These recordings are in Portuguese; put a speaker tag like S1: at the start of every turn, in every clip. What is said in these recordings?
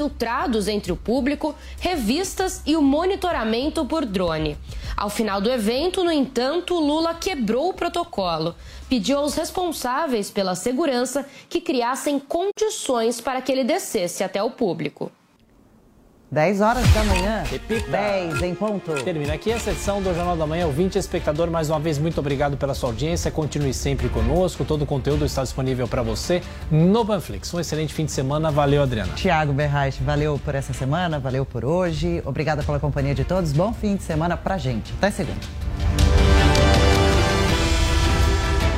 S1: filtrados entre o público, revistas e o monitoramento por drone. Ao final do evento, no entanto, Lula quebrou o protocolo. Pediu aos responsáveis pela segurança que criassem condições para que ele descesse até o público.
S2: 10 horas da manhã.
S3: Repita.
S2: 10 em ponto.
S3: Termina aqui essa edição do Jornal da Manhã. Ouvinte e espectador, mais uma vez, muito obrigado pela sua audiência. Continue sempre conosco. Todo o conteúdo está disponível para você no Panflix. Um excelente fim de semana. Valeu, Adriana.
S2: Tiago Berraich, valeu por essa semana, valeu por hoje. Obrigada pela companhia de todos. Bom fim de semana pra gente. Até segunda.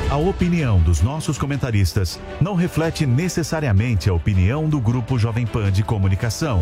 S4: A opinião dos nossos comentaristas não reflete necessariamente a opinião do Grupo Jovem Pan de Comunicação.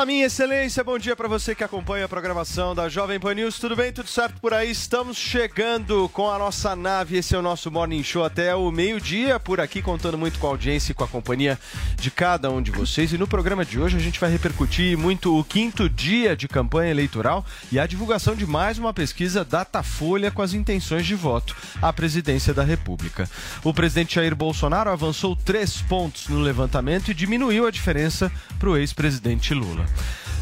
S5: Fala, minha excelência, bom dia para você que acompanha a programação da Jovem Pan News. Tudo bem? Tudo certo por aí? Estamos chegando com a nossa nave. Esse é o nosso Morning Show até o meio-dia, por aqui, contando muito com a audiência e com a companhia de cada um de vocês. E no programa de hoje a gente vai repercutir muito o quinto dia de campanha eleitoral e a divulgação de mais uma pesquisa Datafolha com as intenções de voto à presidência da República. O presidente Jair Bolsonaro avançou três pontos no levantamento e diminuiu a diferença para o ex-presidente Lula.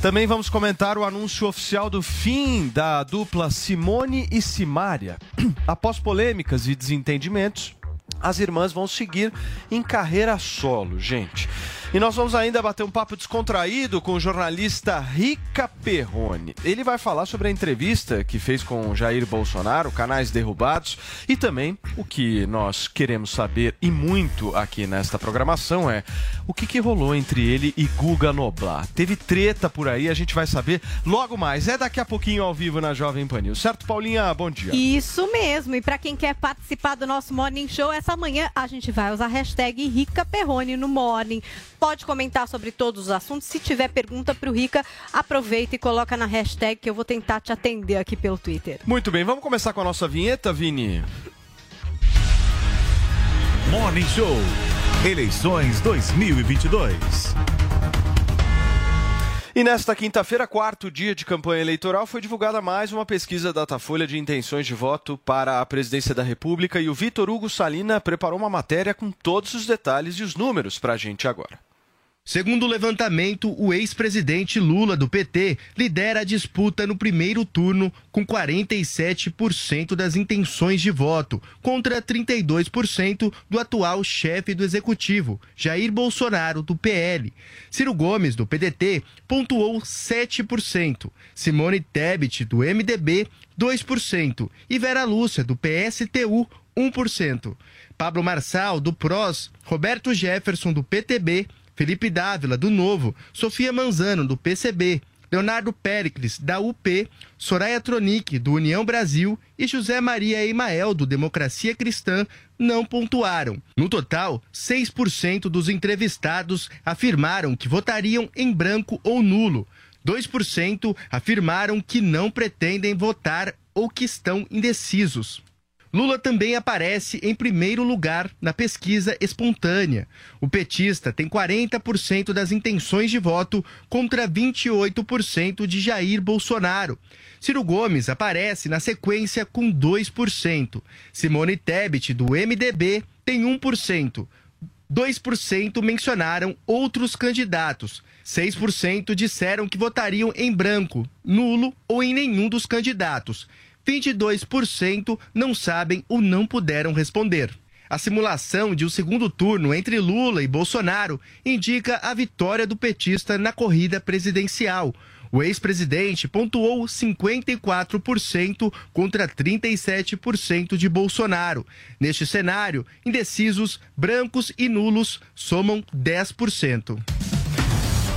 S5: Também vamos comentar o anúncio oficial do fim da dupla Simone e Simária. Após polêmicas e desentendimentos, as irmãs vão seguir em carreira solo, gente. E nós vamos ainda bater um papo descontraído com o jornalista Rica Perrone. Ele vai falar sobre a entrevista que fez com Jair Bolsonaro, canais derrubados, e também o que nós queremos saber e muito aqui nesta programação é o que, que rolou entre ele e Guga Noblar. Teve treta por aí, a gente vai saber logo mais. É daqui a pouquinho ao vivo na Jovem Pan News. Certo, Paulinha? Bom dia.
S6: Isso mesmo. E para quem quer participar do nosso Morning Show, essa manhã a gente vai usar a hashtag Rica Perrone no Morning. Pode comentar sobre todos os assuntos. Se tiver pergunta para o Rica, aproveita e coloca na hashtag que eu vou tentar te atender aqui pelo Twitter.
S5: Muito bem, vamos começar com a nossa vinheta, Vini?
S4: Morning Show. Eleições 2022.
S5: E nesta quinta-feira, quarto dia de campanha eleitoral, foi divulgada mais uma pesquisa Datafolha de intenções de voto para a presidência da República e o Vitor Hugo Salina preparou uma matéria com todos os detalhes e os números para a gente agora.
S7: Segundo o levantamento, o ex-presidente Lula do PT lidera a disputa no primeiro turno com 47% das intenções de voto, contra 32% do atual chefe do executivo, Jair Bolsonaro do PL. Ciro Gomes do PDT pontuou 7%, Simone Tebet do MDB 2% e Vera Lúcia do PSTU 1%. Pablo Marçal do PROS, Roberto Jefferson do PTB Felipe Dávila, do Novo, Sofia Manzano, do PCB, Leonardo Pericles, da UP, Soraya Tronic, do União Brasil e José Maria Emael, do Democracia Cristã, não pontuaram. No total, 6% dos entrevistados afirmaram que votariam em branco ou nulo. 2% afirmaram que não pretendem votar ou que estão indecisos. Lula também aparece em primeiro lugar na pesquisa espontânea. O petista tem 40% das intenções de voto contra 28% de Jair Bolsonaro. Ciro Gomes aparece na sequência com 2%. Simone Tebet, do MDB, tem 1%. 2% mencionaram outros candidatos. 6% disseram que votariam em branco, nulo ou em nenhum dos candidatos. 22% não sabem ou não puderam responder. A simulação de um segundo turno entre Lula e Bolsonaro indica a vitória do petista na corrida presidencial. O ex-presidente pontuou 54% contra 37% de Bolsonaro. Neste cenário, indecisos, brancos e nulos somam 10%.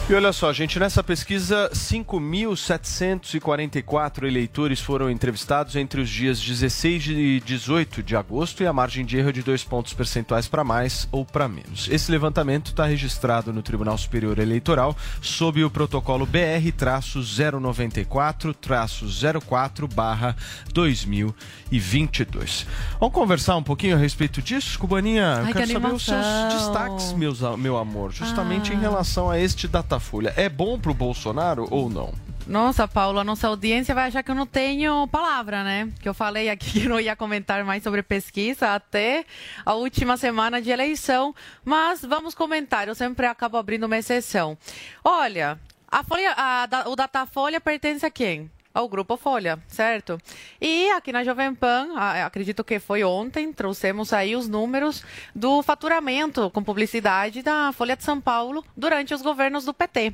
S5: E olha só, gente, nessa pesquisa, 5.744 eleitores foram entrevistados entre os dias 16 e 18 de agosto e a margem de erro é de dois pontos percentuais para mais ou para menos. Esse levantamento está registrado no Tribunal Superior Eleitoral sob o protocolo BR-04-04-2022. Vamos conversar um pouquinho a respeito disso, Cubaninha? Eu
S8: Ai,
S5: quero
S8: que
S5: saber os seus destaques, meus, meu amor, justamente
S8: Ah.
S5: em relação a este Datafolha. É bom pro Bolsonaro ou não?
S8: Nossa, Paulo, a nossa audiência vai achar que eu não tenho palavra, né? Que eu falei aqui que não ia comentar mais sobre pesquisa até a última semana de eleição. Mas vamos comentar, eu sempre acabo abrindo uma exceção. Olha, a Folha, a da- o Datafolha pertence a quem? Ao Grupo Folha, certo? E aqui na Jovem Pan, acredito que foi ontem, trouxemos aí os números do faturamento com publicidade da Folha de São Paulo durante os governos do PT.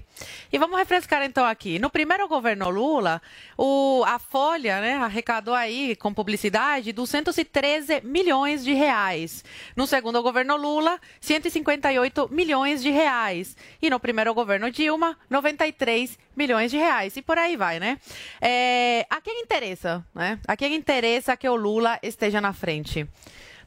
S8: E vamos refrescar então aqui. No primeiro governo Lula, o, a Folha né, arrecadou aí com publicidade 213 milhões de reais. No segundo governo Lula, 158 milhões de reais. E no primeiro governo Dilma, 93 milhões de reais. E por aí vai, né? É, a quem interessa, né? A quem interessa que o Lula esteja na frente?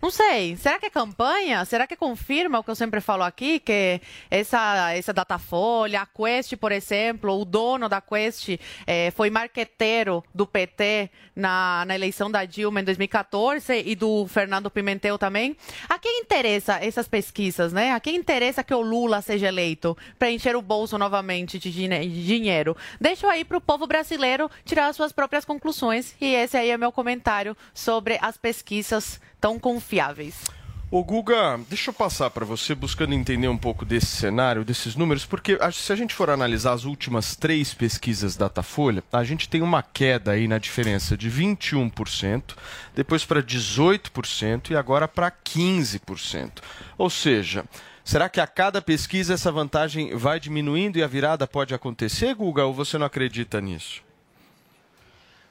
S8: Não sei. Será que é campanha? Será que confirma o que eu sempre falo aqui? Que essa, essa Datafolha, a Quest, por exemplo, o dono da Quest eh, foi marqueteiro do PT na, na eleição da Dilma em 2014 e do Fernando Pimentel também. A quem interessa essas pesquisas, né? A quem interessa que o Lula seja eleito para encher o bolso novamente de dinheiro? Deixa aí para o povo brasileiro tirar as suas próprias conclusões. E esse aí é meu comentário sobre as pesquisas tão confiáveis.
S5: Ô Guga, deixa eu passar para você, buscando entender um pouco desse cenário, desses números, porque acho que se a gente for analisar as últimas três pesquisas Datafolha, a gente tem uma queda aí na diferença de 21%, depois para 18% e agora para 15%. Ou seja, será que a cada pesquisa essa vantagem vai diminuindo e a virada pode acontecer, Guga, ou você não acredita nisso?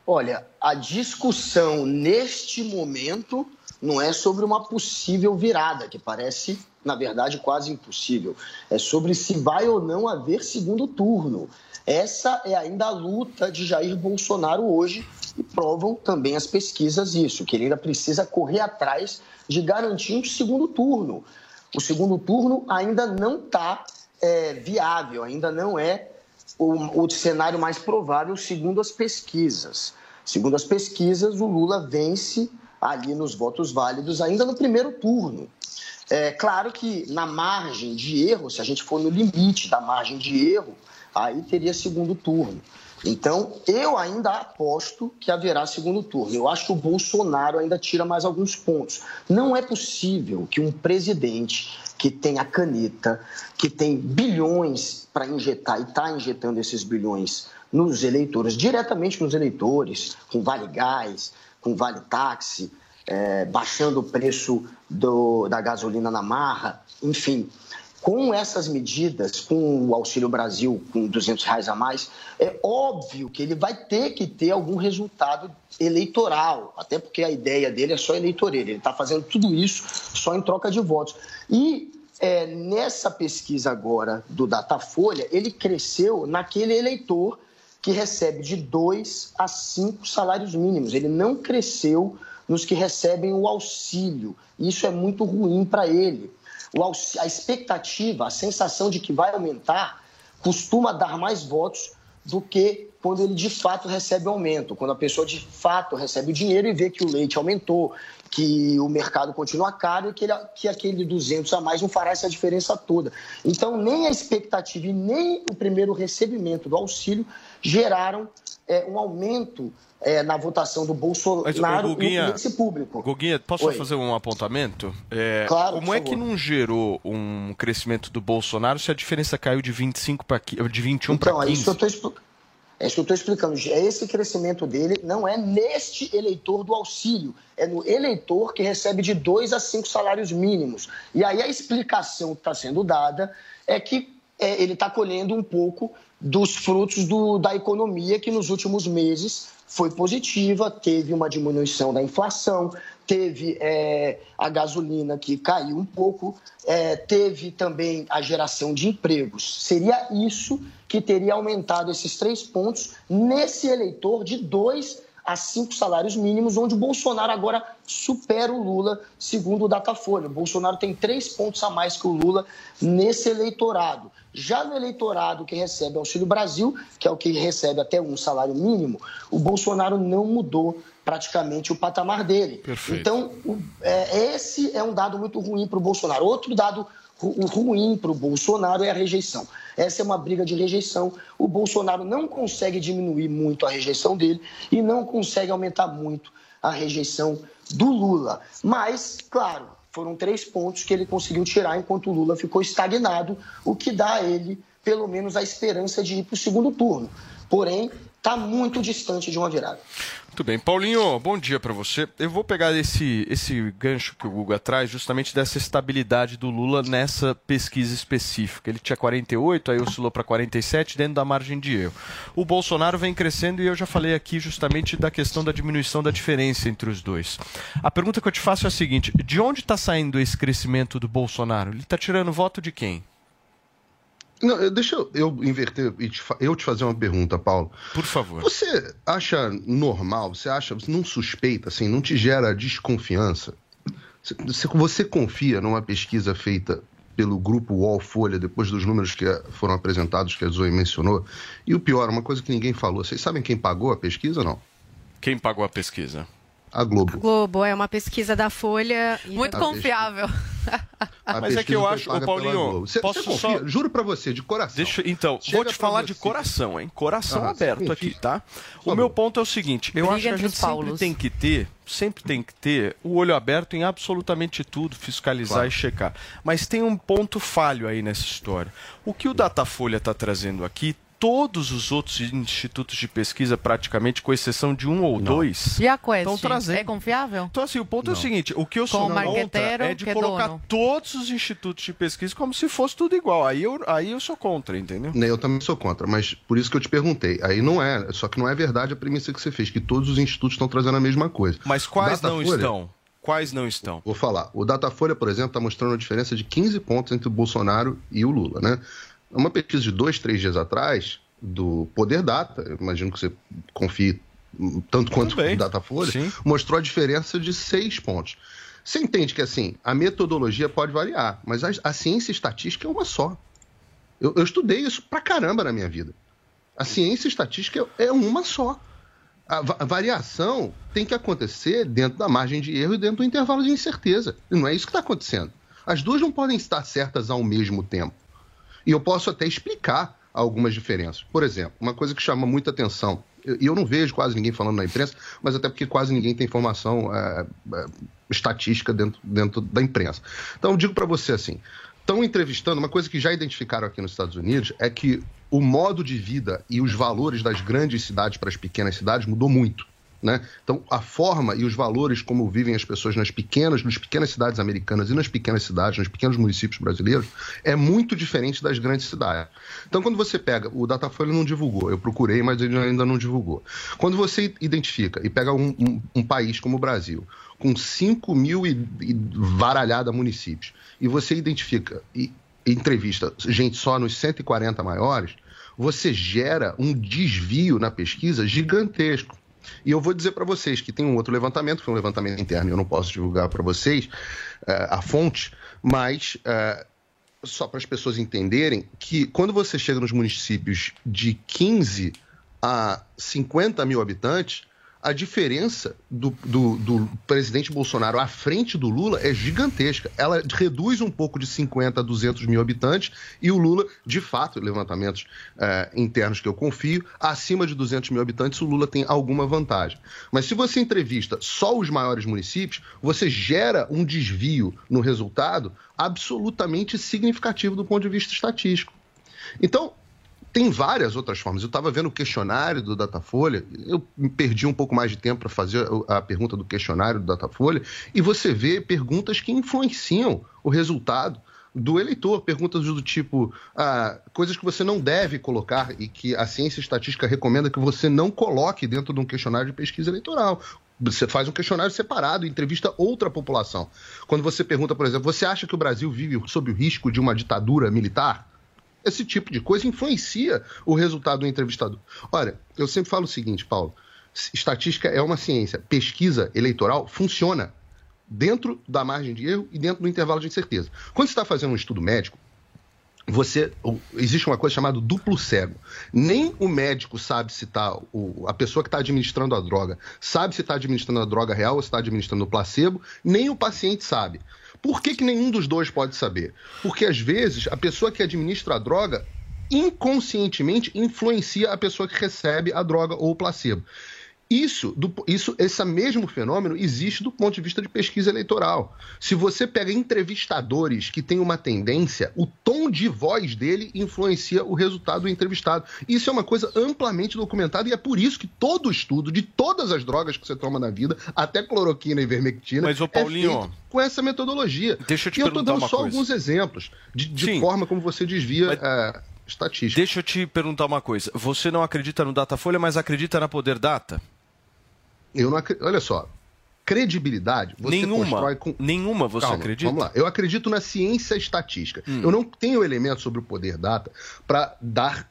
S9: Olha, a discussão neste momento não é sobre uma possível virada, que parece, na verdade, quase impossível. É sobre se vai ou não haver segundo turno. Essa é ainda a luta de Jair Bolsonaro hoje e provam também as pesquisas isso, que ele ainda precisa correr atrás de garantir um segundo turno. O segundo turno ainda não está viável, ainda não é o, o cenário mais provável segundo as pesquisas. Segundo as pesquisas, o Lula vence ali nos votos válidos ainda no primeiro turno. É claro que na margem de erro, se a gente for no limite da margem de erro, aí teria segundo turno. Então, eu ainda aposto que haverá segundo turno. Eu acho que o Bolsonaro ainda tira mais alguns pontos. Não é possível que um presidente que tem a caneta, que tem bilhões para injetar e está injetando esses bilhões nos eleitores, diretamente nos eleitores, com vale gás, com vale táxi, é, baixando o preço do, da gasolina na marra, enfim. Com essas medidas, com o Auxílio Brasil com 200 reais a mais, é óbvio que ele vai ter que ter algum resultado eleitoral, até porque a ideia dele é só eleitoreira. Ele está fazendo tudo isso só em troca de votos. E é, nessa pesquisa agora do Datafolha, ele cresceu naquele eleitor que recebe de 2 a 5 salários mínimos. Ele não cresceu nos que recebem o auxílio. Isso é muito ruim para ele. O aux... A expectativa, a sensação de que vai aumentar, costuma dar mais votos do que quando ele de fato recebe aumento. Quando a pessoa de fato recebe o dinheiro e vê que o leite aumentou, que o mercado continua caro e que, ele, que aquele 200 a mais não fará essa diferença toda. Então, nem a expectativa e nem o primeiro recebimento do auxílio geraram é, um aumento é, na votação do Bolsonaro
S5: Mas, Guguinha,
S9: nesse público.
S5: Guguinha, posso
S9: Oi.
S5: fazer um apontamento? É,
S9: Claro,
S5: como é que
S9: favor.
S5: não gerou um crescimento do Bolsonaro se a diferença caiu de 25 para de 21
S9: Então,
S5: para
S9: é isso
S5: 15?
S9: que eu estou explicando. É isso que eu estou explicando. Esse crescimento dele não é neste eleitor do auxílio, é no eleitor que recebe de 2 a 5 salários mínimos. E aí a explicação que está sendo dada é que é, ele está colhendo um pouco dos frutos do- da economia que nos últimos meses foi positiva, teve uma diminuição da inflação, teve é, a gasolina que caiu um pouco, é, teve também a geração de empregos. Seria isso que teria aumentado esses três pontos nesse eleitor de dois a cinco salários mínimos, onde o Bolsonaro agora supera o Lula, segundo o Datafolha. O Bolsonaro tem três pontos a mais que o Lula nesse eleitorado. Já no eleitorado que recebe Auxílio Brasil, que é o que recebe até um salário mínimo, o Bolsonaro não mudou praticamente o patamar dele.
S5: Perfeito.
S9: Então, o- é, esse é um dado muito ruim para o Bolsonaro. Outro dado ru- ruim para o Bolsonaro é a rejeição. Essa é uma briga de rejeição. O Bolsonaro não consegue diminuir muito a rejeição dele e não consegue aumentar muito a rejeição do Lula. Mas, claro, foram três pontos que ele conseguiu tirar enquanto o Lula ficou estagnado, o que dá a ele, pelo menos, a esperança de ir para o segundo turno. Porém, está muito distante de uma virada.
S5: Muito bem. Paulinho, bom dia para você. Eu vou pegar esse, esse gancho que o Guga traz, justamente dessa estabilidade do Lula nessa pesquisa específica. Ele tinha 48, aí oscilou para 47, dentro da margem de erro. O Bolsonaro vem crescendo e eu já falei aqui justamente da questão da diminuição da diferença entre os dois. A pergunta que eu te faço é a seguinte: de onde está saindo esse crescimento do Bolsonaro? Ele está tirando voto de quem?
S10: Não, eu- deixa eu, eu inverter e te eu te fazer uma pergunta, Paulo.
S5: Por favor.
S10: Você acha normal, você acha, você não suspeita, assim, não te gera desconfiança? Você, você- você confia numa pesquisa feita pelo grupo UOL Folha, depois dos números que eh, foram apresentados, que a Zoe mencionou? E o pior, uma coisa que ninguém falou, vocês sabem quem pagou a pesquisa ou não?
S5: Quem pagou a pesquisa?
S10: A Globo.
S6: Globo é uma pesquisa da Folha. e
S8: Muito
S10: Tá,
S8: confiável.
S10: A
S5: Mas é que eu acho,
S10: pela
S5: Paulinho.
S10: Você,
S5: posso
S10: você
S5: só-
S10: Juro pra você, de coração.
S5: Deixa, então,
S10: Chega
S5: vou te falar de
S10: você.
S5: coração, hein? Coração
S10: Ah,
S5: aberto
S10: sim,
S5: aqui, tá? O meu ponto é o seguinte: eu
S8: Briga
S5: acho que a gente
S8: os
S5: sempre
S8: Paulos.
S5: tem que ter, sempre tem que ter o olho aberto em absolutamente tudo, fiscalizar
S10: Claro.
S5: e checar. Mas tem um ponto falho aí nessa história. O que o Datafolha está trazendo aqui, todos os outros institutos de pesquisa, praticamente, com exceção de um ou dois,
S8: E a Quest?
S5: estão trazendo.
S8: É confiável?
S5: Então, assim, o ponto é o
S10: Não.
S5: seguinte: o que eu sou contra é de
S8: que é
S5: colocar
S8: dono.
S5: todos os institutos de pesquisa como se fosse tudo igual. Aí eu, aí eu sou contra, entendeu?
S10: Eu também sou contra, mas por isso que eu te perguntei. Aí não é, só que não é verdade a premissa que você fez, que todos os institutos estão trazendo a mesma coisa.
S5: Mas quais não estão? Quais não estão?
S10: Vou falar. O Datafolha, por exemplo, está mostrando uma diferença de 15 pontos entre o Bolsonaro e o Lula, né? Uma pesquisa de dois, três dias atrás, do Poder Data, eu imagino que você confie tanto quanto o Datafolha,
S5: Sim.
S10: mostrou a diferença de seis pontos. Você entende que, assim, a metodologia pode variar, mas a, a ciência estatística é uma só. Eu, eu estudei isso pra caramba na minha vida. A ciência estatística é é uma só. A, va- a variação tem que acontecer dentro da margem de erro e dentro do intervalo de incerteza. E não é isso que está acontecendo. As duas não podem estar certas ao mesmo tempo. E eu posso até explicar algumas diferenças. Por exemplo, uma coisa que chama muita atenção, e eu, não vejo quase ninguém falando na imprensa, mas até porque quase ninguém tem informação é, é, estatística dentro, dentro da imprensa. Então, eu digo para você assim: estão entrevistando, uma coisa que já identificaram aqui nos Estados Unidos é que o modo de vida e os valores das grandes cidades para as pequenas cidades mudou muito. Né? Então, a forma e os valores como vivem as pessoas nas pequenas, nas pequenas cidades americanas e nas pequenas cidades, nos pequenos municípios brasileiros, é muito diferente das grandes cidades. Então, quando você pega, o Datafolha não divulgou, eu procurei, mas ele ainda não divulgou. Quando você identifica e pega um, um- um país como o Brasil, com 5 mil e, e varalhada municípios, e você identifica e entrevista gente só nos 140 maiores, você gera um desvio na pesquisa gigantesco. E eu vou dizer para vocês que tem um outro levantamento, foi um levantamento interno, eu não posso divulgar para vocês eh, a fonte, mas eh, só para as pessoas entenderem que quando você chega nos municípios de 15 a 50 mil habitantes, a diferença do, do- do presidente Bolsonaro à frente do Lula é gigantesca. Ela reduz um pouco de 50 a 200 mil habitantes e o Lula, de fato, levantamentos eh, internos que eu confio, acima de 200 mil habitantes, o Lula tem alguma vantagem. Mas se você entrevista só os maiores municípios, você gera um desvio no resultado absolutamente significativo do ponto de vista estatístico. Então, tem várias outras formas. Eu estava vendo o questionário do Datafolha, eu perdi um pouco mais de tempo para fazer a a pergunta do questionário do Datafolha, e você vê perguntas que influenciam o resultado do eleitor. Perguntas do tipo, ah, coisas que você não deve colocar e que a ciência estatística recomenda que você não coloque dentro de um questionário de pesquisa eleitoral. Você faz um questionário separado, entrevista outra população. Quando você pergunta, por exemplo, você acha que o Brasil vive sob o risco de uma ditadura militar? Esse tipo de coisa influencia o resultado do entrevistador. Olha, eu sempre falo o seguinte, Paulo: estatística é uma ciência, pesquisa eleitoral funciona dentro da margem de erro e dentro do intervalo de incerteza. Quando você está fazendo um estudo médico, você existe uma coisa chamada duplo cego. Nem o médico sabe se tá o, a pessoa que está administrando a droga sabe se está administrando a droga real ou se está administrando o placebo, nem o paciente sabe. Por que, que nenhum dos dois pode saber? Porque às vezes a pessoa que administra a droga inconscientemente influencia a pessoa que recebe a droga ou o placebo. Isso, do, isso, esse mesmo fenômeno existe do ponto de vista de pesquisa eleitoral. Se você pega entrevistadores que têm uma tendência, o tom de voz dele influencia o resultado do entrevistado. Isso é uma coisa amplamente documentada e é por isso que todo estudo de todas as drogas que você toma na vida, até cloroquina e vermectina,
S5: Mas, ô, Paulinho,
S10: é feito com essa metodologia.
S5: Deixa eu te
S10: e eu estou dando só
S5: coisa.
S10: alguns exemplos de, de forma como você desvia a estatística.
S5: Deixa eu te perguntar uma coisa. Você não acredita no Datafolha, mas acredita na Poder Data?
S10: Eu não Olha só, credibilidade você
S5: Nenhuma.
S10: constrói com.
S5: Nenhuma você
S10: Calma,
S5: acredita?
S10: Vamos lá. Eu acredito na ciência estatística.
S5: Hum.
S10: Eu não tenho elementos sobre o poder data para dar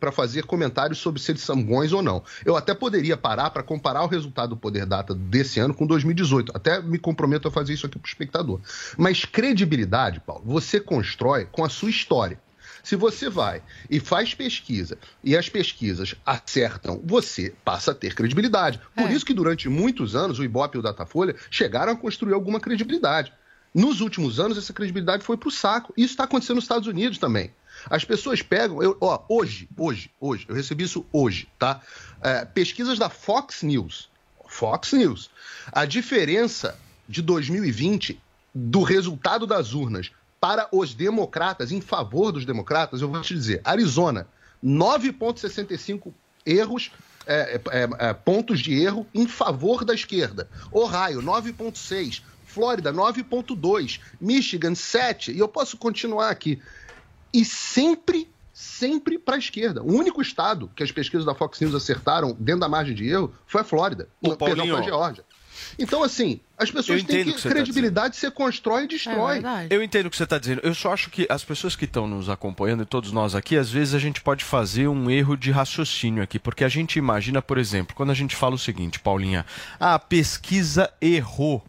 S10: para fazer comentários sobre se eles são bons ou não. Eu até poderia parar para comparar o resultado do poder data desse ano com 2018. Até me comprometo a fazer isso aqui para o espectador. Mas credibilidade, Paulo, você constrói com a sua história. Se você vai e faz pesquisa e as pesquisas acertam, você passa a ter credibilidade. Por isso que durante muitos anos o Ibope e o Datafolha chegaram a construir alguma credibilidade. Nos últimos anos essa credibilidade foi para o saco. Isso está acontecendo nos Estados Unidos também. As pessoas pegam, eu, ó, hoje, hoje, hoje, eu recebi isso hoje, tá? É, pesquisas da Fox News. Fox News. A diferença de 2020 do resultado das urnas para os democratas, em favor dos democratas, eu vou te dizer, Arizona, 9,65 erros, é, é, é, pontos de erro em favor da esquerda. Ohio, 9,6. Flórida, 9,2. Michigan, 7. E eu posso continuar aqui. E sempre, sempre para a esquerda. O único estado que as pesquisas da Fox News acertaram dentro da margem de erro foi a Flórida.
S5: Ô,
S10: Não, Perdão,
S5: Paulinho.
S10: foi a Geórgia. Então, assim, as pessoas têm que.
S5: que você tá
S10: credibilidade você constrói e destrói.
S5: Eu entendo o que você está dizendo. Eu só acho que as pessoas que estão nos acompanhando, e todos nós aqui, às vezes a gente pode fazer um erro de raciocínio aqui. Porque a gente imagina, por exemplo, quando a gente fala o seguinte, Paulinha, ah, a pesquisa errou.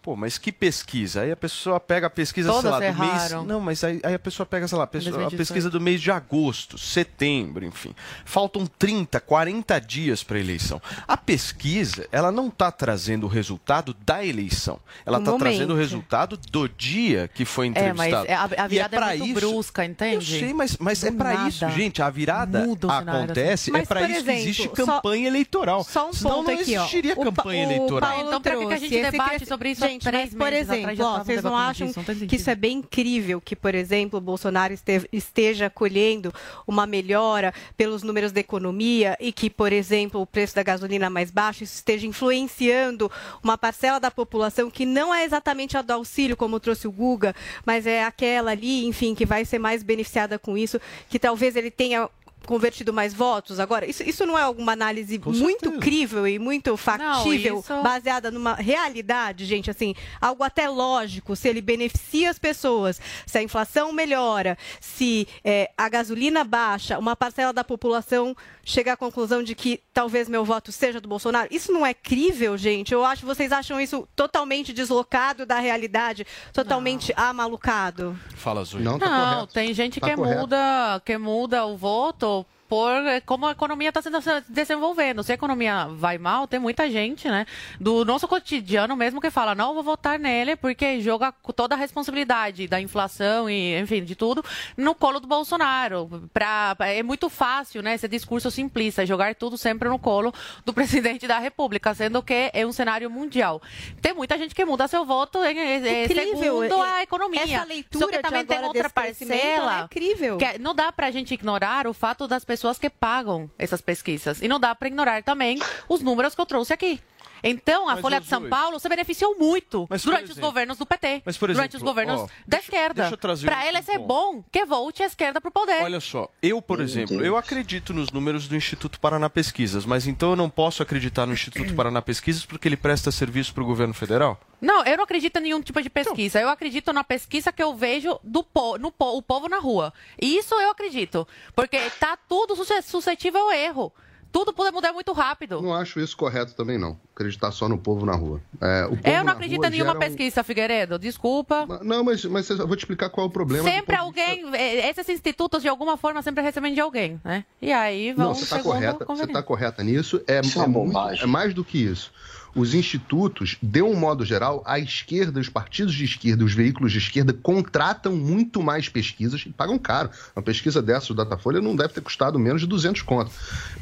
S5: Pô, mas que pesquisa? Aí a pessoa pega a pesquisa, sei
S8: Todas
S5: lá, do
S8: erraram.
S5: mês. Não, mas aí, aí a pessoa pega, sei lá, a, pessoa- a
S8: 2018.
S5: pesquisa do mês de agosto, setembro, enfim. Faltam 30, 40 dias para a eleição. A pesquisa, ela não está trazendo o resultado da eleição. Ela está trazendo o resultado do dia que foi
S8: É,
S5: entrevistado.
S8: mas é- a, a
S5: E
S8: virada é,
S5: pra
S8: muito brusca, entende?
S5: Eu sei, mas, mas é para isso, gente. A virada
S8: o cenário,
S5: acontece,
S8: assim.
S5: é
S8: Mas,
S5: para
S8: por
S5: isso
S8: exemplo,
S5: que existe
S8: só-
S5: campanha eleitoral.
S6: Só um
S5: Senão
S6: ponto
S5: não
S6: aqui, ó.
S5: existiria
S6: O pa-
S5: campanha
S6: o
S5: eleitoral.
S6: Paulo
S8: Então, pra que que a gente debate
S6: cresce-
S8: sobre isso
S6: Gente,
S8: três
S6: mas, por exemplo, ó, vocês não acham
S8: disso, não tem
S6: que isso é bem incrível que, por exemplo, o Bolsonaro este- esteja colhendo uma melhora pelos números da economia e que, por exemplo, o preço da gasolina mais baixo esteja influenciando uma parcela da população que não é exatamente a do auxílio, como trouxe o Guga, mas é aquela ali, enfim, que vai ser mais beneficiada com isso, que talvez ele tenha convertido mais votos agora? Isso, isso não é alguma análise muito crível e muito factível
S8: isso-
S6: baseada numa realidade gente? Assim algo até lógico se ele beneficia as pessoas se a inflação melhora se é, a gasolina baixa uma parcela da população chega à conclusão de que talvez meu voto seja do Bolsonaro. Isso não é crível gente? Eu acho vocês acham isso totalmente deslocado da realidade totalmente amalucado?
S5: Fala, Zui.
S10: Não, tá
S8: Não, tem gente
S10: Tá
S8: que
S10: correto.
S8: muda, que muda o voto por eh, como a economia está se desenvolvendo. Se a economia vai mal, tem muita gente, né, do nosso cotidiano mesmo que fala, não vou votar nele porque joga toda a responsabilidade da inflação e, enfim, de tudo no colo do Bolsonaro. Pra, é muito fácil, né, esse discurso simplista, jogar tudo sempre no colo do presidente da República, sendo que é um cenário mundial. Tem muita gente que muda seu voto em, segundo
S6: é-
S8: a economia.
S6: essa leitura
S8: Só que também tem outra
S6: desse crescimento, ela é
S8: parcela.
S6: incrível.
S8: que é- não dá pra gente ignorar o fato das pessoas que pagam essas pesquisas. E não dá pra ignorar também os números que eu trouxe aqui. Então, a
S5: Mas,
S8: Folha de São Paulo se beneficiou muito
S5: Mas,
S8: durante os
S5: exemplo-
S8: governos do PT,
S5: Mas, por
S8: durante
S5: exemplo,
S8: os governos
S5: ó,
S8: da esquerda. Para
S5: um
S8: ele é bom que volte a esquerda para o poder.
S5: Olha só, eu, por exemplo, eu acredito nos números do Instituto Paraná Pesquisas, mas então eu não posso acreditar no Instituto Paraná Pesquisas porque ele presta serviço para o governo federal?
S8: Não, eu não acredito em nenhum tipo de pesquisa. Eu acredito na pesquisa que eu vejo do po no po o povo na rua. E isso eu acredito. Porque tá tudo sus- suscetível ao erro. Tudo pode mudar muito rápido.
S10: Não acho isso correto também, não. Acreditar só no povo na rua. É, o povo
S8: Eu não acredito em nenhuma
S10: um-
S8: pesquisa, Figueiredo. Desculpa.
S10: Não, mas, mas eu vou te explicar qual é o problema.
S8: Sempre alguém, eh, esses institutos de alguma forma sempre recebem de alguém, né? E aí vão
S10: Não, você está correta, você tá correta nisso. É,
S9: Isso é
S10: é é mais do que isso. Os institutos, de um modo geral, a esquerda, os partidos de esquerda, os veículos de esquerda contratam muito mais pesquisas e pagam caro. Uma pesquisa dessa do Datafolha não deve ter custado menos de 200 contos.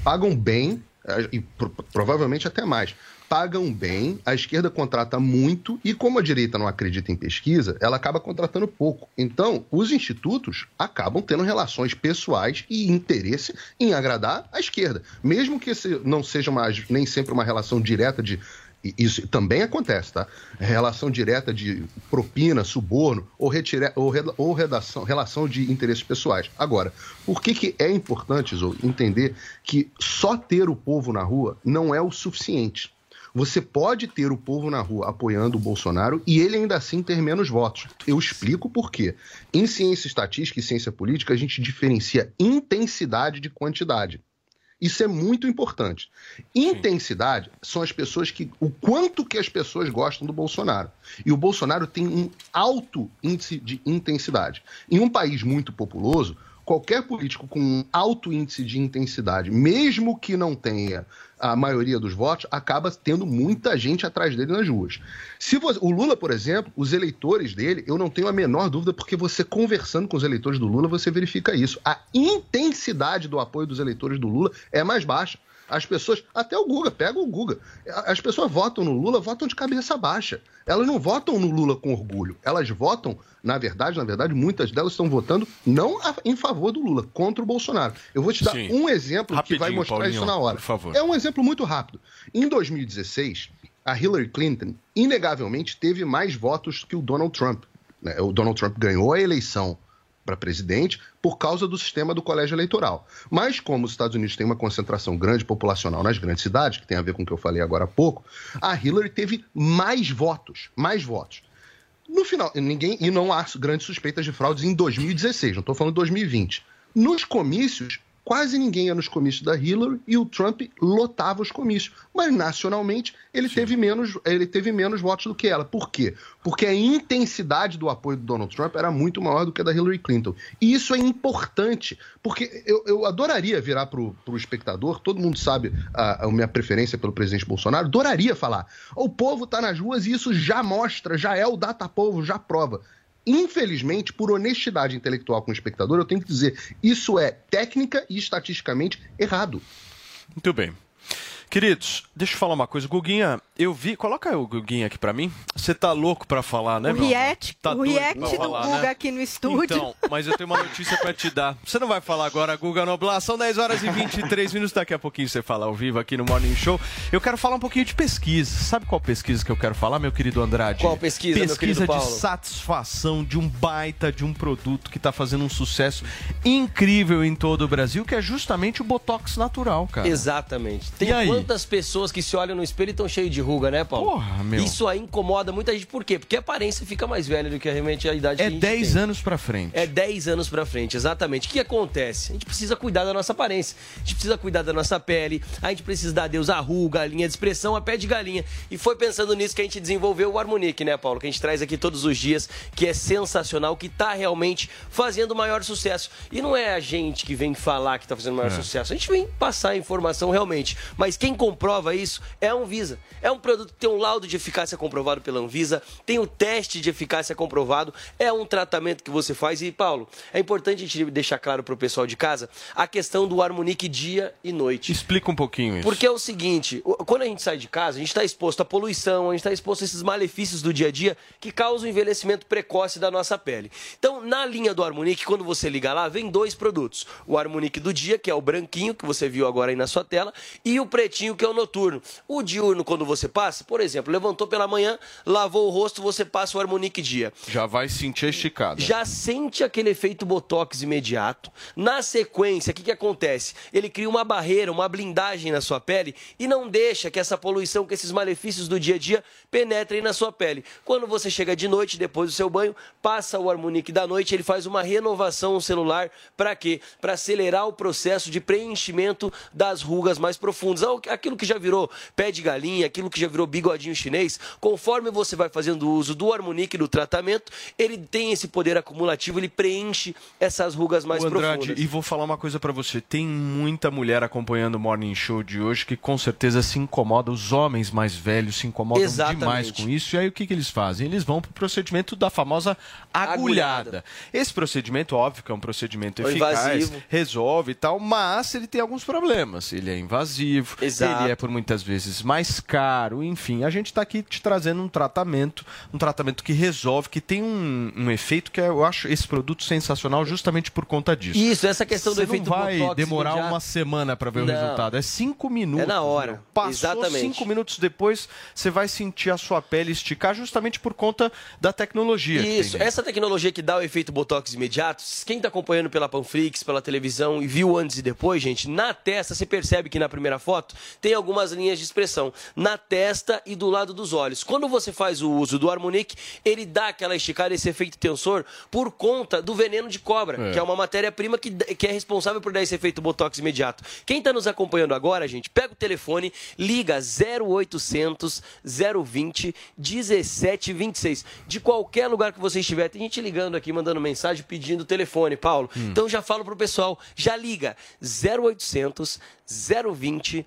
S10: Pagam bem eh, e pro- provavelmente até mais. Pagam bem, a esquerda contrata muito e, como a direita não acredita em pesquisa, ela acaba contratando pouco. Então, os institutos acabam tendo relações pessoais e interesse em agradar a esquerda. Mesmo que não seja uma, nem sempre uma relação direta de. Isso também acontece, tá? Relação direta de propina, suborno ou, retira, ou, reda- ou redação, relação de interesses pessoais. Agora, por que, que é importante, Zou, entender que só ter o povo na rua não é o suficiente? Você pode ter o povo na rua apoiando o Bolsonaro e ele ainda assim ter menos votos. Eu explico por quê. Em ciência estatística e ciência política, a gente diferencia intensidade de quantidade. Isso é muito importante. Intensidade são as pessoas que. o quanto que as pessoas gostam do Bolsonaro. E o Bolsonaro tem um alto índice de intensidade. Em um país muito populoso, qualquer político com alto índice de intensidade, mesmo que não tenha a maioria dos votos, acaba tendo muita gente atrás dele nas ruas. Se você- o Lula, por exemplo, os eleitores dele, eu não tenho a menor dúvida, porque você conversando com os eleitores do Lula, você verifica isso. A intensidade do apoio dos eleitores do Lula é mais baixa. As pessoas, até o Guga, pega o Guga. As pessoas votam no Lula, votam de cabeça baixa. Elas não votam no Lula com orgulho. Elas votam, na verdade, na verdade, muitas delas estão votando não a- em favor do Lula, contra o Bolsonaro. Eu vou te dar
S5: Sim.
S10: um exemplo que vai
S5: Rapidinho,
S10: mostrar
S5: Paulinho,
S10: isso na hora. É um exemplo muito rápido. Em 2016, a Hillary Clinton, inegavelmente, teve mais votos que o Donald Trump. né? O Donald Trump ganhou a eleição para presidente por causa do sistema do colégio eleitoral. Mas como os Estados Unidos têm uma concentração grande populacional nas grandes cidades, que tem a ver com o que eu falei agora há pouco, a Hillary teve mais votos, mais votos. No final, ninguém e não há grandes suspeitas de fraudes em 2016, não estou falando de 2020. Nos comícios, quase ninguém ia nos comícios da Hillary e o Trump lotava os comícios. Mas nacionalmente ele teve menos, ele teve menos votos do que ela. Por quê? Porque a intensidade do apoio do Donald Trump era muito maior do que a da Hillary Clinton. E isso é importante, porque eu, eu adoraria virar para o espectador, todo mundo sabe a, a minha preferência pelo presidente Bolsonaro, adoraria falar. O povo está nas ruas e isso já mostra, já é o data povo, já prova. Infelizmente, por honestidade intelectual com o espectador, eu tenho que dizer, isso é técnica e estatisticamente errado.
S5: Muito bem. Queridos, deixa eu falar uma coisa. Guguinha, eu vi. Coloca o Guguinha aqui pra mim. Você tá louco pra falar, né,
S6: o react,
S5: Tá
S6: o
S5: doido
S6: react do
S5: falar,
S6: Guga
S5: né?
S6: aqui no estúdio.
S5: Então, mas eu tenho uma notícia pra te dar. Você não vai falar agora, Guga Noblar. São 10 horas e 23 minutos. Daqui a pouquinho você fala ao vivo aqui no Morning Show. Eu quero falar um pouquinho de pesquisa. Sabe qual pesquisa que eu quero falar, meu querido Andrade?
S11: Qual pesquisa, meu
S5: Pesquisa de
S11: Paulo?
S5: satisfação de um baita de um produto que tá fazendo um sucesso incrível em todo o Brasil, que é justamente o Botox natural, cara.
S11: Exatamente. Tem
S5: E aí?
S11: Quantas pessoas que se olham no espelho e estão cheias de ruga, né, Paulo?
S5: Porra, meu.
S11: Isso aí incomoda muita gente. Por quê? Porque a aparência fica mais velha do que realmente a idade
S5: É
S11: que a gente
S5: 10
S11: tem.
S5: anos pra frente.
S11: É 10 anos pra frente, exatamente. O que acontece? A gente precisa cuidar da nossa aparência, a gente precisa cuidar da nossa pele, a gente precisa dar adeus à ruga, a linha de expressão, a pé de galinha. E foi pensando nisso que a gente desenvolveu o Harmonique, né, Paulo? Que a gente traz aqui todos os dias, que é sensacional, que tá realmente fazendo o maior sucesso. E não é a gente que vem falar que tá fazendo o maior
S5: É.
S11: sucesso, a gente vem passar a informação realmente. Mas quem comprova isso é a Anvisa. É um produto que tem um laudo de eficácia comprovado pela Anvisa, tem o teste de eficácia comprovado, é um tratamento que você faz. E, Paulo, é importante a gente deixar claro pro pessoal de casa a questão do Harmonique dia e noite.
S5: Explica um pouquinho isso.
S11: Porque é o seguinte, o- quando a gente sai de casa, a gente está exposto à poluição, a gente está exposto a esses malefícios do dia a dia que causam o envelhecimento precoce da nossa pele. Então, na linha do Harmonique, quando você liga lá, vem dois produtos. O Harmonique do dia, que é o branquinho, que você viu agora aí na sua tela, e o pretinho pretinho que é o noturno. O diurno, quando você passa, por exemplo, levantou pela manhã, lavou o rosto, você passa o Harmonique Dia.
S5: Já vai sentir a esticada.
S11: Já sente aquele efeito botox imediato. Na sequência, o que, que acontece? Ele cria uma barreira, uma blindagem na sua pele e não deixa que essa poluição, que esses malefícios do dia a dia penetrem na sua pele. Quando você chega de noite, depois do seu banho, passa o Harmonique da noite, ele faz uma renovação celular. Para quê? Para acelerar o processo de preenchimento das rugas mais profundas. Aquilo que já virou pé de galinha, aquilo que já virou bigodinho chinês, conforme você vai fazendo uso do Harmonique do tratamento, ele tem esse poder acumulativo, ele preenche essas rugas mais
S5: Ô, Andrade,
S11: profundas.
S5: e vou falar uma coisa pra você. Tem muita mulher acompanhando o Morning Show de hoje que com certeza se incomoda. Os homens mais velhos se incomodam
S11: Exatamente.
S5: demais com isso. E aí o que, que eles fazem? Eles vão pro procedimento da famosa agulhada.
S11: Agulhada.
S5: Esse procedimento, óbvio que é um procedimento eficaz,
S11: invasivo.
S5: resolve e tal, mas ele tem alguns problemas. Ele é invasivo,
S11: Exato.
S5: ele é por muitas vezes mais caro, enfim. A gente está aqui te trazendo um tratamento, um tratamento que resolve, que tem um, um efeito que eu acho esse produto sensacional justamente por conta disso.
S11: Isso, essa questão do
S5: Você
S11: efeito
S5: não vai demorar uma semana para ver o
S11: Não.
S5: resultado. É cinco minutos.
S11: É na hora.
S5: meu. Passou
S11: Exatamente.
S5: cinco minutos depois, você vai sentir a sua pele esticar justamente por conta da tecnologia.
S11: Isso, essa tecnologia que dá o efeito Botox imediato, quem tá acompanhando pela Panflix, pela televisão e viu antes e depois, gente, na testa, você percebe que na primeira foto tem algumas linhas de expressão. Na testa e do lado dos olhos. Quando você faz o uso do Harmonic, ele dá aquela esticada, esse efeito tensor, por conta do veneno de cobra,
S5: É.
S11: que é uma matéria-prima que, que é responsável por dar esse efeito Botox imediato. Quem tá nos acompanhando agora, gente, pega o telefone, liga 0800 020 1726. De qualquer lugar que você estiver, tem gente ligando aqui, mandando mensagem, pedindo o telefone, Paulo. Então já falo pro pessoal, já liga 0800 020 1726.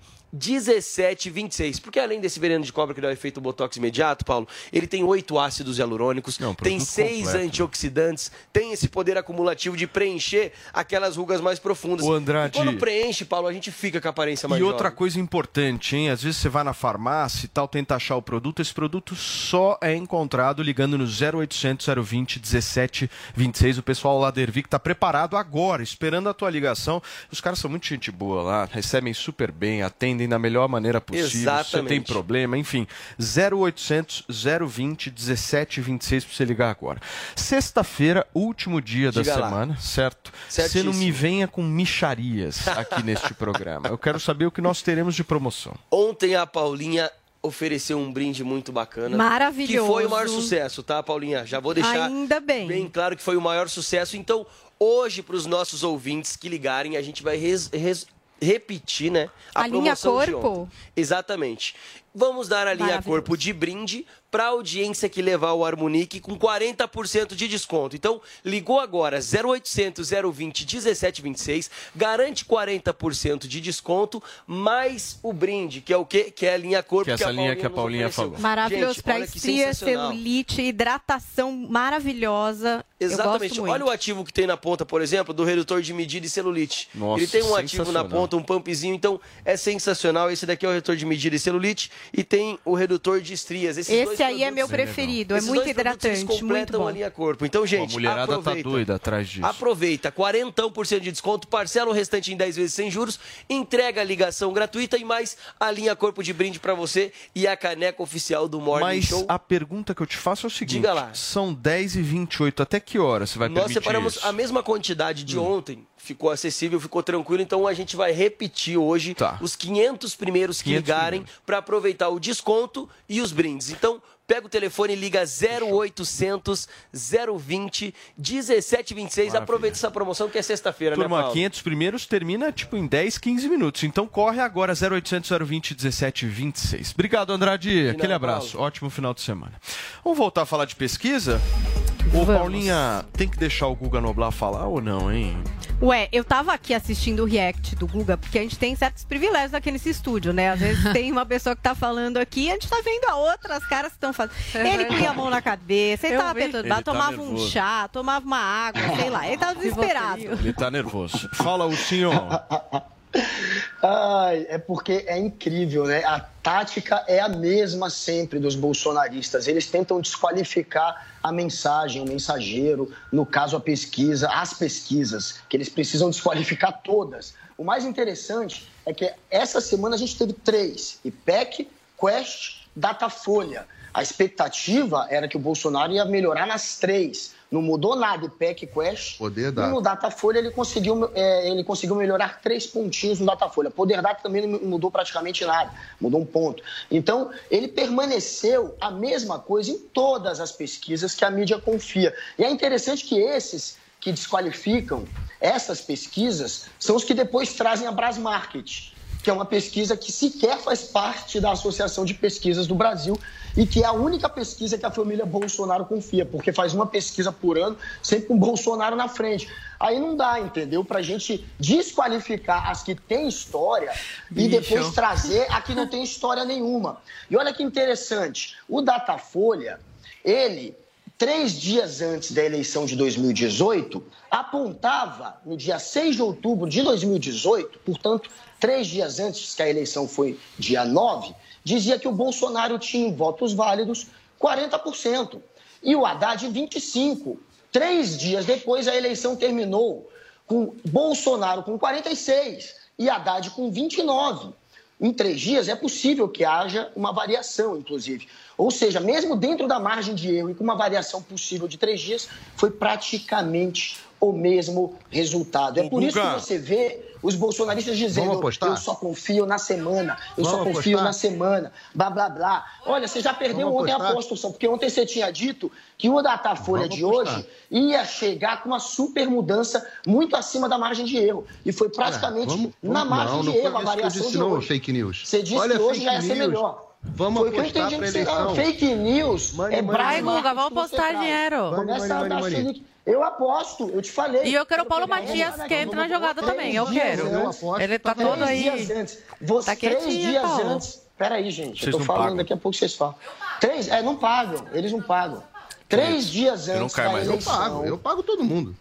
S11: Porque além desse veneno de cobra que dá o efeito botox imediato, Paulo, ele tem oito ácidos hialurônicos, tem
S5: produto
S11: seis
S5: completo.
S11: antioxidantes, tem esse poder acumulativo de preencher aquelas rugas mais profundas.
S5: O Andrade-
S11: E quando preenche, Paulo, a gente fica com a aparência mais
S5: E outra
S11: jovem.
S5: coisa importante, hein? Às vezes você vai na farmácia e tal, tenta achar o produto. Esse produto só é encontrado ligando no 0800 020 1726. O pessoal lá da Ervic tá preparado agora, esperando a tua ligação. Os caras são muito gente boa lá, recebem super bem, atendem da melhor maneira possível. Se você tem
S11: Exatamente.
S5: problema, enfim. 0800 020 1726 pra você ligar agora. Sexta-feira, último dia da
S11: Diga lá.
S5: semana, certo? Você
S11: Certíssimo.
S5: não me venha com micharias aqui neste programa. Eu quero saber o que nós teremos de promoção.
S11: Ontem a Paulinha ofereceu um brinde muito bacana.
S6: Maravilhoso.
S11: Que foi o maior sucesso, tá, Paulinha? Já vou deixar
S6: Ainda bem.
S11: bem claro que foi o maior sucesso. Então, hoje, para os nossos ouvintes que ligarem, a gente vai res- res- repetir, né?
S6: A linha
S11: promoção de
S6: corpo?
S11: Exatamente. Vamos dar a linha
S6: Maravilhoso.
S11: corpo de brinde para a audiência que levar o Harmonique com 40% de desconto. Então, ligou agora 0800 020 1726, garante 40% de desconto, mais o brinde, que é o quê? Que é a linha corpo
S5: Que é essa linha que a Paulinha falou.
S6: Maravilhoso para
S11: que
S6: estria, celulite, hidratação maravilhosa. Eu
S11: Exatamente. Olha o ativo que tem na ponta, por exemplo, do redutor de medida e celulite.
S5: Nossa,
S11: Ele tem um ativo na ponta, um pumpzinho, então é sensacional. Esse daqui é o redutor de medida e celulite e tem o redutor de estrias. Esses dois
S6: Esse aí é
S11: produtos-
S6: meu preferido, é muito
S11: dois
S6: hidratante, muito
S11: completam
S6: bom.
S11: a linha corpo. Então, gente,
S5: a mulherada
S11: aproveita.
S5: tá doida atrás disso.
S11: Aproveita, 40% de desconto, parcela o restante em 10 vezes sem juros, entrega a ligação gratuita e mais a linha corpo de brinde pra você e a caneca oficial do Morning
S5: Mas
S11: Show.
S5: a pergunta que eu te faço é o seguinte:
S11: Diga lá.
S5: são 10 e 28 até que hora você vai
S11: Nós
S5: permitir
S11: separamos
S5: isso?
S11: a mesma quantidade
S5: Hum.
S11: de ontem, ficou acessível, ficou tranquilo, então a gente vai repetir hoje
S5: Tá.
S11: os 500 primeiros que
S5: 500
S11: ligarem para aproveitar o desconto e os brindes. Então, pega o telefone e liga 0800 020 1726.
S5: Maravilha.
S11: Aproveita essa promoção que é sexta-feira, né,
S5: Turma,
S11: Paulo?
S5: 500 primeiros termina tipo em 10, 15 minutos. Então corre agora 0800 020 1726. Obrigado, Andrade. Aquele abraço.
S11: Paulo.
S5: Ótimo final de semana. Vamos voltar a falar de pesquisa? Ô, Paulinha, tem que deixar o Guga Noblar falar ou não, hein?
S6: Ué, eu tava aqui assistindo o react do Guga, porque a gente tem certos privilégios aqui nesse estúdio, né? Às vezes tem uma pessoa que tá falando aqui e a gente tá vendo a outra, as caras que estão fazendo. Ele punha a mão na cabeça, ele
S8: Eu
S6: tava
S8: vi.
S6: perturbado,
S5: Ele tá
S6: tomava um
S5: nervoso.
S6: chá, tomava uma água, sei lá. Ele tava desesperado.
S5: Ele tá nervoso. Fala o senhor.
S9: Ai, é porque é incrível, né? A tática é a mesma sempre dos bolsonaristas. Eles tentam desqualificar a mensagem, o mensageiro, no caso a pesquisa, as pesquisas, que eles precisam desqualificar todas. O mais interessante é que essa semana a gente teve três: IPEC, Quest, Datafolha. A expectativa era que o Bolsonaro ia melhorar nas três. Não mudou nada, IPEC, Quest.
S10: Poder
S9: E
S10: dar.
S9: no Datafolha ele conseguiu, é, ele conseguiu melhorar três pontinhos no Datafolha. Poder Data também não mudou praticamente nada, mudou um ponto. Então, ele permaneceu a mesma coisa em todas as pesquisas que a mídia confia. E é interessante que esses que desqualificam essas pesquisas são os que depois trazem a Brasmarket, que é uma pesquisa que sequer faz parte da Associação de Pesquisas do Brasil e que é a única pesquisa que a família Bolsonaro confia, porque faz uma pesquisa por ano, sempre com Bolsonaro na frente. Aí não dá, entendeu? Pra gente desqualificar as que têm história e
S12: Bicho.
S9: depois trazer a que não tem história nenhuma. E olha que interessante, o Datafolha, ele três dias antes da eleição de 2018, apontava, no dia 6 de outubro de 2018, portanto, três dias antes que a eleição foi dia 9, dizia que o Bolsonaro tinha em votos válidos 40% e o Haddad 25%. Três dias depois, a eleição terminou com Bolsonaro com 46% e Haddad com 29%. Em três dias é possível que haja uma variação, inclusive. Ou seja, mesmo dentro da margem de erro e com uma variação possível de três dias, foi praticamente o mesmo resultado. É por isso que você vê os bolsonaristas dizendo eu só confio na semana, eu só
S10: Vamos
S9: confio
S10: apostar?
S9: na semana, blá, blá, blá. Olha, você já perdeu
S10: Vamos
S9: ontem a
S10: apostar?
S9: aposta, porque ontem você tinha dito que o Datafolha
S10: Vamos
S9: de
S10: apostar.
S9: hoje ia chegar com uma super mudança muito acima da margem de erro. E foi praticamente
S10: vamos-
S9: na margem
S10: não,
S9: de
S10: não
S9: erro, a variação
S10: disse,
S9: de
S10: não,
S9: hoje.
S10: fake news.
S9: Você disse
S10: Olha,
S9: que hoje já ia ser
S10: news.
S9: melhor.
S10: Vamos
S9: Foi o que eu
S10: apostar
S9: entendi
S10: pra
S9: que você
S10: eleição.
S9: Fake news
S10: Money,
S9: é
S10: money, money.
S8: Guga, vamos apostar dinheiro.
S9: Começa
S10: Money,
S9: a
S10: money,
S9: dar
S10: money.
S9: Eu aposto, eu te falei.
S8: E eu quero o Paulo Matias que entre na jogada também, eu quero.
S9: antes.
S10: Eu aposto.
S8: Ele tá todo aí.
S9: dias antes. Você,
S8: Tá
S9: três dias
S8: Paulo.
S9: antes. Peraí, gente.
S5: Vocês
S9: eu tô
S5: não
S9: falando,
S5: pagam.
S9: daqui a pouco vocês falam. Três, é, não pagam. Eles não pagam. Três dias
S5: Eu não
S9: antes
S5: caio
S9: da
S5: mais.
S10: Eu pago, eu pago todo mundo.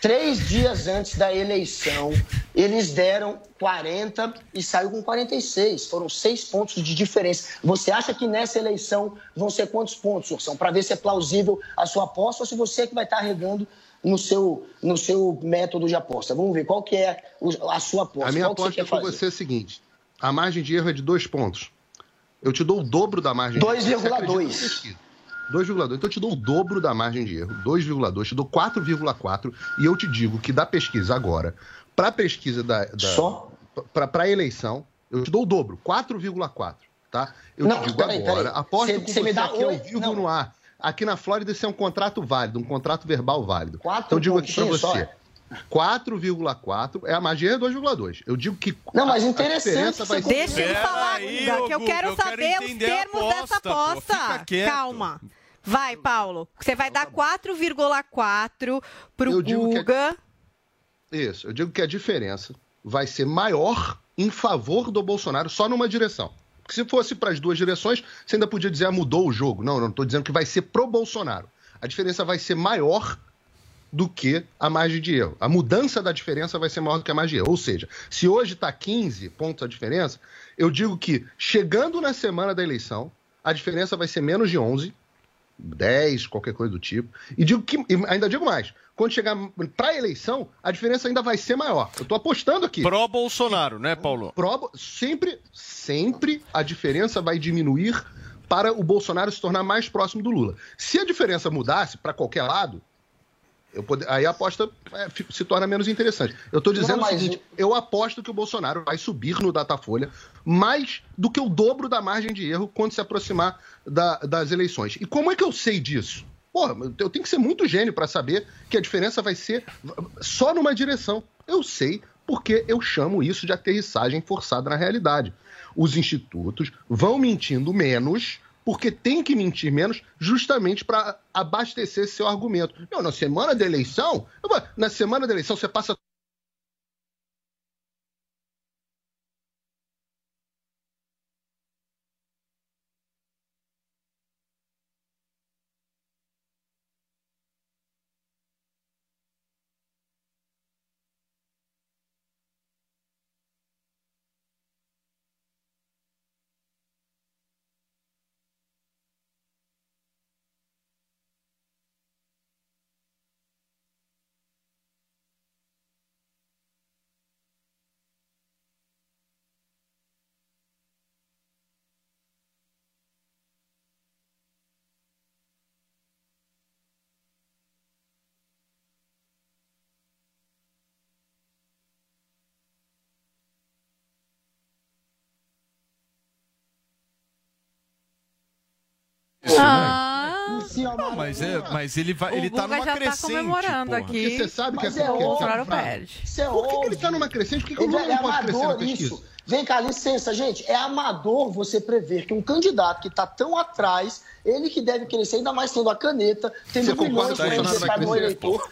S9: Três dias antes da eleição, eles deram 40 e saiu com 46. Foram seis pontos de diferença. Você acha que nessa eleição vão ser quantos pontos, Ursão? Para ver se é plausível a sua aposta ou se você é que vai estar regando no seu, no seu método de aposta. Vamos ver qual que é a sua aposta.
S10: A minha
S9: qual que
S10: aposta com você é a seguinte: a margem de erro é de dois pontos. Eu te dou o dobro da margem de erro. Você acredita
S9: 2,2.
S10: Na pesquisa? 2,2. Então eu te dou o dobro da margem de erro, 2,2, te dou 4,4 e eu te digo que da pesquisa agora, para a pesquisa da, da
S9: Só?
S10: para a eleição, eu te dou o dobro, 4,4, tá? Eu
S9: Não,
S10: te digo
S9: peraí,
S10: agora,
S9: peraí.
S10: aposto
S9: Cê-
S10: com
S9: cê
S10: você
S9: me dá
S10: aqui ao
S9: oito-
S10: vivo
S9: não.
S10: no ar. Aqui na Flórida isso é um contrato válido, um contrato verbal válido.
S9: Quatro
S10: então eu digo aqui para você,
S9: só?
S10: 4,4 é a margem é 2,2. Eu digo que
S9: Não, mas
S10: a- a
S9: interessante
S10: vai ser
S6: Deixa ele falar,
S5: aí,
S6: Guga, que eu quero
S5: eu quero
S6: saber os
S5: entender a
S6: termos dessa
S5: aposta, pô.
S6: aposta.
S5: Quieto.
S6: Calma. Vai, Paulo. Você vai dar 4,4 pro
S10: Eu digo que é-
S6: Guga.
S10: Isso, eu digo que a diferença vai ser maior em favor do Bolsonaro só numa direção. Porque se fosse para as duas direções, você ainda podia dizer, ah, mudou o jogo. Não, não estou dizendo que vai ser pro Bolsonaro. A diferença vai ser maior do que a margem de erro. A mudança da diferença vai ser maior do que a margem de erro. Ou seja, se hoje está 15 pontos a diferença, eu digo que chegando na semana da eleição, a diferença vai ser menos de 11, 10, qualquer coisa do tipo. E digo que e ainda digo mais, quando chegar para a eleição, a diferença ainda vai ser maior. Eu estou apostando aqui.
S5: Pró-Bolsonaro, né, Paulo?
S10: Pró- sempre, sempre a diferença vai diminuir para o Bolsonaro se tornar mais próximo do Lula. Se a diferença mudasse para qualquer lado, pode- aí a aposta é, se torna menos interessante. Eu estou dizendo
S9: Não, mas
S10: o seguinte: eu aposto que o Bolsonaro vai subir no Datafolha mais do que o dobro da margem de erro quando se aproximar da- das eleições. E como é que eu sei disso? Porra, eu tenho que ser muito gênio para saber que a diferença vai ser só numa direção. Eu sei porque eu chamo isso de aterrissagem forçada na realidade. Os institutos vão mentindo menos porque tem que mentir menos justamente para abastecer seu argumento. Não, na semana da eleição, na semana da eleição você passa
S9: assim, ó.
S5: Não, mas, é, mas ele vai, o ele tá numa
S8: já Ele
S5: Tá
S8: comemorando
S5: porra.
S8: aqui.
S10: Porque você sabe
S9: mas
S10: que
S9: é,
S10: é o
S9: Bolsonaro
S8: perde.
S10: Por que, que, ele tá numa crescente? Por que, que
S9: ele o
S10: Lula
S9: é
S10: não pode crescer na pesquisa?
S9: Isso. Vem cá, licença, gente. É amador você prever que um candidato que está tão atrás, ele que deve crescer, ainda mais tendo a caneta, tendo
S10: você que você vai
S9: no eleitor.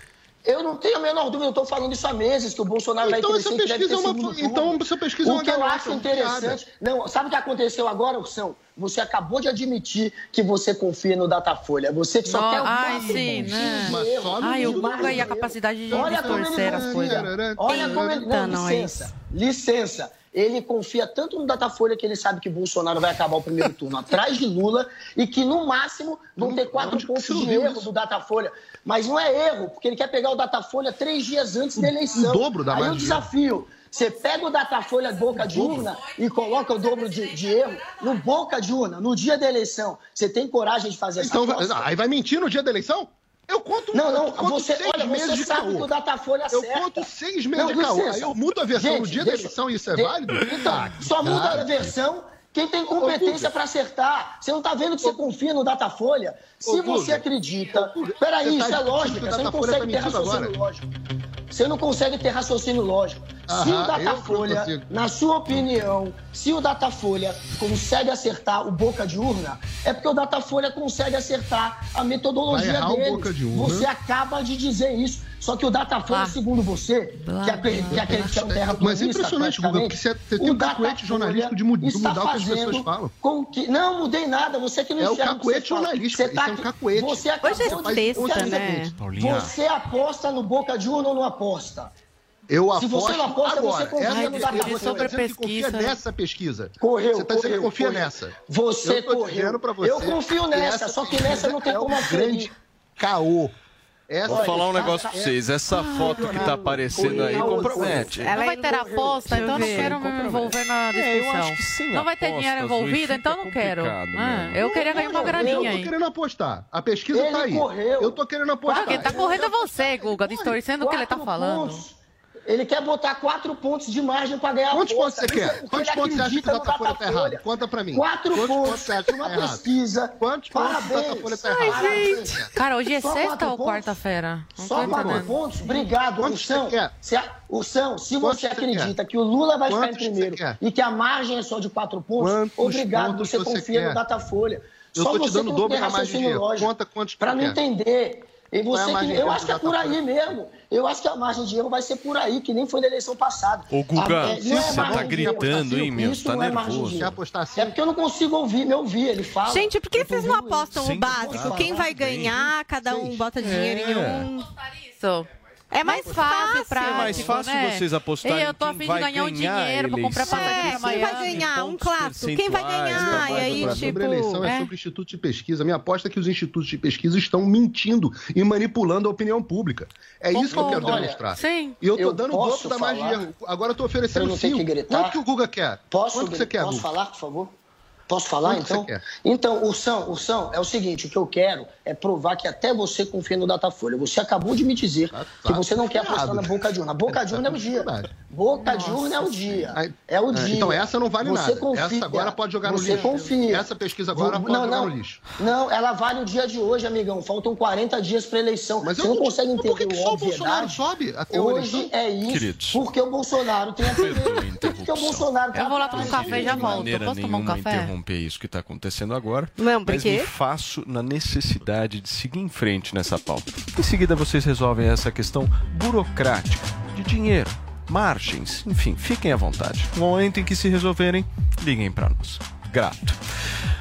S9: Eu não tenho a menor dúvida, eu estou falando isso há meses, que o Bolsonaro
S10: então,
S9: vai crescer, deve ter
S10: uma. Então, você pesquisa o uma
S9: O que eu acho interessante... Não, sabe o que aconteceu agora, Ursão? Você acabou de admitir que você confia no Datafolha. Você só
S8: oh,
S9: quer o Ah,
S8: sim, né?
S10: Mas só
S8: ai, eu
S9: nunca
S8: ia a capacidade de
S9: Olha
S8: distorcer as
S9: é
S8: coisas. Né?
S9: Olha como ele... Não, licença. Licença ele confia tanto no Datafolha que ele sabe que Bolsonaro vai acabar o primeiro turno atrás de Lula e que, no máximo, vão ter quatro pontos de erro do Datafolha. Mas não é erro, porque ele quer pegar o Datafolha três dias antes da eleição.
S10: O dobro da
S9: Aí o
S10: um
S9: desafio. Você pega o Datafolha boca de urna e coloca o dobro de, de, erro no boca de urna, no dia da eleição. Você tem coragem de fazer
S10: então, essa
S9: Então,
S10: aí vai mentir no dia da eleição? Eu conto
S9: Não, não,
S10: conto
S9: você,
S10: seis
S9: olha,
S10: meses
S9: você
S10: de
S9: sabe que o Datafolha acerta.
S10: Eu conto seis meses
S9: não,
S10: de caô. Aí eu mudo a versão
S9: Gente,
S10: no dia
S9: deixa,
S10: da edição isso é
S9: de,
S10: válido?
S9: Então,
S10: ah,
S9: só
S10: cara.
S9: muda a versão quem tem competência para acertar. Você não está vendo que você confia no Datafolha? Se você acredita... Peraí,
S10: tá
S9: isso é
S10: lógico,
S9: você não consegue ter raciocínio lógico. Você não consegue ter raciocínio lógico.
S10: Aham, se o
S9: Datafolha, na sua opinião, se o Datafolha consegue acertar o boca de urna, é porque o Datafolha consegue acertar a metodologia dele. Você acaba de dizer isso. Só que o Datafolha,
S8: ah.
S9: segundo você, blá, que, acredita, que acredita que é um é é terra
S10: Mas é impressionante, Guga, porque você, é- tem um cacuete jornalístico de mudar o que as pessoas falam.
S9: Com que... Não, mudei nada. Você que não
S10: é
S9: enxerga.
S10: É
S9: o cacuete
S10: jornalístico.
S9: Você tá...
S10: é um cacuete.
S9: Você
S8: Hoje é sexta, né?
S9: Você aposta no Boca de Urna ou não aposta?
S10: Eu aposto.
S9: Se você não aposta,
S10: agora, você
S9: confia
S10: essa,
S9: no Datafolha.
S8: Sobre
S10: você pesquisa. confia nessa pesquisa.
S9: Correu.
S10: Você está dizendo que confia nessa.
S9: Você
S10: eu
S9: correu. Eu confio nessa, só que nessa não tem como
S10: é um grande caô. Essa
S5: Vou falar um negócio pra vocês. Essa foto que tá aparecendo aí compromete.
S9: Ela
S8: não vai ter aposta, então não quero me envolver na discussão. não vai ter dinheiro envolvido, então não quero. Ah, eu queria ganhar uma graninha aí.
S10: Eu tô querendo apostar. A pesquisa tá aí. Eu tô querendo apostar.
S8: Quem tá correndo é você, Guga, distorcendo o que ele tá falando.
S9: Ele quer botar quatro pontos de margem para ganhar
S10: Quantos pontos você quer?
S9: Tá
S10: quantos pontos você acha que o Datafolha
S9: está
S10: errado? Conta para mim.
S9: Quatro
S10: Quantos
S9: pontos.
S10: Você acha
S9: uma pesquisa.
S10: Quantos pontos o Datafolha está errado?
S9: Ai, gente.
S8: Cara, hoje é sexta ou quarta-feira?
S9: Só quatro pontos? Obrigado, Ursão.
S10: São.
S9: Se, o São, se você acredita que o Lula vai ficar em primeiro e que a margem é só de quatro pontos, obrigado, você confia no Datafolha.
S10: Eu estou te dando o dobro margem de. Conta quantos Para
S9: não entender e você que, eu acho que é por tá
S10: aí
S9: mesmo. Eu acho que a margem de erro vai ser por aí, que nem foi na eleição passada.
S5: Ô, Guga,
S9: a, é, não é
S5: você tá gritando,
S9: tá
S5: hein, meu? Tá
S9: é
S5: nervoso.
S10: É,
S9: é porque eu não consigo ouvir, me ouvir, ele fala.
S6: Gente, por que vocês não apostam o básico? Quem vai ganhar, cada um bota dinheiro em é. um.
S8: Isso.
S6: É mais fácil
S8: para
S5: É mais tipo, fácil
S8: né?
S5: vocês apostarem.
S8: Eu tô fim de ganhar um dinheiro pra comprar passagem.
S6: É, quem vai ganhar? Um clássico. Quem vai ganhar? E aí, tipo.
S10: Sobre eleição é,
S8: é,
S10: sobre instituto de pesquisa. Minha aposta é que os institutos de pesquisa estão mentindo e manipulando a opinião pública. É isso que eu quero demonstrar.
S8: Sim.
S10: E eu tô dando o dobro da magia. Agora eu tô oferecendo cinco.
S9: Tanto
S10: Quanto que o Guga quer?
S9: Posso,
S10: Quanto que você quer,
S9: Posso falar, por favor? Posso falar,
S10: Quanto
S9: então? Então, o São é o seguinte, o que eu quero é provar que até você confia no Datafolha. Você acabou de me dizer
S10: tá
S9: que você não quer apostar na boca de urna. Boca tá de urna é o dia. Boca de urna é o dia. É o
S10: é,
S9: dia.
S10: Então essa não vale
S9: você
S10: nada.
S9: Confia.
S10: Essa agora pode jogar no lixo.
S9: Confia.
S10: Essa pesquisa agora pode não, jogar não. no lixo.
S9: Não, ela vale o dia de hoje, amigão. Faltam 40 dias para eleição.
S10: Mas
S9: você não,
S10: não
S9: consegue
S10: entender por que, que só o Bolsonaro sobe até
S9: Hoje é isso.
S5: Queridos.
S9: Porque o Bolsonaro tem a Porque o Bolsonaro tá
S8: Eu vou lá tomar um café e já volto. Posso tomar um café?
S5: interromper isso que está acontecendo agora.
S6: Não, porque...
S5: Mas me faço na necessidade de seguir em frente nessa pauta. Em seguida, vocês resolvem essa questão burocrática de dinheiro, margens, enfim, fiquem à vontade. No momento em que se resolverem, liguem para nós. Grato.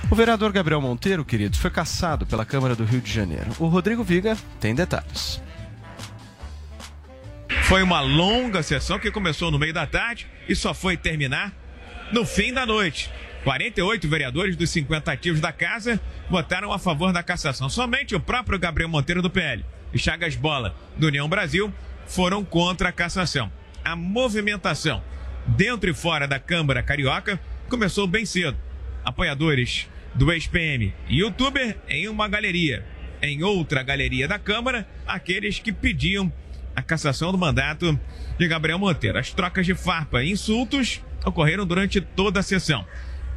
S5: O vereador Gabriel Monteiro, queridos, foi caçado pela Câmara do Rio de Janeiro. O Rodrigo Viga tem detalhes.
S13: Foi uma longa sessão que começou no meio da tarde e só foi terminar no fim da noite. 48 vereadores dos 50 ativos da casa votaram a favor da cassação. Somente o próprio Gabriel Monteiro do PL e Chagas Bola do União Brasil foram contra a cassação. A movimentação dentro e fora da Câmara Carioca começou bem cedo. Apoiadores do ex-PM e youtuber em uma galeria. Em outra galeria da Câmara, aqueles que pediam a cassação do mandato de Gabriel Monteiro. As trocas de farpa e insultos ocorreram durante toda a sessão.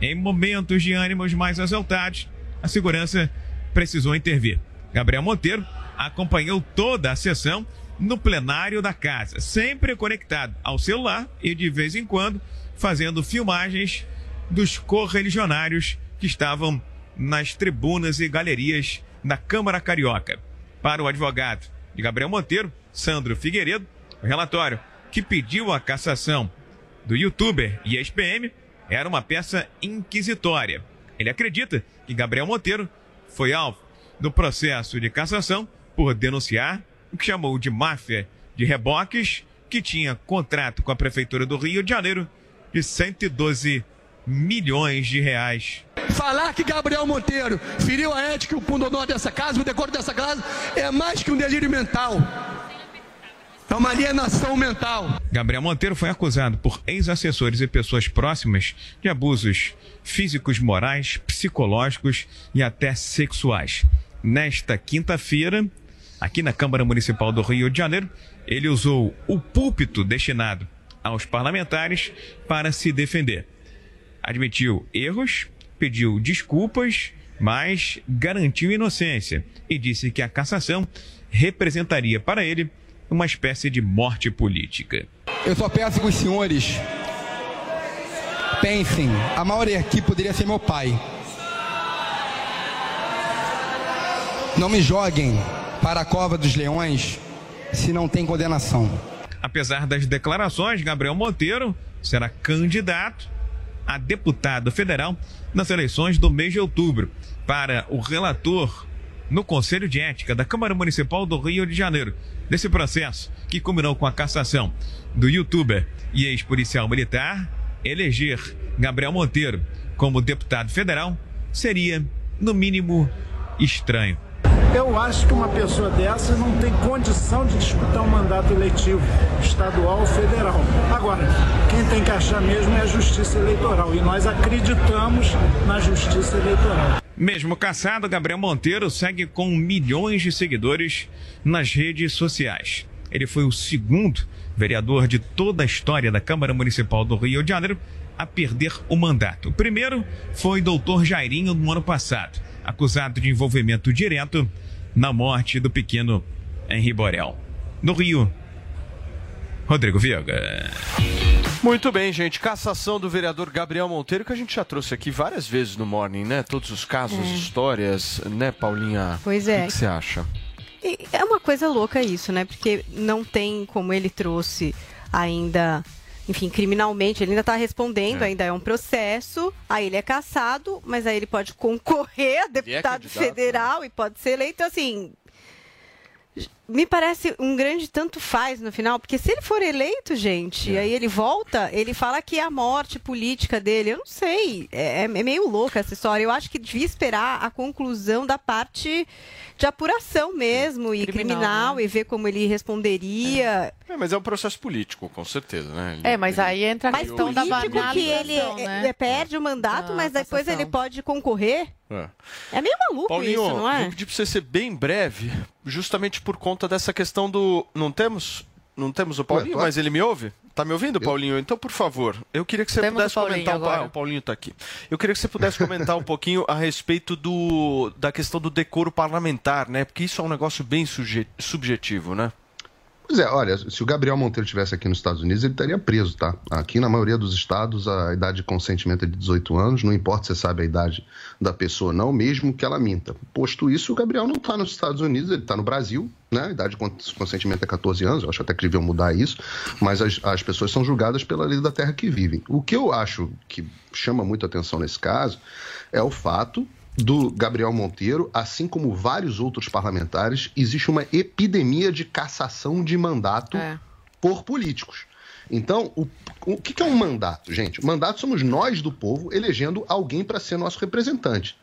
S13: Em momentos de ânimos mais exaltados, a segurança precisou intervir. Gabriel Monteiro acompanhou toda a sessão no plenário da casa, sempre conectado ao celular e de vez em quando fazendo filmagens dos correligionários que estavam nas tribunas e galerias da Câmara Carioca. Para o advogado de Gabriel Monteiro, Sandro Figueiredo, o relatório que pediu a cassação do youtuber e ex-PM era uma peça inquisitória. Ele acredita que Gabriel Monteiro foi alvo do processo de cassação por denunciar o que chamou de máfia de reboques, que tinha contrato com a Prefeitura do Rio de Janeiro de 112 milhões de reais.
S14: Falar que Gabriel Monteiro feriu a ética e o pundonor dessa casa, o decoro dessa casa, é mais que um delírio mental. É uma alienação mental.
S13: Gabriel Monteiro foi acusado por ex-assessores e pessoas próximas de abusos físicos, morais, psicológicos e até sexuais. Nesta quinta-feira, aqui na Câmara Municipal do Rio de Janeiro, ele usou o púlpito destinado aos parlamentares para se defender. Admitiu erros, pediu desculpas, mas garantiu inocência e disse que a cassação representaria para ele uma espécie de morte política.
S14: Eu só peço que os senhores pensem, a maioria aqui poderia ser meu pai. Não me joguem para a cova dos leões se não tem condenação.
S13: Apesar das declarações, Gabriel Monteiro será candidato a deputado federal nas eleições do mês de outubro. Para o relator no Conselho de Ética da Câmara Municipal do Rio de Janeiro, desse processo que culminou com a cassação do youtuber e ex-policial militar, eleger Gabriel Monteiro como deputado federal seria, no mínimo, estranho.
S15: Eu acho que uma pessoa dessa não tem condição de disputar um mandato eletivo, estadual ou federal. Agora, quem tem que achar mesmo é a justiça eleitoral. E nós acreditamos na justiça eleitoral.
S13: Mesmo caçado, Gabriel Monteiro segue com milhões de seguidores nas redes sociais. Ele foi o segundo vereador de toda a história da Câmara Municipal do Rio de Janeiro a perder o mandato. O primeiro foi doutor Jairinho no ano passado, acusado de envolvimento direto na morte do pequeno Henri Borel. No Rio, Rodrigo Viega.
S5: Muito bem, gente. Cassação do vereador Gabriel Monteiro, que a gente já trouxe aqui várias vezes no Morning, né? Todos os casos,
S6: É.
S5: histórias, né, Paulinha?
S6: Pois
S5: O
S6: é.
S5: que que você acha?
S6: É uma coisa louca isso, né? Porque não tem como ele trouxe ainda, enfim, criminalmente, ele ainda está respondendo,
S16: É.
S6: ainda é um processo, aí ele é caçado, mas aí ele pode concorrer a deputado
S16: candidato,
S6: federal e pode ser eleito, assim. Me parece um grande tanto faz no final, porque se ele for eleito, gente, aí ele volta, ele fala que é a morte política dele. Eu não sei. É, é meio louca essa história. Eu acho que devia esperar a conclusão da parte de apuração mesmo, e
S8: Criminal,
S6: criminal, e ver como ele responderia.
S5: É, mas é um processo político, com certeza, né? Ele-
S8: É, mas aí entra a
S6: Mas
S8: questão da
S6: político que
S8: banalização,
S6: ele é-
S8: né?
S6: é- perde o mandato,
S8: Da
S6: mas depois ele pode concorrer.
S5: É.
S6: É meio maluco
S5: Paulinho,
S6: isso, não é?
S5: vou pedir pra você ser bem breve, justamente por conta dessa questão do. Não temos? Não temos o Paulinho,
S10: tô-
S5: mas ele me ouve? Tá me ouvindo, Paulinho? Então, por favor, eu queria que você
S8: Temos
S5: pudesse comentar um
S8: agora.
S5: O Paulinho tá aqui. Eu queria que você pudesse comentar um pouquinho a respeito do, da questão do decoro parlamentar, né? Porque isso é um negócio bem suje- subjetivo, né?
S10: Pois é, olha, se o Gabriel Monteiro estivesse aqui nos Estados Unidos, ele estaria preso, tá? Aqui, na maioria dos estados, a idade de consentimento é de 18 anos, não importa se você sabe a idade da pessoa não, mesmo que ela minta. Posto isso, o Gabriel não está nos Estados Unidos, ele está no Brasil, né? A idade de cons- consentimento é 14 anos, eu acho até deviam mudar isso, mas as, as pessoas são julgadas pela lei da terra que vivem. O que eu acho que chama muito atenção nesse caso é o fato do Gabriel Monteiro, assim como vários outros parlamentares, existe uma epidemia de cassação de mandato por políticos. Então, o, o que que é um mandato, gente? Mandato somos nós do povo elegendo alguém para ser nosso representante.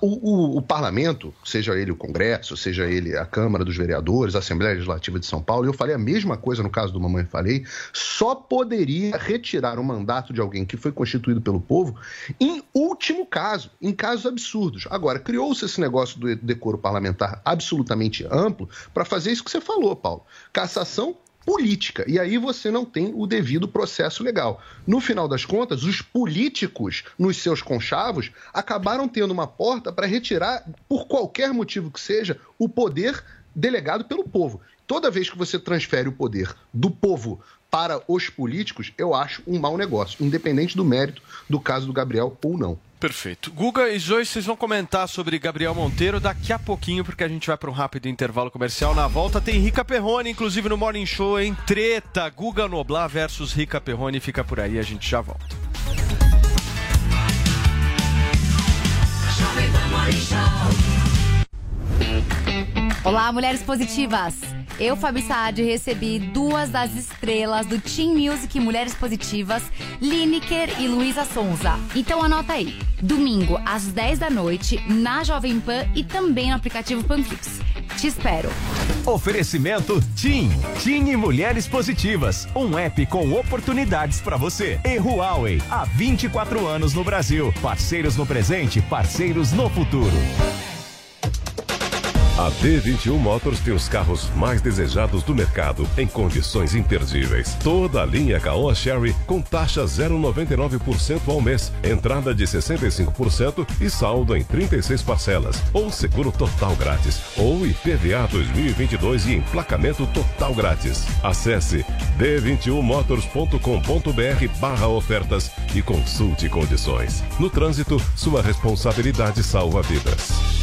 S10: O, o- o parlamento, seja ele o Congresso, seja ele a Câmara dos Vereadores, a Assembleia Legislativa de São Paulo, eu falei a mesma coisa no caso do Mamãe Falei, só poderia retirar o mandato de alguém que foi constituído pelo povo em último caso, em casos absurdos. Agora, criou-se esse negócio do decoro parlamentar absolutamente amplo para fazer isso que você falou, Paulo. Cassação política. E aí você não tem o devido processo legal. No final das contas, os políticos, nos seus conchavos, acabaram tendo uma porta para retirar, por qualquer motivo que seja, o poder delegado pelo povo. Toda vez que você transfere o poder do povo para os políticos, eu acho um mau negócio, independente do mérito do caso do Gabriel ou não.
S5: Perfeito. Guga e Zoe, vocês vão comentar sobre Gabriel Monteiro daqui a pouquinho, porque a gente vai para um rápido intervalo comercial. Na volta tem Rica Perrone, inclusive no Morning Show, em treta. Guga Noblar versus Rica Perrone. Fica por aí, a gente já volta.
S16: Olá, mulheres positivas! Eu, Fabi Saad, recebi duas das estrelas do Team Music Mulheres Positivas, Lineker e Luísa Sonza. Então anota aí, domingo às 10 da noite, na Jovem Pan e também no aplicativo Panflix. Te espero!
S17: Oferecimento TIM. TIM e Mulheres Positivas. Um app com oportunidades para você. E Huawei. Há 24 anos no Brasil. Parceiros no presente, parceiros no futuro.
S18: A D21 Motors tem os carros mais desejados do mercado em condições imperdíveis. Toda a linha Caoa Sherry com taxa 0,99% ao mês, entrada de 65% e saldo em 36 parcelas, ou seguro total grátis, ou IPVA 2022 e emplacamento total grátis. Acesse d21motors.com.br barra ofertas e consulte condições. No trânsito, sua responsabilidade salva vidas.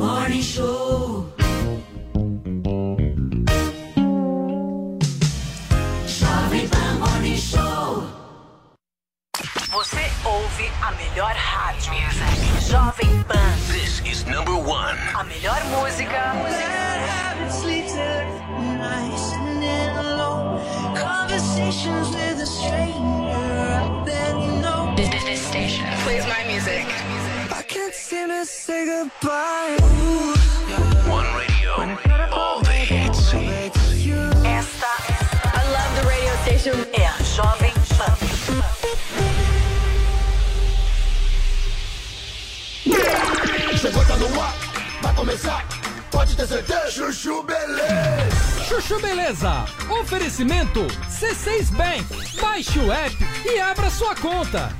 S12: Morning Show. Jovem Pan Morning Show.
S19: Você ouve a melhor rádio. Jovem Pan.
S20: This is number one.
S19: A melhor música.
S12: Conversations with a stranger I barely know.
S19: This station plays my
S12: to say goodbye.
S20: One radio, all the hits.
S19: Esta, I love the radio station. É a Jovem Pan.
S12: Chegou, tá no ar, vai começar. Pode ter certeza. Chuchu Beleza.
S21: Chuchu Beleza. Oferecimento C6 Bank. Baixe o app e abra sua conta.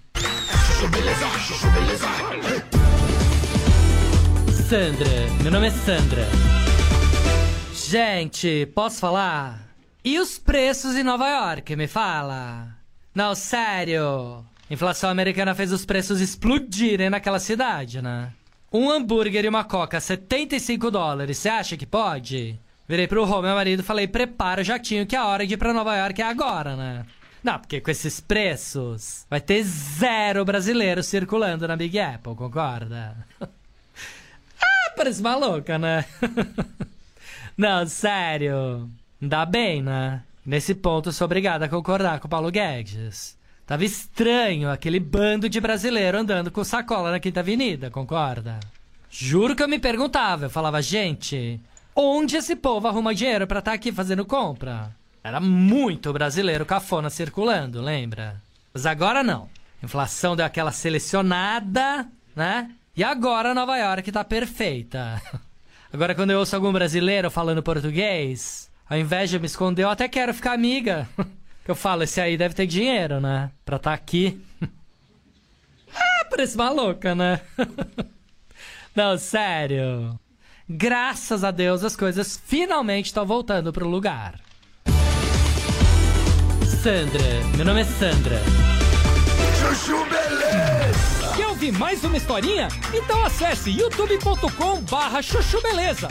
S21: Sandra, meu nome é Sandra. Gente, posso falar? E os preços em Nova York, me fala? Não, sério. Inflação americana fez os preços explodirem naquela cidade, né? Um hambúrguer e uma coca, 75 dólares. Você acha que pode? Virei pro Rô, meu marido, falei: prepara o jatinho que a hora de ir pra Nova York é agora, né? Não, porque com esses preços vai ter zero brasileiro circulando na Big Apple, concorda? ah, parece maluca, né? Não, sério. Dá bem, né? Nesse ponto eu sou obrigado a concordar com o Paulo Guedes. Tava estranho aquele bando de brasileiro andando com sacola na Quinta Avenida, concorda? Juro que eu me perguntava, eu falava, gente, Onde esse povo arruma dinheiro pra estar aqui fazendo compra? Era muito brasileiro cafona circulando, lembra? Mas agora não. Inflação deu aquela selecionada, né? E agora Nova York tá perfeita. Agora quando eu ouço algum brasileiro falando português, ao invés de me esconder, eu até quero ficar amiga. Que eu falo, esse aí deve ter dinheiro, né? Pra estar aqui. ah, parece maluca, né? Não, sério. Graças a Deus as coisas finalmente estão voltando pro lugar. Sandra, meu nome é Sandra.
S12: Chuchu Beleza!
S21: Quer ouvir mais uma historinha? Então acesse youtube.com barra chuchu beleza.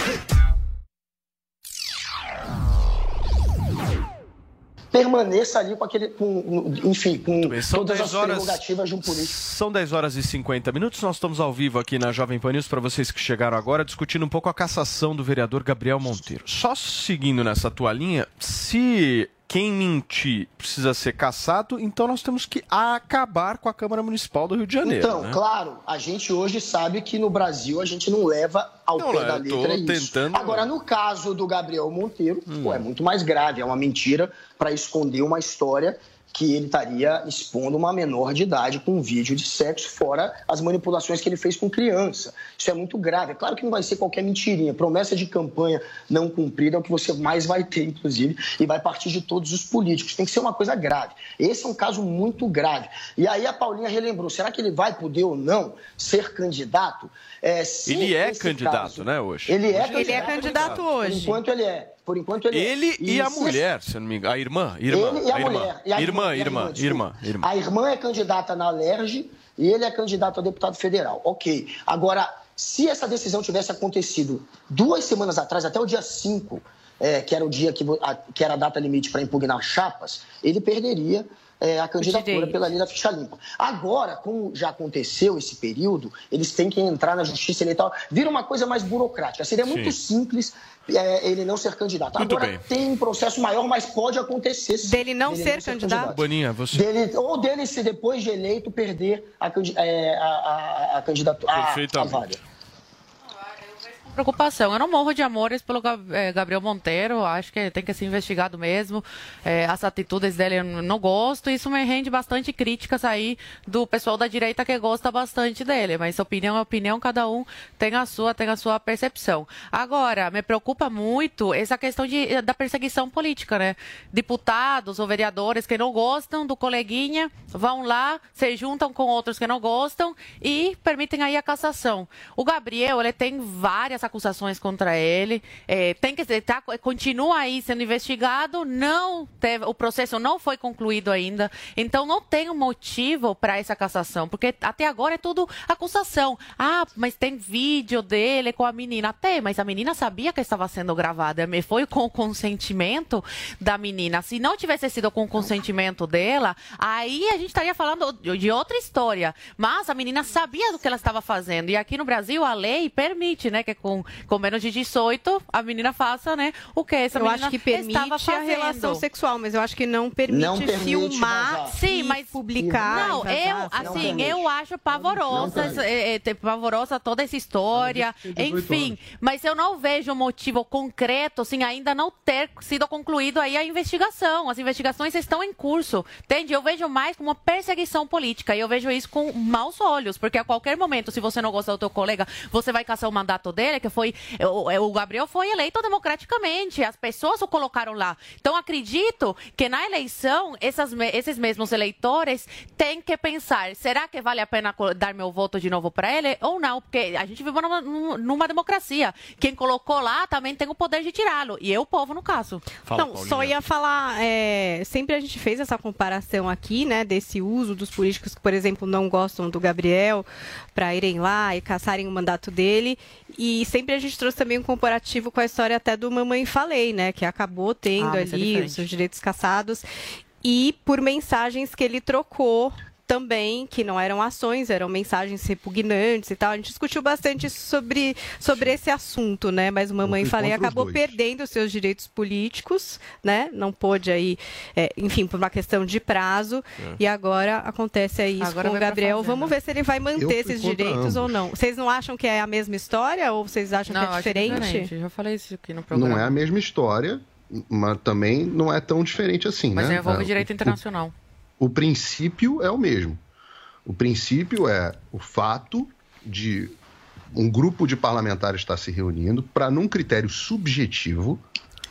S9: Permaneça ali com aquele, com, enfim, com
S5: São
S9: todas
S5: 10
S9: as
S5: horas,
S9: prerrogativas de um político.
S5: são 10 horas e 50 minutos. Nós estamos ao vivo aqui na Jovem Pan News para vocês que chegaram agora, discutindo um pouco a cassação do vereador Gabriel Monteiro. Só seguindo nessa tua linha, se quem mentir precisa ser cassado, então nós temos que acabar com a Câmara Municipal do Rio de Janeiro.
S9: Então,
S5: né?
S9: claro, a gente hoje sabe que no Brasil a gente não leva ao
S5: Não,
S9: pé
S5: né,
S9: da letra isso.
S5: tentando-
S9: Agora, no caso do Gabriel Monteiro,
S5: Hum.
S9: pô, é muito mais grave, é uma mentira para esconder uma história que ele estaria expondo uma menor de idade com um vídeo de sexo, fora as manipulações que ele fez com criança. Isso é muito grave. É claro que não vai ser qualquer mentirinha. Promessa de campanha não cumprida é o que você mais vai ter, inclusive, e vai partir de todos os políticos. Tem que ser uma coisa grave. Esse é um caso muito grave. E aí a Paulinha relembrou: será que ele vai poder ou não ser candidato? É,
S5: Ele é candidato,
S9: caso-
S5: né, hoje?
S9: Ele é
S5: Hoje
S9: candidato,
S6: Ele é candidato hoje.
S9: Enquanto ele é. Por enquanto ele, é.
S5: Ele e a
S9: se-
S5: mulher, se eu não me engano. A irmã, irmã.
S9: ele e a,
S5: irmã.
S9: mulher. E a
S5: irmã,
S9: e a
S5: irmã,
S9: desculpa.
S5: irmã, irmã.
S9: A irmã é candidata na Alerj e ele é candidato a deputado federal. Ok. Agora, se essa decisão tivesse acontecido duas semanas atrás, até o dia 5, é, que era o dia que, a, que era a data limite para impugnar chapas, ele perderia é, a candidatura pela lei da ficha limpa. Agora, como já aconteceu esse período, eles têm que entrar na justiça eleitoral. Vira uma coisa mais burocrática. Seria muito simples é, ele não ser candidato.
S5: Muito
S9: Agora,
S5: bem.
S9: tem um processo maior, mas pode acontecer. sim.
S6: Dele não ser candidato?
S5: Boninha, você.
S9: Dele, ou dele, se depois de eleito, perder a, é, a, a, a candidatura. a- A,
S5: Perfeitamente.
S9: vaga.
S8: Preocupação. Eu não morro de amores pelo eh, Gabriel Monteiro. Acho que tem que ser investigado mesmo. Eh, as atitudes dele eu não gosto. Isso me rende bastante críticas aí do pessoal da direita que gosta bastante dele. Mas opinião é opinião, cada um tem a sua, tem a sua percepção. Agora, me preocupa muito essa questão de, da perseguição política, né? Deputados ou vereadores que não gostam do coleguinha vão lá, se juntam com outros que não gostam e permitem aí a cassação. O Gabriel, ele tem várias acusações contra ele, eh, tem que tá, continua aí sendo investigado, não teve, o processo não foi concluído ainda, então não tem um motivo para essa cassação, porque até agora é tudo acusação. Ah, mas tem vídeo dele com a menina. Tem, mas a menina sabia que estava sendo gravada, foi com o consentimento da menina. Se não tivesse sido com o consentimento dela, aí a gente estaria falando de outra história. Mas a menina sabia do que ela estava fazendo. E aqui no Brasil a lei permite, né, que com, com menos de 18 a menina faça, né, o que essa
S6: eu
S8: menina
S6: acho que permite
S8: estava
S6: a
S8: fazendo.
S6: relação sexual, mas eu acho que não permite,
S9: Não permite
S6: filmar,
S9: vazar.
S8: Sim,
S6: e
S8: mas
S6: publicar.
S8: Não, eu,
S9: não
S8: assim,
S9: permite.
S8: eu acho pavorosa,
S9: Não
S8: é, é, é, pavorosa toda essa história, enfim. Mas eu não vejo motivo concreto, assim, ainda não ter sido concluído aí a investigação. As investigações estão em curso, entende? Eu vejo mais como uma perseguição política e eu vejo isso com maus olhos, porque a qualquer momento, se você não gosta do teu colega, você vai caçar o mandato dele, que foi, o, o Gabriel foi eleito democraticamente, as pessoas o colocaram lá. Então, acredito que na eleição, essas, esses mesmos eleitores têm que pensar: será que vale a pena dar meu voto de novo para ele ou não? Porque a gente vive numa, num- numa democracia. Quem colocou lá também tem o poder de tirá-lo. E eu, o povo, no caso.
S6: Não, só ia falar, é, sempre a gente fez essa comparação aqui, né, desse uso dos políticos que, por exemplo, não gostam do Gabriel para irem lá e caçarem o mandato dele. E sempre a gente trouxe também um comparativo com a história até do Mamãe Falei, né, que acabou tendo
S8: Ah, é
S6: ali
S8: diferente.
S6: os seus direitos caçados e por mensagens que ele trocou também que não eram ações, eram mensagens repugnantes e tal. A gente discutiu bastante sobre, sobre esse assunto, né? Mas o Mamãe Falei acabou
S10: dois.
S6: perdendo os seus direitos políticos, né? Não pôde aí, é, enfim, por uma questão de prazo.
S10: É.
S6: E agora acontece aí isso
S8: Agora
S6: com o Gabriel. Vamos ver se ele vai manter
S10: Eu
S6: esses direitos ou
S10: ambos.
S6: não. Vocês não acham que é a mesma história ou vocês acham
S8: Não,
S6: que é
S8: acho
S6: diferente?
S8: diferente. Já falei isso aqui no programa.
S10: Não é a mesma história, mas também não é tão diferente assim,
S8: Mas
S10: né?
S8: envolve
S10: É,
S8: direito
S10: o-
S8: internacional.
S10: O, princípio é o mesmo. O princípio é o fato de um grupo de parlamentares estar se reunindo para, num critério subjetivo,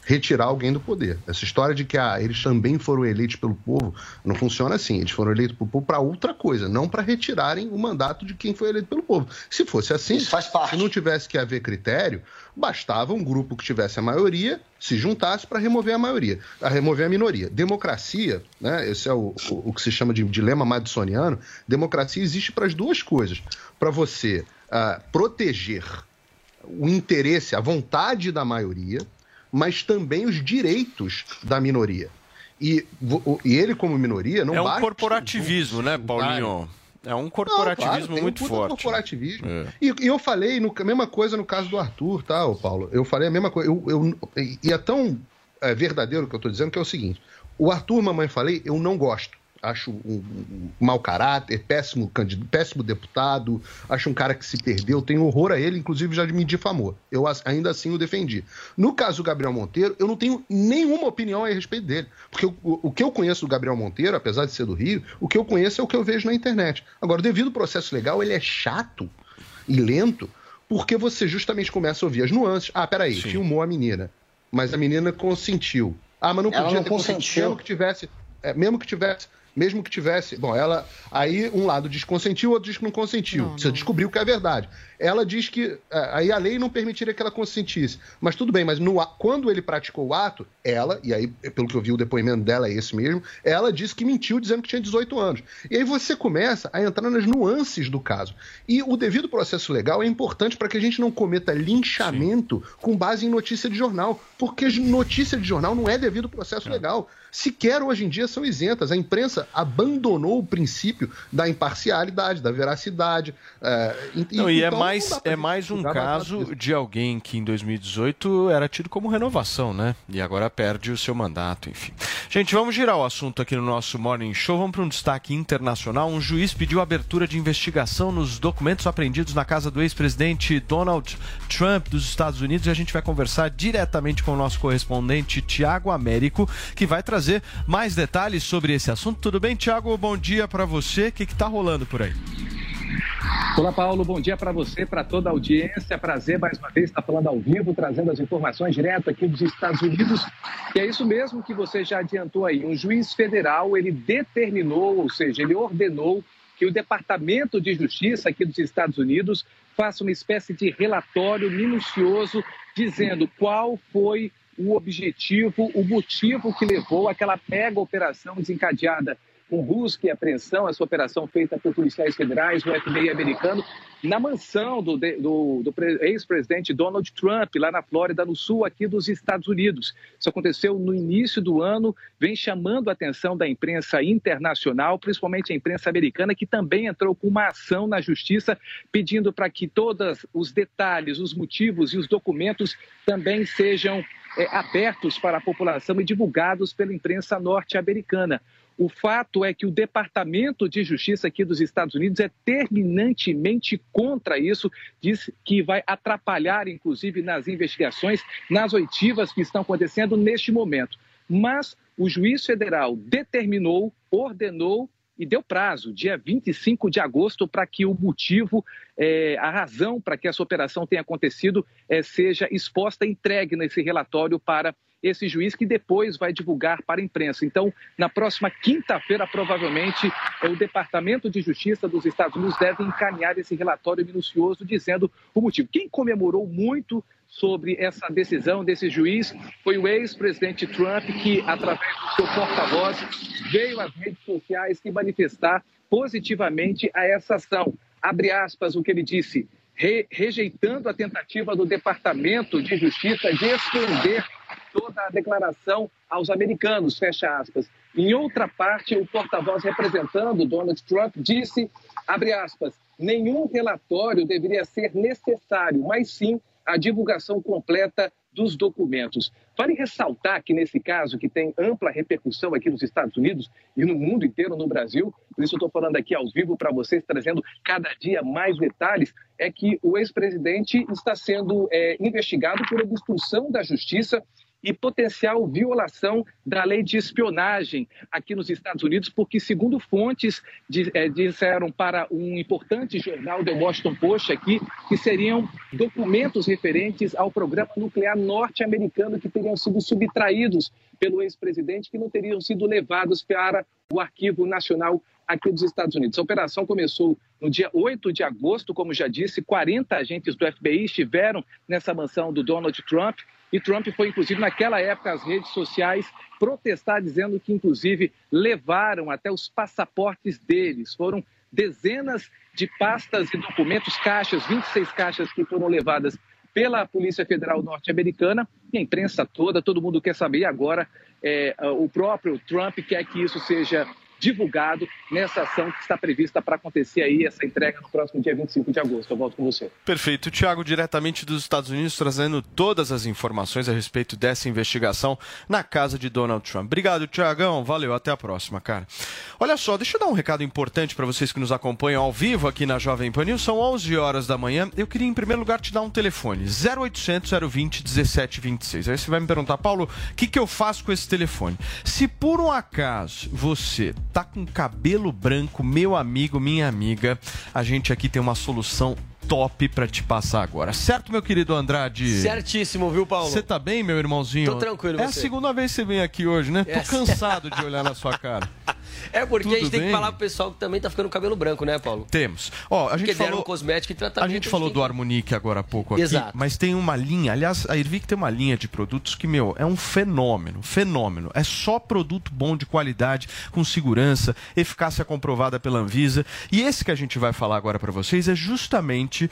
S10: retirar alguém do poder. Essa história de que ah, eles também foram eleitos pelo povo não funciona assim. Eles foram eleitos pelo povo para outra coisa, não para retirarem o mandato de quem foi eleito pelo povo. Se fosse assim, se não tivesse que haver critério, bastava um grupo que tivesse a maioria se juntasse para remover a maioria, a remover a minoria. Democracia, né, esse é o, o, o que se chama de dilema madisoniano, democracia existe para as duas coisas. Para você ah, proteger o interesse, a vontade da maioria, mas também os direitos da minoria. E, e ele, como minoria, não
S5: é um corporativismo, né, Paulinho? É um corporativismo
S10: Não, claro, um
S5: muito
S10: puta
S5: forte.
S10: corporativismo.
S5: É.
S10: E, e eu falei no- a mesma coisa no caso do Arthur, tá, Paulo? Eu falei a mesma coisa. Eu, eu- e é tão é, verdadeiro o que eu tô dizendo que é o seguinte: o Arthur, mamãe, falei, eu não gosto. Acho um, um mau caráter, péssimo, candid- péssimo deputado, acho um cara que se perdeu, tenho horror a ele, inclusive já me difamou. Eu ainda assim o defendi. No caso do Gabriel Monteiro, eu não tenho nenhuma opinião a respeito dele. Porque o, o- que eu conheço do Gabriel Monteiro, apesar de ser do Rio, o que eu conheço é o que eu vejo na internet. Agora, devido ao processo legal, ele é chato e lento, porque você justamente começa a ouvir as nuances. Ah, peraí, filmou a menina, mas a menina consentiu. Ah, mas não
S9: Ela
S10: podia
S9: não
S10: ter
S9: consentiu.
S10: consentido, mesmo que tivesse, é, mesmo que tivesse, mesmo que tivesse, bom, ela aí um lado diz que consentiu, outro diz que não consentiu. Você descobriu que é verdade. Ela diz que é, aí a lei não permitiria que ela consentisse. Mas tudo bem, mas no quando ele praticou o ato, ela, e aí pelo que eu vi o depoimento dela é esse mesmo, ela disse que mentiu dizendo que tinha 18 anos. E aí você começa a entrar nas nuances do caso. E o devido processo legal é importante para que a gente não cometa linchamento com base em notícia de jornal, porque notícia de jornal não é devido processo legal. Sequer hoje em dia são isentas. A imprensa abandonou o princípio da imparcialidade, da veracidade. é, e,
S5: Não, e é
S10: então não
S5: mais, é mais um caso de alguém que em 2018 era tido como renovação, né? E agora perde o seu mandato, enfim. Gente, vamos girar o assunto aqui no nosso Morning Show. Vamos para um destaque internacional. Um juiz pediu abertura de investigação nos documentos apreendidos na casa do ex-presidente Donald Trump dos Estados Unidos e a gente vai conversar diretamente com o nosso correspondente Tiago Américo, que vai trazer mais detalhes sobre esse assunto. Tudo bem, Tiago? Bom dia para você. O que está rolando por aí?
S22: Olá, Paulo. Bom dia para você, para toda a audiência. Prazer mais uma vez estar falando ao vivo, trazendo as informações direto aqui dos Estados Unidos. E é isso mesmo que você já adiantou aí. Um juiz federal ele determinou, ou seja, ele ordenou que o Departamento de Justiça aqui dos Estados Unidos faça uma espécie de relatório minucioso dizendo qual foi o objetivo, o motivo que levou aquela mega operação desencadeada com busca e apreensão, essa operação feita por policiais federais, o FBI americano, na mansão do, do- do pre- ex-presidente Donald Trump, lá na Flórida, no sul aqui dos Estados Unidos. Isso aconteceu no início do ano, vem chamando a atenção da imprensa internacional, principalmente a imprensa americana, que também entrou com uma ação na justiça pedindo para que todos os detalhes, os motivos e os documentos também sejam é, abertos para a população e divulgados pela imprensa norte-americana. O fato é que o Departamento de Justiça aqui dos Estados Unidos é terminantemente contra isso, diz que vai atrapalhar, inclusive, nas investigações, nas oitivas que estão acontecendo neste momento. Mas o juiz federal determinou, ordenou e deu prazo, dia 25 de agosto, para que o motivo, eh, a razão para que essa operação tenha acontecido, eh, seja exposta, entregue nesse relatório para esse juiz, que depois vai divulgar para a imprensa. Então, na próxima quinta-feira, provavelmente, eh, o Departamento de Justiça dos Estados Unidos deve encaminhar esse relatório minucioso dizendo o motivo. Quem comemorou muito sobre essa decisão desse juiz foi o ex-presidente Trump, que, através do seu porta-voz, veio às redes sociais se manifestar positivamente a essa ação. Abre aspas o que ele disse, re- rejeitando a tentativa do Departamento de Justiça de esconder toda a declaração aos americanos, fecha aspas. Em outra parte, o porta-voz representando Donald Trump disse, abre aspas, nenhum relatório deveria ser necessário, mas sim a divulgação completa dos documentos. Vale ressaltar que, nesse caso, que tem ampla repercussão aqui nos Estados Unidos e no mundo inteiro, no Brasil, por isso estou falando aqui ao vivo para vocês, trazendo cada dia mais detalhes, é que o ex-presidente está sendo é, investigado por obstrução da justiça e potencial violação da lei de espionagem aqui nos Estados Unidos, porque, segundo fontes, eh, disseram para um importante jornal, The Washington Post, aqui, que seriam documentos referentes ao programa nuclear norte-americano que teriam sido subtraídos pelo ex-presidente, que não teriam sido levados para o Arquivo Nacional aqui dos Estados Unidos. A operação começou no dia 8 de agosto, como já disse, 40 agentes do FBI estiveram nessa mansão do Donald Trump e Trump foi, inclusive, naquela época, às redes sociais protestar, dizendo que, inclusive, levaram até os passaportes deles. Foram dezenas de pastas e documentos, caixas, 26 caixas que foram levadas pela Polícia Federal norte-americana e a imprensa toda, todo mundo quer saber. Agora, é, o próprio Trump quer que isso seja divulgado nessa ação que está prevista para acontecer aí, essa entrega no próximo dia 25 de agosto. Eu volto com você.
S5: Perfeito. Tiago, diretamente dos Estados Unidos, trazendo todas as informações a respeito dessa investigação na casa de Donald Trump. Obrigado, Tiagão. Valeu. Até a próxima, cara. Olha só, deixa eu dar um recado importante para vocês que nos acompanham ao vivo aqui na Jovem Pan News. São 11 horas da manhã. Eu queria, em primeiro lugar, te dar um telefone. 0800 020 1726. Aí você vai me perguntar, Paulo, o que, que eu faço com esse telefone? Se por um acaso você tá com cabelo branco, meu amigo, minha amiga, a gente aqui tem uma solução top pra te passar agora. Certo, meu querido Andrade?
S11: Certíssimo, viu, Paulo?
S5: Você tá bem, meu irmãozinho?
S11: Tô tranquilo,
S5: É a
S11: você?
S5: segunda vez que você vem aqui hoje, né?
S11: É.
S5: Tô cansado de olhar na sua cara.
S11: É porque a
S5: Tudo
S11: gente tem que falar pro pessoal que também tá ficando cabelo branco, né, Paulo?
S5: Temos. Ó, a gente
S11: Porque
S5: falou...
S11: cosmético e
S5: A
S11: tratamento.
S5: gente falou do Harmonique agora há pouco aqui,
S11: Exato.
S5: mas tem uma linha, aliás, a Irvic tem uma linha de produtos que, meu, é um fenômeno, fenômeno. É só produto bom de qualidade, com segurança, eficácia comprovada pela Anvisa. E esse que a gente vai falar agora para vocês é justamente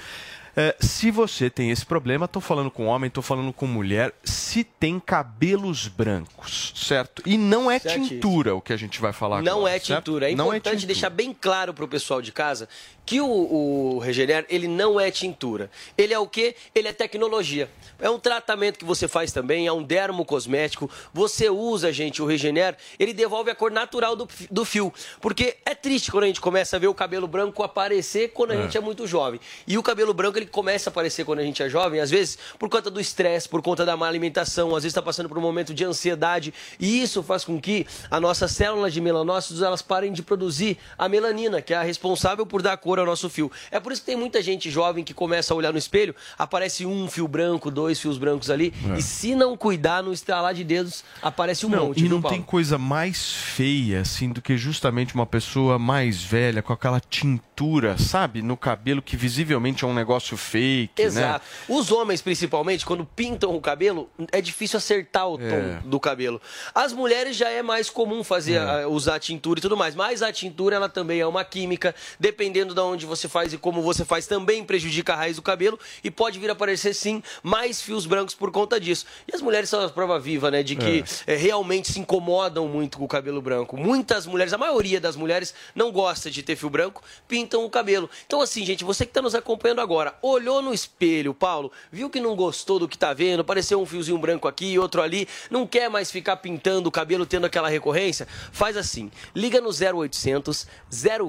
S5: é, se você tem esse problema, tô falando com homem, tô falando com mulher, se tem cabelos brancos, certo? E não é
S11: Certíssimo.
S5: tintura o que a gente vai falar
S11: Não
S5: agora,
S11: é
S5: certo?
S11: tintura. É
S5: Não
S11: importante
S5: tintura.
S11: deixar bem claro pro pessoal de casa que o, o Regener, ele não é tintura. Ele é o quê? Ele é tecnologia. É um tratamento que você faz também, é um dermocosmético. Você usa, gente, o Regener, ele devolve a cor natural do, do fio. Porque é triste quando a gente começa a ver o cabelo branco aparecer quando a
S5: É.
S11: gente é muito jovem. E o cabelo branco, ele começa a aparecer quando a gente é jovem, às vezes por conta do estresse, por conta da má alimentação, às vezes está passando por um momento de ansiedade. E isso faz com que a nossa célula de melanócitos elas parem de produzir a melanina, que é a responsável por dar cor ao nosso fio. É por isso que tem muita gente jovem que começa a olhar no espelho, aparece um fio branco, dois fios brancos ali,
S5: É.
S11: e se não cuidar, no estralar de dedos, aparece um
S5: não,
S11: monte.
S5: e não tem coisa mais feia, assim, do que justamente uma pessoa mais velha, com aquela tintura, sabe? No cabelo, que visivelmente é um negócio fake,
S11: Exato.
S5: né?
S11: Os homens, principalmente, quando pintam o cabelo, é difícil acertar o tom
S5: É.
S11: do cabelo. As mulheres já é mais comum fazer,
S5: É.
S11: usar tintura e tudo mais. Mas a tintura, ela também é uma química. Dependendo de onde você faz e como você faz, também prejudica a raiz do cabelo. E pode vir a aparecer, sim, mais fios brancos por conta disso. E as mulheres são a prova viva, né? De que eh, realmente se incomodam muito com o cabelo branco. Muitas mulheres, a maioria das mulheres, não gosta de ter fio branco, pintam o cabelo. Então, assim, gente, você que está nos acompanhando agora, olhou no espelho, Paulo, viu que não gostou do que tá vendo, apareceu um fiozinho branco aqui, outro ali, não quer mais ficar pintando o cabelo, tendo aquela recorrência? Faz assim, liga no 0800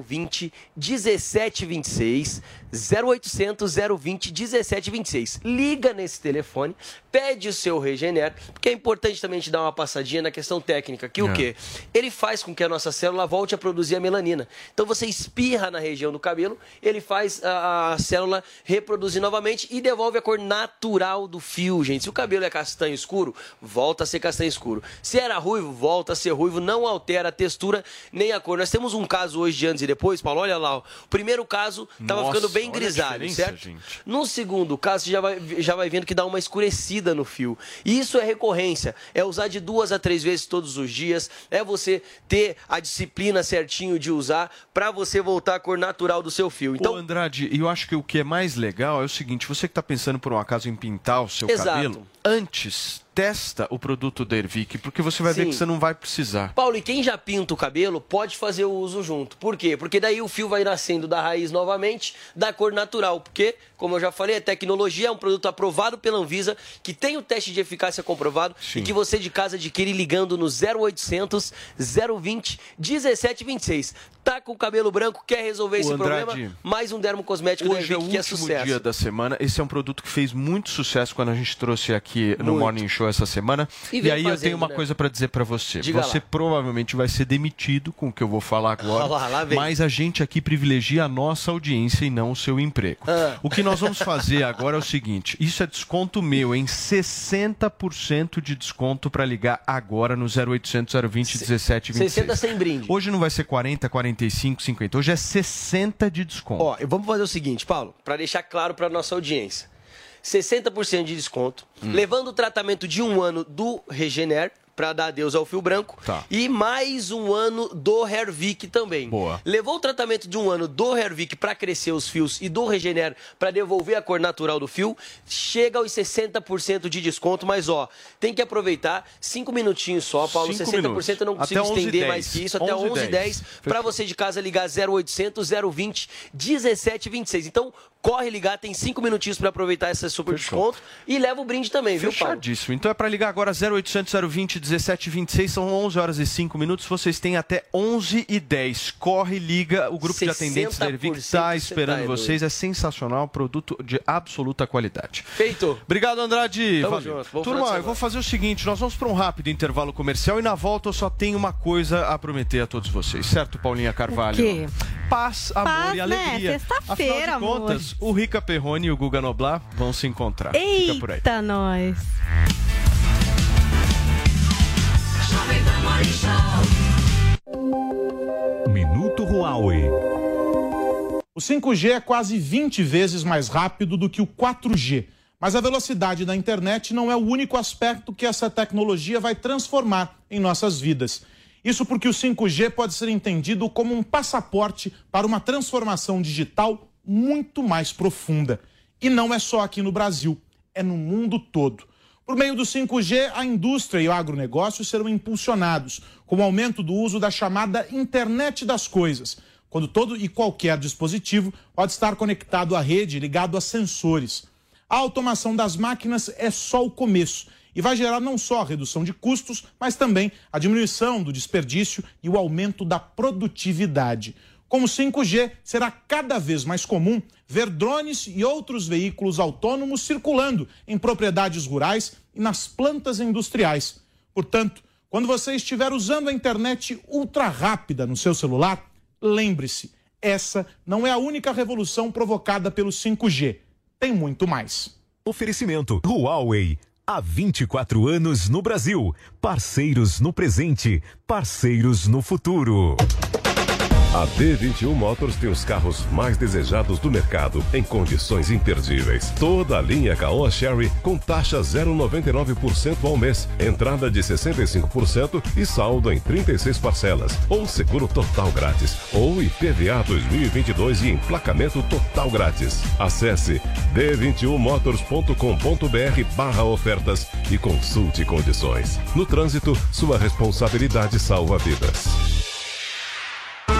S11: 020 1726, 0800 020 1726. Liga nesse telefone, pede o seu Regener, porque é importante também te dar uma passadinha na questão técnica, que o
S5: É.
S11: quê? Ele faz com que a nossa célula volte a produzir a melanina. Então você espirra na região do cabelo, ele faz a, a célula reproduzir novamente e devolve a cor natural do fio, gente. Se o cabelo é castanho escuro, volta a ser castanho escuro. Se era ruivo, volta a ser ruivo, não altera a textura nem a cor. Nós temos um caso hoje de antes e depois, Paulo, olha lá. ó. O primeiro caso estava ficando bem
S5: a
S11: grisalho, certo?
S5: gente.
S11: No segundo caso, você já vai, já vai vendo que dá uma escurecida no fio. E isso é recorrência. É usar de duas a três vezes todos os dias. É você ter a disciplina certinho de usar para você voltar à cor natural do seu fio.
S5: Então,
S11: Então,
S5: Andrade, e eu acho que o que é mais legal é o seguinte: você que está pensando por um acaso em pintar o seu
S11: Exato.
S5: cabelo, antes testa o produto da Ervic, porque você vai ver
S11: Sim.
S5: que você não vai precisar.
S11: Paulo, e quem já pinta o cabelo pode fazer o uso junto. Por quê? Porque daí o fio vai nascendo da raiz novamente, da cor natural. Porque, como eu já falei, é tecnologia, é um produto aprovado pela Anvisa, que tem o teste de eficácia comprovado e que você de casa adquire ligando no 0800 020 1726. Tá com o cabelo branco, quer resolver esse
S5: Andrade,
S11: problema? Mais um dermo cosmético da
S5: Hoje é o
S11: que é sucesso.
S5: dia da semana. Esse é um produto que fez muito sucesso quando a gente trouxe aqui no
S11: Muito.
S5: Morning Show essa semana.
S11: E
S5: E, aí eu
S11: fazendo,
S5: tenho uma
S11: né?
S5: coisa para dizer para você.
S11: Diga
S5: você
S11: lá.
S5: provavelmente vai ser demitido com o que eu vou falar agora.
S11: Olha lá, lá
S5: mas a gente aqui privilegia a nossa audiência e não o seu emprego.
S11: Ah.
S5: O que nós vamos fazer agora é o seguinte: isso é desconto meu, em 60% de desconto para ligar agora no 0800 020 1726.
S11: 60 sem brinde.
S5: Hoje não vai ser 40, 45, 50. Hoje é 60 de desconto.
S11: Ó, vamos fazer o seguinte, Paulo, para deixar claro para nossa audiência. 60% de desconto,
S5: Hum.
S11: levando o tratamento de um ano do Regener, para dar adeus ao fio branco,
S5: Tá.
S11: e mais um ano do Hervik também.
S5: Boa.
S11: Levou o tratamento de um ano do Hervik para crescer os fios e do Regener para devolver a cor natural do fio, chega aos 60% de desconto, mas ó, tem que aproveitar 5 minutinos só, Paulo,
S5: Cinco
S11: 60% eu não
S5: minutos.
S11: consigo
S5: Até 11
S11: estender
S5: 10.
S11: mais que isso, até
S5: 11
S11: 11
S5: 10.
S11: 10 para você de casa ligar 0800 020 1726. Então, corre ligar, tem 5 minutinhos para aproveitar esse super desconto e leva o brinde também, viu, Paulo?
S5: Fechadíssimo. Então é para ligar agora 0800 020 1726, são 11 horas e 5 minutos. Vocês têm até 11 e 10. Corre, liga. O grupo de atendentes da Ervic
S11: 60%
S5: está
S11: você
S5: esperando
S11: tá,
S5: vocês. É sensacional, produto de absoluta qualidade.
S11: Feito.
S5: Obrigado, Andrade.
S11: Tamo
S5: Valeu.
S11: junto.
S5: Turma, eu vou fazer o seguinte: nós vamos para um rápido intervalo comercial e na volta eu só tenho uma coisa a prometer a todos vocês, certo, Paulinha Carvalho?
S6: O quê?
S5: Paz, amor
S6: Paz,
S5: e
S6: né?
S5: alegria.
S6: Sexta-feira,
S5: Afinal de
S6: amor.
S5: contas, o Rica Perrone e o Guga Noblar vão se encontrar. Fica por aí.
S6: Eita, nós.
S4: Minuto Huawei.
S23: O 5G é quase 20 vezes mais rápido do que o 4G. Mas a velocidade da internet não é o único aspecto que essa tecnologia vai transformar em nossas vidas. Isso porque o 5G pode ser entendido como um passaporte para uma transformação digital muito mais profunda. E não é só aqui no Brasil, é no mundo todo. Por meio do 5G, a indústria e o agronegócio serão impulsionados, com o aumento do uso da chamada internet das coisas, quando todo e qualquer dispositivo pode estar conectado à rede, ligado a sensores. A automação das máquinas é só o começo e vai gerar não só a redução de custos, mas também a diminuição do desperdício e o aumento da produtividade. Com o 5G, será cada vez mais comum ver drones e outros veículos autônomos circulando em propriedades rurais e nas plantas industriais. Portanto, quando você estiver usando a internet ultra rápida no seu celular, lembre-se, essa não é a única revolução provocada pelo 5G. Tem muito mais.
S4: Oferecimento Huawei. Há 24 anos no Brasil. Parceiros no presente, parceiros no futuro.
S18: A D21 Motors tem os carros mais desejados do mercado em condições imperdíveis. Toda a linha Caoa Sherry com taxa 0,99% ao mês, entrada de 65% e saldo em 36 parcelas, ou seguro total grátis, ou IPVA 2022 e emplacamento total grátis. Acesse d21motors.com.br barra ofertas e consulte condições. No trânsito, sua responsabilidade salva vidas.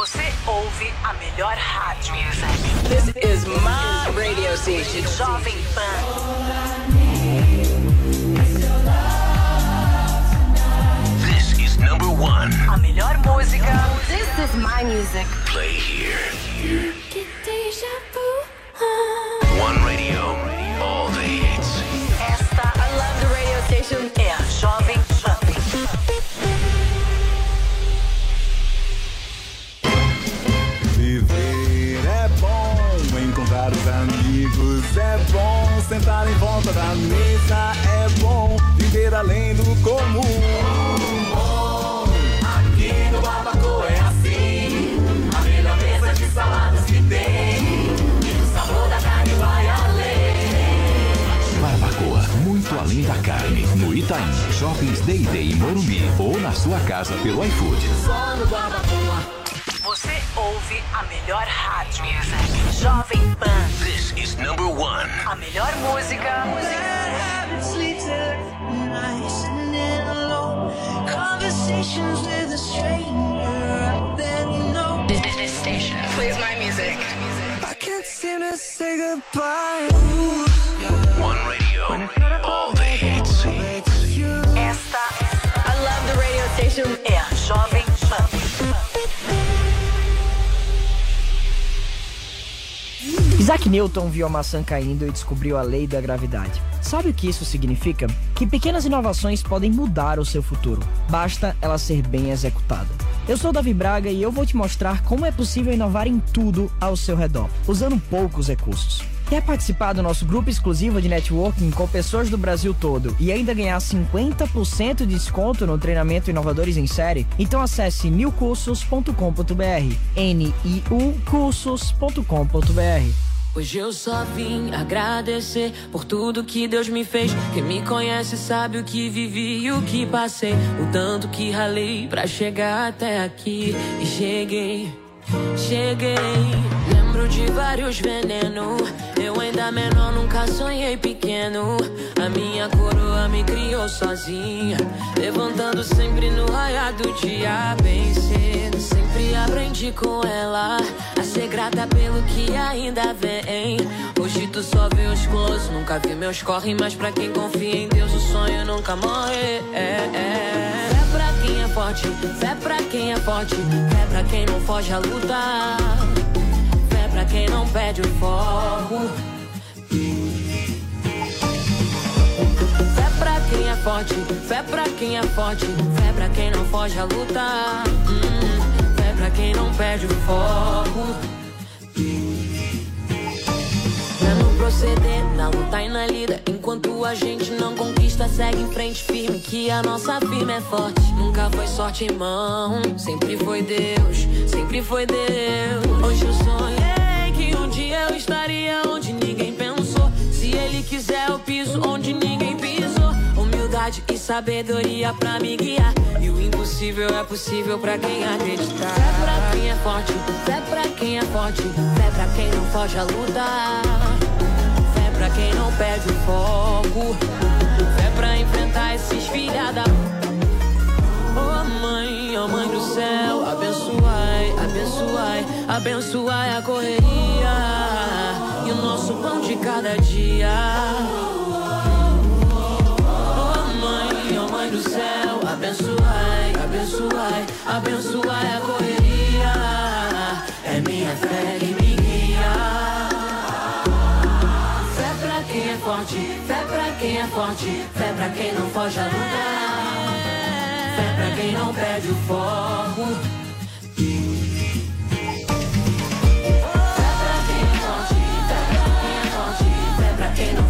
S19: Você ouve a melhor rádio. This is my radio station. Jovem Pan.
S24: This is number one.
S19: A melhor música.
S24: This is my music.
S19: Play here. here.
S24: One
S25: sentar em volta da mesa é bom, viver além do comum. Aqui no Barbacoa é assim, a melhor mesa de saladas que tem, e o sabor da carne vai além.
S17: Barbacoa, muito além da carne. No Itaim, Shoppings Day Day em Morumbi ou na sua casa pelo iFood.
S19: Só no Barbacoa. Você ouve a melhor rádio. Jovem Pan.
S24: This is number one.
S19: A melhor música.
S12: Conversations with a stranger out there, you know.
S19: This, this station plays my music.
S12: I can't seem to say goodbye.
S24: One radio. All the hits.
S19: Esta, I love the radio station. É a Jovem
S26: Isaac Newton viu a maçã caindo e descobriu a lei da gravidade. Sabe o que isso significa? Que pequenas inovações podem mudar o seu futuro. Basta ela ser bem executada. Eu sou Davi Braga e eu vou te mostrar como é possível inovar em tudo ao seu redor, usando poucos recursos. Quer participar do nosso grupo exclusivo de networking com pessoas do Brasil todo e ainda ganhar 50% de desconto no treinamento Inovadores em Série? Então acesse newcursos.com.br. N-I-U cursos.com.br.
S27: Hoje eu só vim agradecer por tudo que Deus me fez. Quem me conhece sabe o que vivi e o que passei. O tanto que ralei pra chegar até aqui. E cheguei, cheguei. Lembro de vários venenos. Eu ainda menor, nunca sonhei pequeno. A minha coroa me criou sozinha. Levantando sempre no raiar do dia, cedo. Sempre aprendi com ela a ser grata pelo que ainda vem. Hoje tu só vê os close, nunca vi meus corre. Mas pra quem confia em Deus, o sonho nunca morre. É, é. Fé pra quem é forte, fé pra quem é forte. Fé pra quem não foge a lutar. Fé pra quem não perde o foco. Forte, fé pra quem é forte, fé pra quem não foge a lutar. Hum, fé pra quem não perde o foco. É no proceder, na luta e na lida. Enquanto a gente não conquista, segue em frente firme. Que a nossa firma é forte. Nunca foi sorte em mão, sempre foi Deus, sempre foi Deus. Hoje eu sonhei que um dia eu estaria onde ninguém pensou. Se ele quiser, eu piso onde. Humildade e sabedoria pra me guiar. E o impossível é possível pra quem acreditar. Fé pra quem é forte, fé pra quem é forte, fé pra quem não foge a lutar. Fé pra quem não perde o foco. Fé pra enfrentar esses filha da. Oh mãe, oh mãe do céu, abençoai, abençoai, abençoai a correria e o nosso pão de cada dia. Céu, abençoai, abençoai, abençoai a correria. É minha fé que me guia. Fé pra quem é forte, fé pra quem é forte, fé pra quem não foge a lutar. Fé pra quem não perde o foco. Fé pra quem é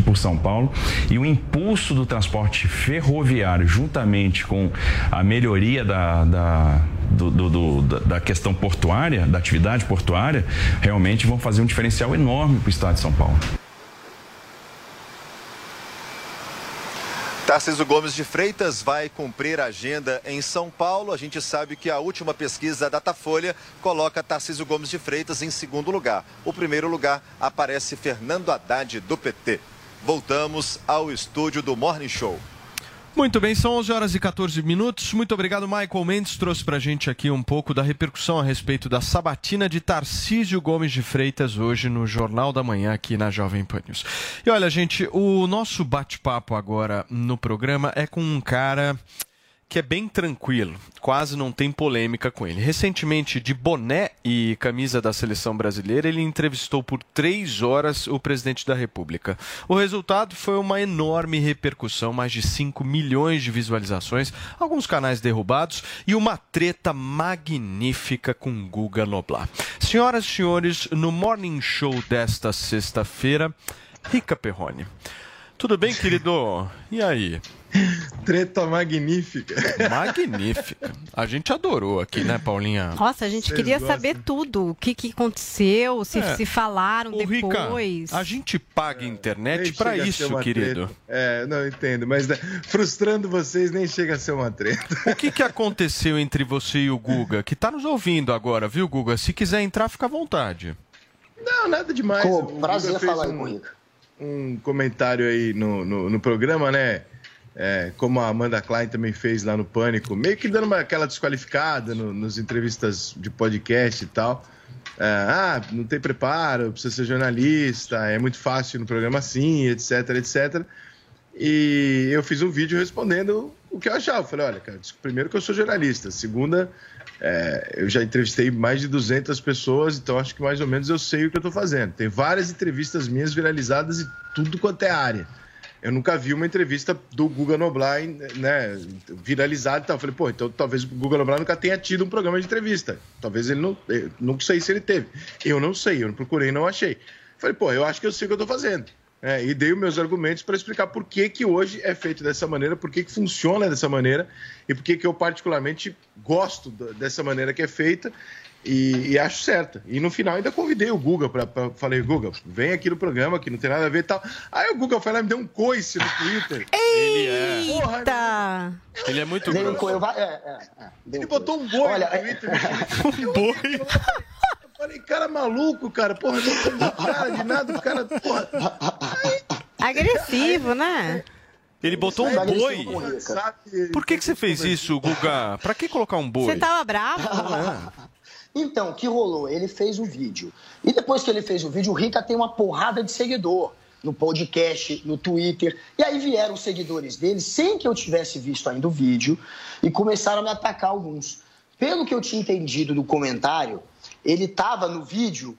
S28: por São Paulo e o impulso do transporte ferroviário, juntamente com a melhoria da, da, do- do- do- da questão portuária, da atividade portuária, realmente vão fazer um diferencial enorme para o estado de São Paulo.
S29: Tarcísio Gomes de Freitas vai cumprir a agenda em São Paulo. A gente sabe que a última pesquisa da Datafolha coloca Tarcísio Gomes de Freitas em segundo lugar. O primeiro lugar aparece Fernando Haddad, do PT. Voltamos ao estúdio do Morning Show.
S5: Muito bem, são 11 horas e 14 minutos. Muito obrigado, Michael Mendes. Trouxe pra gente aqui um pouco da repercussão a respeito da sabatina de Tarcísio Gomes de Freitas hoje no Jornal da Manhã aqui na Jovem Pan News. E olha, gente, o nosso bate-papo agora no programa é com um cara que é bem tranquilo, quase não tem polêmica com ele. Recentemente, de boné e camisa da seleção brasileira, ele entrevistou por três horas o presidente da República. O resultado foi uma enorme repercussão, mais de 5 milhões de visualizações, alguns canais derrubados e uma treta magnífica com Guga Noblar. Senhoras e senhores, no Morning Show desta sexta-feira, Rica Perrone. Tudo bem, querido? E aí?
S30: Treta magnífica.
S5: Magnífica. A gente adorou aqui, né, Paulinha?
S6: Nossa, a gente
S30: Vocês
S6: queria
S30: gostam?
S6: saber tudo. O que, que aconteceu, se,
S5: É.
S6: se falaram
S5: Ô, Rica,
S6: depois.
S5: a gente paga a internet
S30: Nem
S5: pra
S30: chega a ser
S5: isso, querido.
S30: treta. É, não entendo, mas né, frustrando vocês nem chega a ser uma treta.
S5: O que, que aconteceu entre você e o Guga? Que tá nos ouvindo agora, viu, Guga? Se quiser entrar, fica à vontade.
S30: Não, nada demais. Guga
S9: prazer falar aí
S30: um-
S9: com Rica.
S30: um comentário aí no, no, no programa, né? É, como a Amanda Klein também fez lá no Pânico, meio que dando uma, aquela desqualificada no, nas entrevistas de podcast e tal. É, ah, não tem preparo, precisa ser jornalista, é muito fácil no programa assim, etc, etc. E eu fiz um vídeo respondendo o que eu achava. Eu falei, olha, cara, primeiro que eu sou jornalista, segunda, é, eu já entrevistei mais de 200 pessoas, então acho que mais ou menos eu sei o que eu estou fazendo. Tem várias entrevistas minhas viralizadas e tudo quanto é área. Eu nunca vi uma entrevista do Guga Noblar, né, viralizada e tal. Eu falei, pô, então talvez o Guga Noblar nunca tenha tido um programa de entrevista. Talvez ele não. Eu não sei se ele teve. Eu não sei, eu não procurei, não achei. Falei, pô, eu acho que eu sei o que eu estou fazendo. É, e dei os meus argumentos para explicar por que, que hoje é feito dessa maneira, por que, que funciona dessa maneira e por que, que eu particularmente gosto dessa maneira que é feita e, e acho certa. E no final ainda convidei o Guga para falei, Guga, vem aqui no programa que não tem nada a ver e tal. Aí o Guga foi lá e me deu um coice no Twitter.
S5: Ele é.
S6: Eita!
S5: Ele é muito
S9: Dei um
S5: grosso.
S9: co- é, é, é.
S30: Ele
S9: um
S30: botou um boi
S9: Olha,
S30: no
S9: é-
S30: Twitter.
S5: Um boi.
S30: Eu falei, cara maluco, cara. Porra, não tem cara de nada, o cara. Porra,
S6: Agressivo, né?
S5: Ele botou um boi. Por que, que você fez isso, Guga? Pra que colocar um boi?
S6: Você tava bravo?
S9: Então, o que rolou? Ele fez o vídeo. E depois que ele fez o vídeo, o Rica tem uma porrada de seguidor no podcast, no Twitter. E aí vieram os seguidores dele, sem que eu tivesse visto ainda o vídeo, e começaram a me atacar alguns. Pelo que eu tinha entendido do comentário, ele estava no vídeo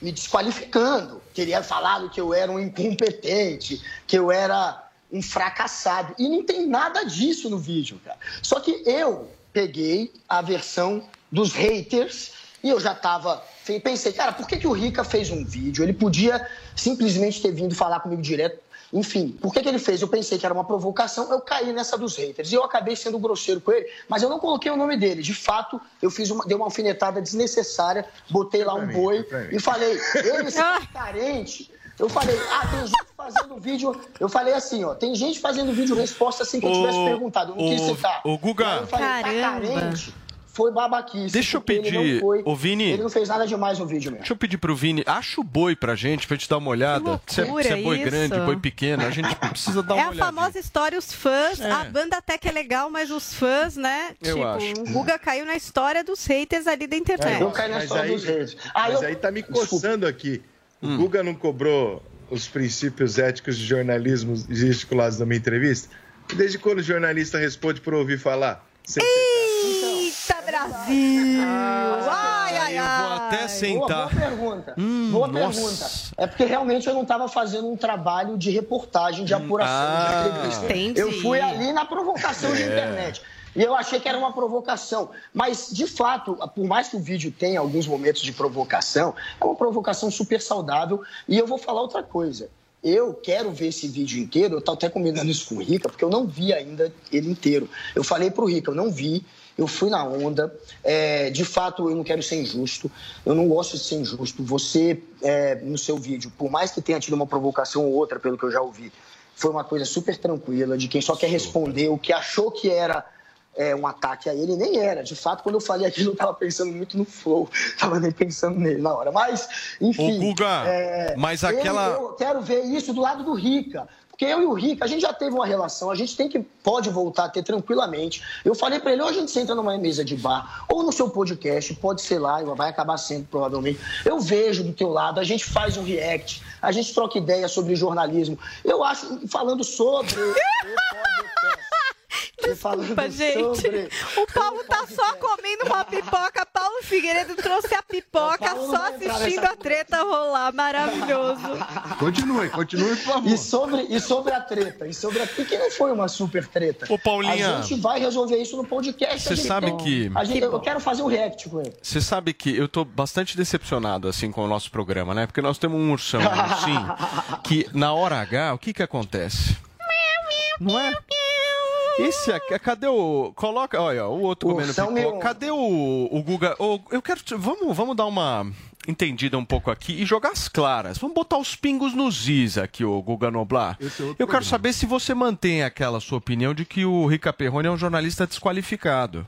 S9: me desqualificando. Teria falado que eu era um incompetente, que eu era um fracassado. E não tem nada disso no vídeo, cara. Só que eu peguei a versão dos haters e eu já estava. Pensei, cara, por que, que o Rica fez um vídeo? Ele podia simplesmente ter vindo falar comigo direto. Enfim, por que, que ele fez? Eu pensei que era uma provocação, eu caí nessa dos haters. E eu acabei sendo grosseiro com ele, mas eu não coloquei o nome dele. De fato, eu fiz uma, dei uma alfinetada desnecessária, botei lá um
S30: mim,
S9: boi e falei, ele se
S6: Ah.
S9: carente. Eu falei, ah, tem gente fazendo vídeo. Eu falei assim, ó, tem gente fazendo vídeo resposta assim que eu tivesse perguntado. Eu não quis
S5: ô,
S9: citar.
S5: ô, Guga.
S9: Aí Eu falei, tá
S6: Caramba.
S9: carente. Foi babaquice.
S5: Deixa eu pedir,
S9: não foi-
S5: ô, Vini.
S9: Ele não fez nada demais no vídeo mesmo.
S5: Deixa eu pedir pro Vini, acha o boi pra gente, pra gente dar uma olhada.
S6: Que
S5: se, é, se é boi
S6: isso.
S5: grande, boi pequeno, a gente precisa dar
S6: É
S5: uma
S6: a
S5: olhada.
S6: famosa história, os fãs,
S5: É.
S6: a banda até que é legal, mas os fãs, né?
S5: Eu
S6: tipo,
S5: acho.
S6: o Guga caiu na história dos haters ali da internet.
S9: Eu caí na
S30: Mas
S9: história
S30: aí-
S9: dos reis. Ah,
S30: Mas
S9: eu...
S30: aí tá me coçando aqui. O
S5: Hum.
S30: Guga não cobrou os princípios éticos de jornalismo gesticulados na minha entrevista? Desde quando o jornalista responde por ouvir falar? Sem
S6: Eita, Brasil! Ai, ai,
S5: Eu vou
S6: ai.
S5: até
S9: Boa,
S5: sentar.
S9: boa pergunta.
S5: Hum,
S9: boa
S5: nossa.
S9: pergunta. É porque realmente eu não estava fazendo um trabalho de reportagem, de apuração,
S5: ah,
S9: de entrevista.
S6: entendi.
S9: Eu fui ali na provocação de
S5: É.
S9: internet. E eu achei que era uma provocação. Mas, de fato, por mais que o vídeo tenha alguns momentos de provocação, é uma provocação super saudável. E eu vou falar outra coisa. Eu quero ver esse vídeo inteiro, eu estou até combinando isso com o Rica, porque eu não vi ainda ele inteiro. Eu falei pro Rica, eu não vi, eu fui na onda. É, de fato, eu não quero ser injusto, eu não gosto de ser injusto. Você, é, no seu vídeo, por mais que tenha tido uma provocação ou outra, pelo que eu já ouvi, foi uma coisa super tranquila, de quem só quer responder o que achou que era é, um ataque a ele, nem era. De fato, quando eu falei aquilo, eu estava pensando muito no Flow, estava nem pensando nele na hora. Mas, enfim.
S5: Ô, Guga,
S9: é,
S5: mas aquela-
S9: Eu, quero ver isso do lado do Rica. Porque eu e o Rica, a gente já teve uma relação, a gente tem que, pode voltar a ter tranquilamente. Eu falei pra ele, ou a gente senta numa mesa de bar, ou no seu podcast, pode ser lá, vai acabar sendo provavelmente. Eu vejo do teu lado, a gente faz um react, a gente troca ideia sobre jornalismo. Eu acho, falando sobre o podcast.
S6: Desculpa, gente. O Paulo tá só comendo uma pipoca. Paulo Figueiredo trouxe a pipoca só assistindo a treta rolar. Maravilhoso.
S10: Continue, continue, por favor.
S9: E sobre, e sobre a treta, e sobre a e que não foi uma super treta.
S5: Ô, Paulinha.
S9: A gente vai resolver isso no podcast.
S5: Você sabe que-
S9: a gente- eu quero fazer um react com ele.
S5: Você sabe que eu tô bastante decepcionado assim com o nosso programa, né? Porque nós temos um ursão, um ursinho, que na hora H, o que que acontece? Não é? Esse aqui, cadê o. Coloca. Olha, o outro
S9: O
S5: comendo
S9: ursão
S5: pipoca.
S9: meu-
S5: Cadê o, o Guga? Ô, eu quero. Vamos, vamos dar uma entendida um pouco aqui e jogar as claras. Vamos botar os pingos nos is aqui, o Guga Noblar. Eu quero saber se você mantém aquela sua opinião de que o Rica Perrone é um jornalista desqualificado.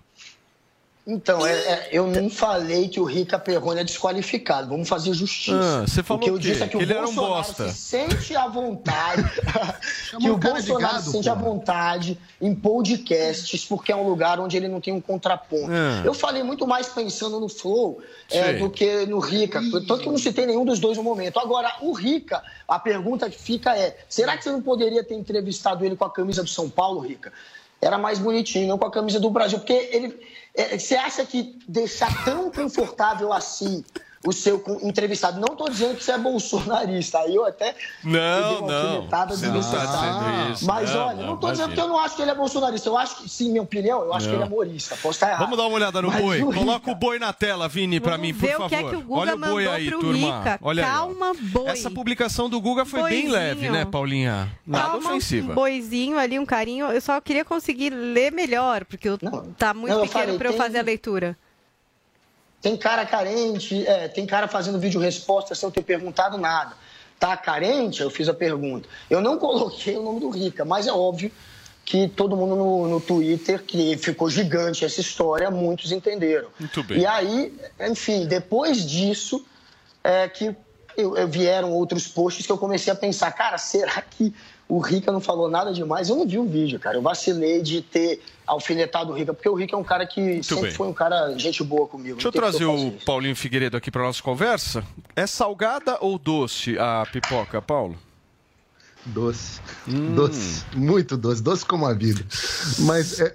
S9: Então, é- é, eu não falei que o Rica Perrone é desqualificado. Vamos fazer justiça.
S5: Ah, você falou
S9: o que eu disse é que,
S5: Que
S9: o
S5: um
S9: Bolsonaro
S5: bosta.
S9: se sente à vontade. que o Bolsonaro
S10: gado,
S9: se sente à vontade em podcasts, porque é um lugar onde ele não tem um contraponto.
S10: Ah.
S9: Eu falei muito mais pensando no Flow é, do que no Rica. Tanto que eu não citei nenhum dos dois no momento. Agora, o Rica, a pergunta que fica é: será que você não poderia ter entrevistado ele com a camisa do São Paulo, Rica? Era mais bonitinho, não com a camisa do Brasil. Porque ele. é, você acha que deixar tão confortável assim o seu entrevistado. Não estou dizendo que você é bolsonarista. Aí eu até.
S5: Não, não. Você não tá dizendo isso.
S9: Mas
S5: Não,
S9: olha,
S5: não,
S9: não estou dizendo que eu não acho que ele é bolsonarista. Eu acho que, sim, minha opinião, eu acho
S5: Não.
S9: que ele é humorista. Posso estar errado.
S5: Vamos dar uma olhada no
S9: Mas
S5: boi. Coloca o boi na tela, Vini, pra mim, por
S6: ver
S5: favor.
S6: o que é que o Guga
S5: Olha o boi
S6: mandou
S5: aí,
S6: pro
S5: turma.
S6: Rica.
S5: Olha aí.
S6: Calma, boi.
S5: Essa publicação do Guga foi bem
S6: Boizinho.
S5: leve, né, Paulinha? Nada
S6: Calma,
S5: ofensiva.
S6: Um boizinho ali, um carinho. Eu só queria conseguir ler melhor, porque eu, tá muito
S9: não,
S6: pequeno para eu fazer a leitura.
S9: Tem cara carente, é, tem cara fazendo vídeo resposta sem eu ter perguntado nada. Tá carente? Eu fiz a pergunta. Eu não coloquei o nome do Rica, mas é óbvio que todo mundo no, no Twitter, que ficou gigante essa história, muitos entenderam.
S5: Muito bem.
S9: E aí, enfim, depois disso, é que eu- eu- vieram outros posts que eu comecei a pensar, cara, será que o Rica não falou nada demais? Eu não vi o vídeo, cara. Eu vacilei de ter alfinetado o Rica, porque o Rica é um cara que sempre
S5: bem.
S9: foi um cara gente boa comigo.
S5: Deixa eu trazer
S9: fazer
S5: o Paulinho Figueiredo aqui pra nossa conversa. É salgada ou doce a pipoca, Paulo?
S10: Doce. Doce. Muito doce. Doce como a vida. Mas, é,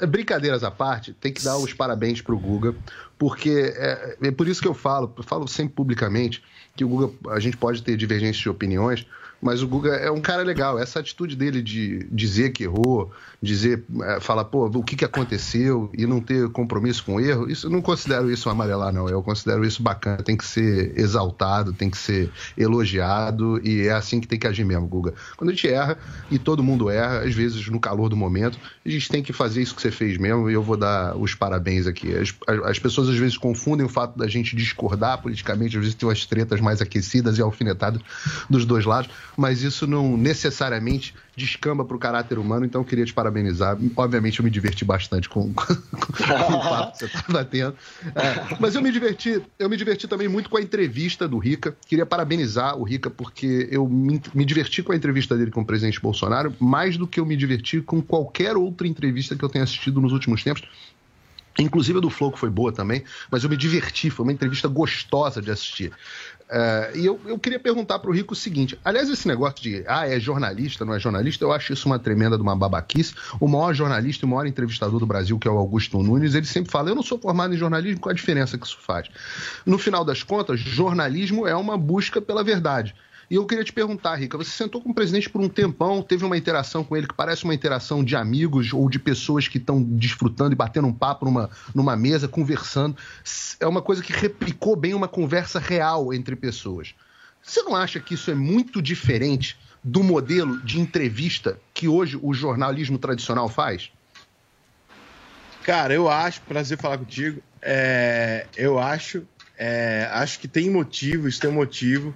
S10: é, brincadeiras à parte, tem que dar os parabéns pro Guga, porque é, é por isso que eu falo, eu falo sempre publicamente, que o Guga, a gente pode ter divergências de opiniões, mas o Guga é um cara legal. Essa atitude dele de dizer que errou, dizer, é, falar, pô, o que, que aconteceu e não ter compromisso com o erro, isso eu não considero isso um amarelar, não. Eu considero isso bacana. Tem que ser exaltado, tem que ser elogiado e é assim que tem que agir mesmo, Guga. Quando a gente erra, e todo mundo erra, às vezes no calor do momento, a gente tem que fazer isso que você fez mesmo e eu vou dar os parabéns aqui. As, as- as pessoas às vezes confundem o fato da gente discordar politicamente, às vezes tem umas tretas mais aquecidas e alfinetadas dos dois lados, mas isso não necessariamente descamba para o caráter humano, então eu queria te parabenizar. Obviamente eu me diverti bastante com, com o papo que você estava tendo. É, mas eu me diverti, eu me diverti também muito com a entrevista do Rica. Queria parabenizar o Rica porque eu me, me diverti com a entrevista dele com o presidente Bolsonaro, mais do que eu me diverti com qualquer outra entrevista que eu tenha assistido nos últimos tempos. Inclusive a do Flow, que foi boa também, mas eu me diverti, foi uma entrevista gostosa de assistir. É, e eu, eu queria perguntar para o Rico o seguinte: aliás, esse negócio de ah, é jornalista, não é jornalista, eu acho isso uma tremenda de uma babaquice. O maior jornalista e o maior entrevistador do Brasil, que é o Augusto Nunes, ele sempre fala: eu não sou formado em jornalismo, qual a diferença que isso faz? No final das contas, jornalismo é uma busca pela verdade. E eu queria te perguntar, Rica, você sentou com o presidente por um tempão, teve uma interação com ele que parece uma interação de amigos ou de pessoas que estão desfrutando e batendo um papo numa, numa mesa, conversando. É uma coisa que replicou bem uma conversa real entre pessoas. Você não acha que isso é muito diferente do modelo de entrevista que hoje o jornalismo tradicional faz?
S30: Cara, eu acho, prazer falar contigo. É, eu acho, é, acho que tem motivo, isso tem um motivo.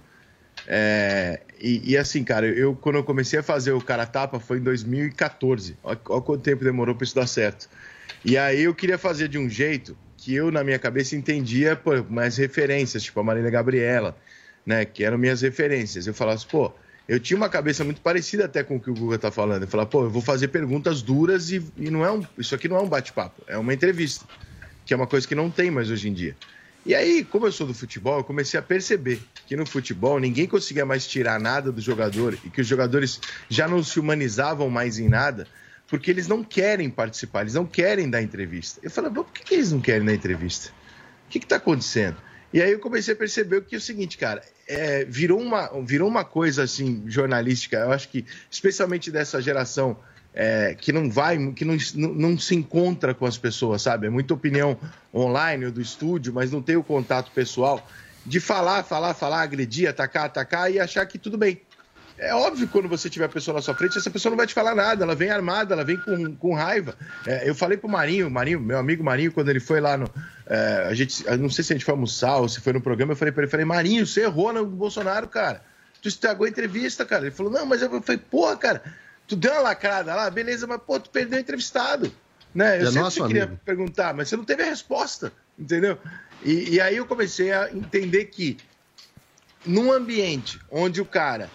S30: É, e, e assim, cara, eu quando eu comecei a fazer o cara tapa foi em 2014. Olha, olha quanto tempo demorou para isso dar certo. E aí eu queria fazer de um jeito que eu, na minha cabeça, entendia pô, mais referências, tipo a Marília Gabriela, né? Que eram minhas referências. Eu falava assim, pô, eu tinha uma cabeça muito parecida até com o que o Guga tá falando. Eu falava, pô, eu vou fazer perguntas duras e, e não é um. Isso aqui não é um bate-papo, é uma entrevista. Que é uma coisa que não tem mais hoje em dia. E aí, como eu sou do futebol, eu comecei a perceber que no futebol ninguém conseguia mais tirar nada do jogador e que os jogadores já não se humanizavam mais em nada porque eles não querem participar, eles não querem dar entrevista. Eu falei, por que, que eles não querem dar entrevista? O que está acontecendo? E aí eu comecei a perceber que é o seguinte, cara, é, virou, uma, virou uma coisa assim jornalística. Eu acho que, especialmente dessa geração é, que não vai, que não, não, se encontra com as pessoas, sabe? É muita opinião online do estúdio, mas não tem o contato pessoal de falar, falar, falar, agredir, atacar, atacar e achar que tudo bem. É óbvio que quando você tiver a pessoa na sua frente, essa pessoa não vai te falar nada, ela vem armada, ela vem com, com raiva. É, eu falei pro Marinho, Marinho, meu amigo Marinho, quando ele foi lá no. É, a gente, não sei se a gente foi almoçar ou se foi no programa, eu falei pra ele, falei, Marinho, você errou no Bolsonaro, cara. Tu estragou a entrevista, cara. Ele falou, não, mas eu falei, porra, cara, tu deu uma lacrada lá, beleza, mas pô, tu perdeu o entrevistado. Né? Eu
S10: É
S30: sempre queria
S10: amigo.
S30: perguntar, mas você não teve a resposta, entendeu? E, e aí eu comecei a entender que num ambiente onde o cara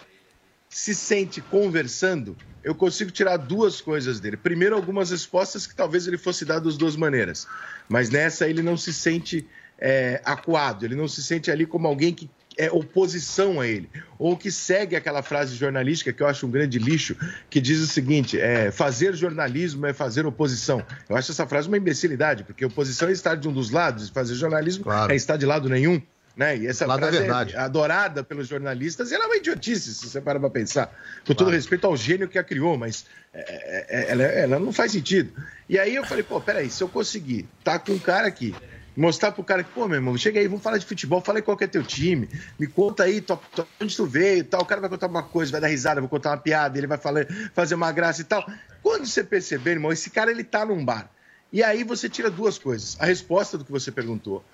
S30: se sente conversando, eu consigo tirar duas coisas dele. Primeiro, algumas respostas que talvez ele fosse dar das duas maneiras, mas nessa ele não se sente é, acuado, ele não se sente ali como alguém que é oposição a ele, ou que segue aquela frase jornalística que eu acho um grande lixo, que diz o seguinte: é, fazer jornalismo é fazer oposição. Eu acho essa frase uma imbecilidade, porque oposição é estar de um dos lados, e fazer jornalismo é estar de lado nenhum. Né? E essa frase é adorada pelos jornalistas e ela é uma idiotice, se você para pra pensar. Com todo respeito ao gênio que a criou, mas é, é, ela, ela não faz sentido. E aí eu falei, pô, peraí, se eu conseguir tá com um cara aqui, mostrar pro cara que, pô, meu irmão, chega aí, vamos falar de futebol, fala aí qual que é teu time, me conta aí to- to- onde tu veio e tal. O cara vai contar uma coisa, vai dar risada, vai contar uma piada, ele vai falar, fazer uma graça e tal. Quando você perceber, irmão, esse cara ele tá num bar. E aí você tira duas coisas: a resposta do que você perguntou.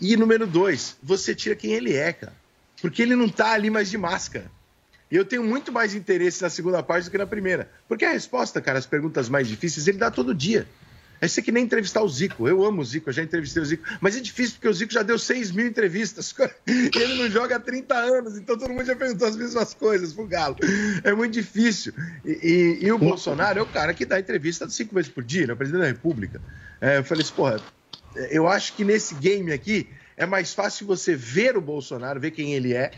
S30: E número dois, você tira quem ele é, cara. Porque ele não tá ali mais de máscara. Eu tenho muito mais interesse na segunda parte do que na primeira. Porque a resposta, cara, as perguntas mais difíceis, ele dá todo dia. É ser que nem entrevistar o Zico. Eu amo o Zico, eu já entrevistei o Zico. Mas é difícil porque o Zico já deu 6 mil entrevistas. Ele não joga há 30 anos, então todo mundo já perguntou as mesmas coisas pro Galo. É muito difícil. E, e- e o Bolsonaro é o cara que dá entrevista cinco vezes por dia, é o presidente da República. É, eu falei assim, porra, eu acho que nesse game aqui é mais fácil você ver o Bolsonaro, ver quem ele é,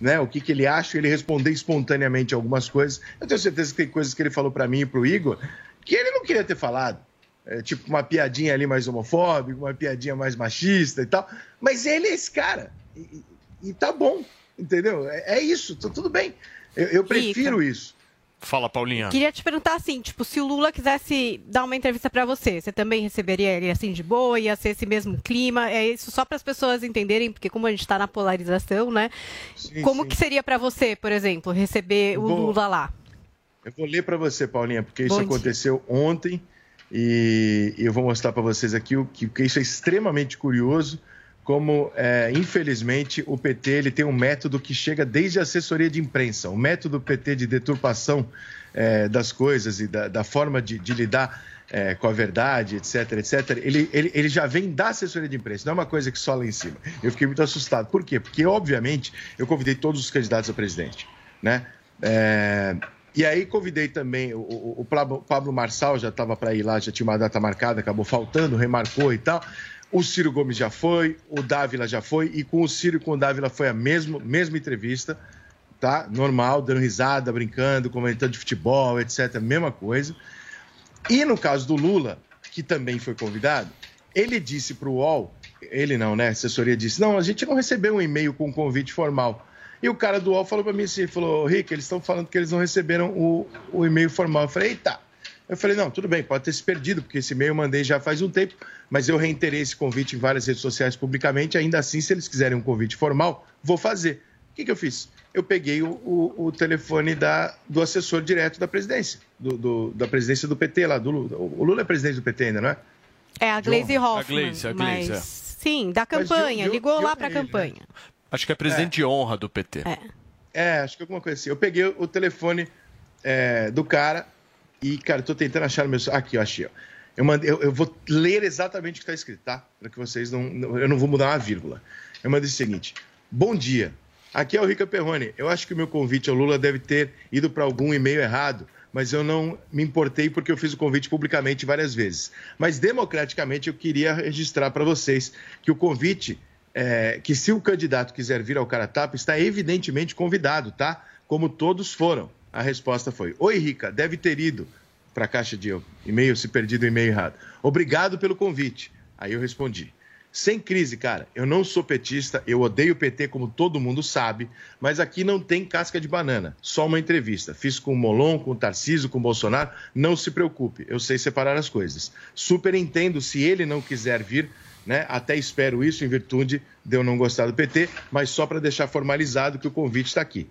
S30: né? O que, que ele acha, ele responder espontaneamente algumas coisas. Eu tenho certeza que tem coisas que ele falou para mim e pro Igor que ele não queria ter falado. É, tipo, uma piadinha ali mais homofóbica, uma piadinha mais machista e tal. Mas ele é esse cara. E, e- tá bom, entendeu? É, é isso, tá tudo bem. Eu, eu prefiro isso.
S5: Fala, Paulinha.
S6: Queria te perguntar assim, tipo, se o Lula quisesse dar uma entrevista pra você, você também receberia ele assim de boa, ia ser esse mesmo clima? É isso só para as pessoas entenderem, porque como a gente tá na polarização, né?
S30: Sim,
S6: como
S30: sim.
S6: que seria pra você, por exemplo, receber o
S30: Vou-
S6: Lula lá?
S30: Eu vou ler para você, Paulinha, porque isso
S6: Bom dia.
S30: aconteceu ontem e eu vou mostrar para vocês aqui o que, isso é extremamente curioso. Como, é, infelizmente, o PT ele tem um método que chega desde a assessoria de imprensa. O método PT de deturpação é, das coisas e da, da forma de, de lidar é, com a verdade, etc, etc, ele, ele, ele já vem da assessoria de imprensa, não é uma coisa que só lá em cima. Eu fiquei muito assustado. Por quê? Porque, obviamente, eu convidei todos os candidatos a presidente, né? É, e aí convidei também o, o- o Pablo, Marçal, já estava para ir lá, já tinha uma data marcada, acabou faltando, remarcou e tal. O Ciro Gomes já foi, o Dávila já foi, e com o Ciro e com o Dávila foi a mesma, mesma entrevista, tá? Normal, dando risada, brincando, comentando de futebol, etc. Mesma coisa. E no caso do Lula, que também foi convidado, ele disse para o UOL, ele não, né? A assessoria disse: não, a gente não recebeu um e-mail com um convite formal. E o cara do UOL falou para mim assim: falou, Rick, eles estão falando que eles não receberam o, o e-mail formal. Eu falei: eita. Eu falei: não, tudo bem, pode ter se perdido, porque esse e-mail eu mandei já faz um tempo, mas eu reiterei esse convite em várias redes sociais publicamente. Ainda assim, se eles quiserem um convite formal, vou fazer. O que, que eu fiz? Eu peguei o, o- o telefone da, do assessor direto da presidência, do- do- da presidência do PT lá, do Lula. O Lula é presidente do PT ainda, não é?
S6: É a Glaze
S5: Honra. A
S6: Hoffmann.
S5: Glaze, a Glaze,
S6: mas,
S5: é.
S6: Sim, da
S30: de-
S6: campanha,
S30: de-
S6: ligou
S30: de
S6: lá pra
S30: ele, né?
S6: campanha.
S5: Acho que é presidente de honra do PT.
S6: É.
S30: É, acho que alguma coisa assim. Eu peguei o telefone é, do cara e, cara, eu tô tentando achar no meu. Aqui, eu achei, ó. Eu, mandei, eu, eu vou ler exatamente o que tá escrito, tá? Para que vocês não, não- Eu não vou mudar uma vírgula. Eu mandei o seguinte: Bom dia. Aqui é o Rica Perrone. Eu acho que o meu convite ao Lula deve ter ido para algum e-mail errado, mas eu não me importei porque eu fiz o convite publicamente várias vezes. Mas democraticamente eu queria registrar para vocês que o convite, é, que se o candidato quiser vir ao Cara Tapa, está evidentemente convidado, tá? Como todos foram. A resposta foi: Oi, Rica, deve ter ido para a caixa de e-mail, se perdido o e-mail errado. Obrigado pelo convite. Aí eu respondi. Sem crise, cara. Eu não sou petista, eu odeio o PT, como todo mundo sabe, mas aqui não tem casca de banana, só uma entrevista. Fiz com o Molon, com o Tarcísio, com o Bolsonaro. Não se preocupe, eu sei separar as coisas. Super entendo se ele não quiser vir, né? Até espero isso em virtude de eu não gostar do PT, mas só para deixar formalizado que o convite está aqui.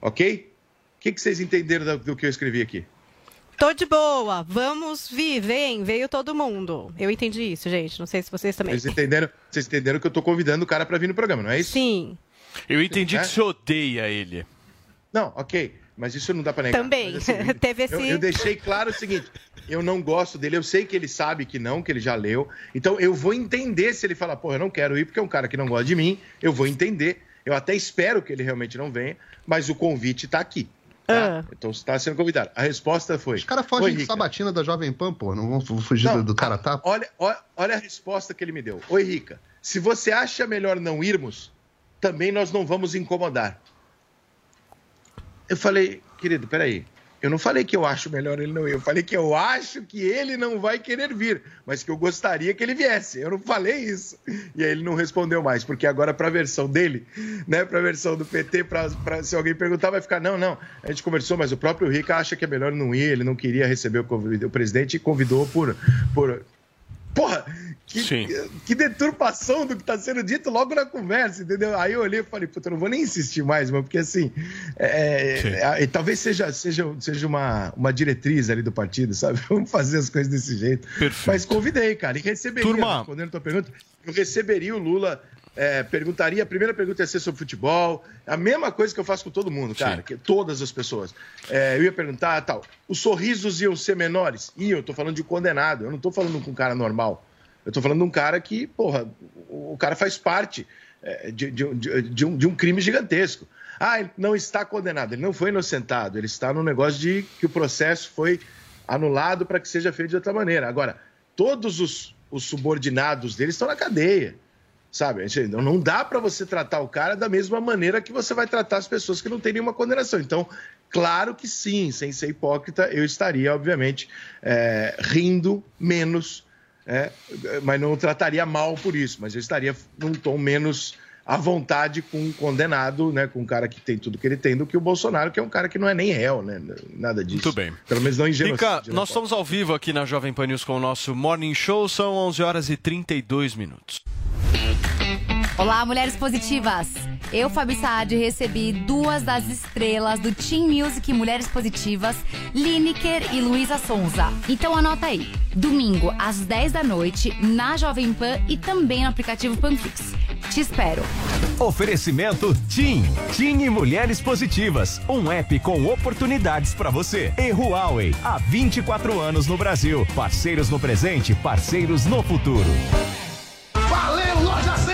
S30: Ok? O que, que vocês entenderam do- do que eu escrevi aqui?
S6: Tô de boa, vamos vir, vem, veio todo mundo. Eu entendi isso, gente. Não sei se vocês também.
S30: Vocês entenderam, vocês entenderam que eu tô convidando o cara para vir no programa, não é isso?
S6: Sim.
S5: Eu entendi
S30: É?
S5: que você odeia ele.
S30: Não, ok. Mas isso não dá pra negar.
S6: Também.
S30: Mas, assim,
S6: Teve esse.
S30: eu, eu deixei claro o seguinte: eu não gosto dele, eu sei que ele sabe que não, que ele já leu. Então eu vou entender se ele falar, pô, eu não quero ir porque é um cara que não gosta de mim. Eu vou entender. Eu até espero que ele realmente não venha, mas o convite tá aqui. Tá? Então você está sendo convidado. A resposta foi. Os
S10: caras fogem de sabatina da Jovem Pan, pô. Não vão fu- fugir do, do cara tapa.
S30: Olha, olha, olha a resposta que ele me deu. Oi, Rica. Se você acha melhor não irmos, também nós não vamos incomodar. Eu falei, querido, peraí. Eu não falei que eu acho melhor ele não ir. Eu falei que eu acho que ele não vai querer vir, mas que eu gostaria que ele viesse. Eu não falei isso. E aí ele não respondeu mais, porque agora para a versão dele, né, para a versão do PT, pra, pra- se alguém perguntar, vai ficar não, não. A gente conversou, mas o próprio Rica acha que é melhor não ir. Ele não queria receber o, convite- o presidente e convidou por, por Porra, que, que deturpação do que tá sendo dito logo na conversa, entendeu? Aí eu olhei e falei, puta, eu não vou nem insistir mais, mano, porque assim, é, é, é, talvez seja, seja, seja uma, uma diretriz ali do partido, sabe? Vamos fazer as coisas desse jeito. Mas convidei, cara, e receberia,
S5: Turma.
S30: respondendo a tua pergunta, eu receberia o Lula. é, perguntaria, a primeira pergunta ia ser sobre futebol, a mesma coisa que eu faço com todo mundo, cara, que todas as pessoas. É, eu ia perguntar tal, os sorrisos iam ser menores? Iam, eu tô falando de condenado, eu não tô falando com um cara normal. Eu tô falando de um cara que, porra, o cara faz parte é, de, de- de- um, de um crime gigantesco. Ah, ele não está condenado, ele não foi inocentado, ele está no negócio de que o processo foi anulado para que seja feito de outra maneira. Agora, todos os, os subordinados dele estão na cadeia. Sabe? Não dá para você tratar o cara da mesma maneira que você vai tratar as pessoas que não têm nenhuma condenação. Então, claro que sim, sem ser hipócrita, eu estaria, obviamente, é, rindo menos, é, mas não trataria mal por isso, mas eu estaria num tom menos à vontade com um condenado, né, com um cara que tem tudo que ele tem, do que o Bolsonaro, que é um cara que não é nem réu, né? Nada disso.
S5: Muito bem.
S30: Pelo menos não em.
S5: Rica,
S30: né,
S5: nós estamos ao vivo aqui na Jovem Pan News com o nosso Morning Show. São 11 horas e 32 minutos.
S31: Olá, mulheres positivas! Eu, Fabi Saad, recebi duas das estrelas do Team Music Mulheres Positivas, Lineker e Luísa Sonza. Então anota aí, domingo às 10 da noite, na Jovem Pan e também no aplicativo Panflix. Te espero!
S17: Oferecimento TIM. TIM e Mulheres Positivas. Um app com oportunidades para você. E Huawei. Há 24 anos no Brasil. Parceiros no presente, parceiros no futuro.
S20: Valeu, Loja 100!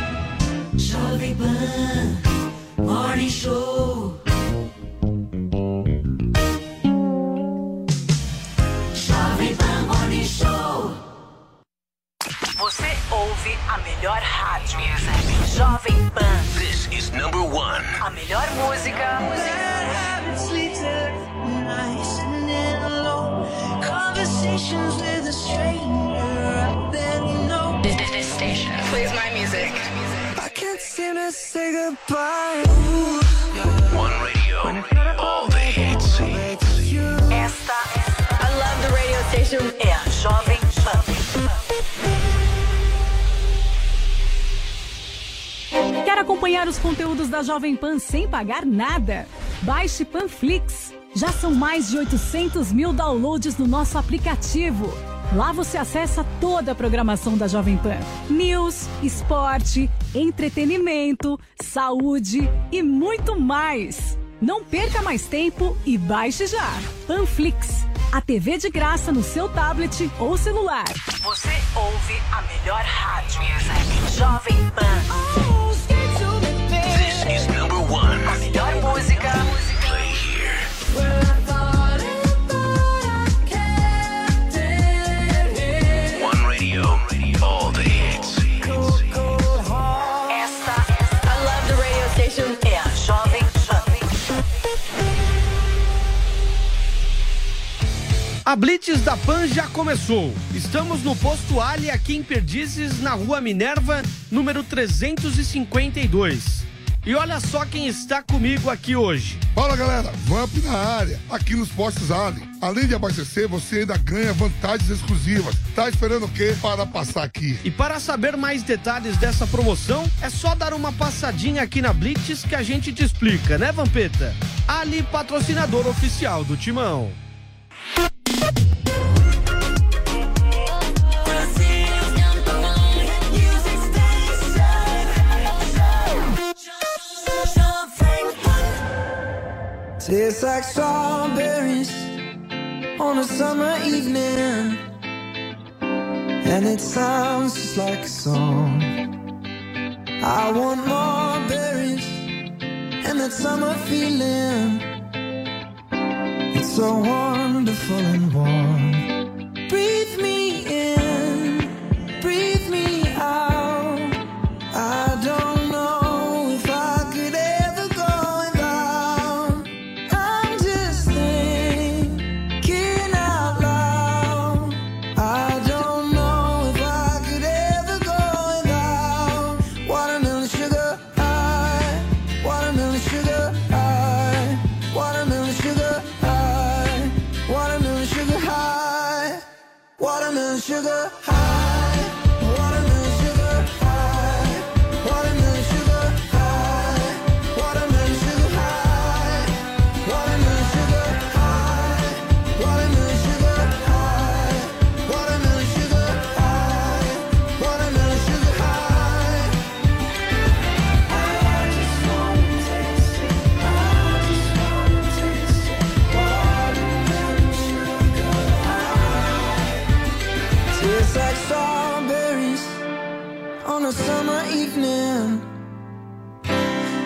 S25: Jovem Pan, Morning Show. Jovem Pan Morning Show.
S19: Você ouve a melhor rádio. Jovem Pan.
S24: This is number one.
S19: A melhor música.
S25: Conversations with a stranger out there, you know.
S19: This, this, this station plays my music.
S25: seem to say goodbye.
S24: One radio, all the hits.
S19: Esta, I love the radio station. É a Jovem Pan.
S32: Quer acompanhar os conteúdos da Jovem Pan sem pagar nada? Baixe Panflix. Já são mais de 800 mil downloads no nosso aplicativo. Lá você acessa toda a programação da Jovem Pan: news, esporte, entretenimento, saúde e muito mais. Não perca mais tempo e baixe já. Panflix, a TV de graça no seu tablet ou celular.
S19: Você ouve a melhor rádio. Jovem Pan.
S24: This is number one.
S19: A melhor música. A
S33: Blitz da Pan já começou. Estamos no posto Ali aqui em Perdizes, na rua Minerva, número 352. E olha só quem está comigo aqui hoje.
S34: Fala galera, Vamp na área, aqui nos postos Ali. Além de abastecer, você ainda ganha vantagens exclusivas. Tá esperando o quê para passar aqui?
S33: E para saber mais detalhes dessa promoção, é só dar uma passadinha aqui na Blitz que a gente te explica, né, Vampeta? Ali, patrocinador oficial do Timão.
S35: Tastes like strawberries on a summer evening, and it sounds just like a song. I want more berries and that summer feeling. It's so wonderful and warm. Breathe me in,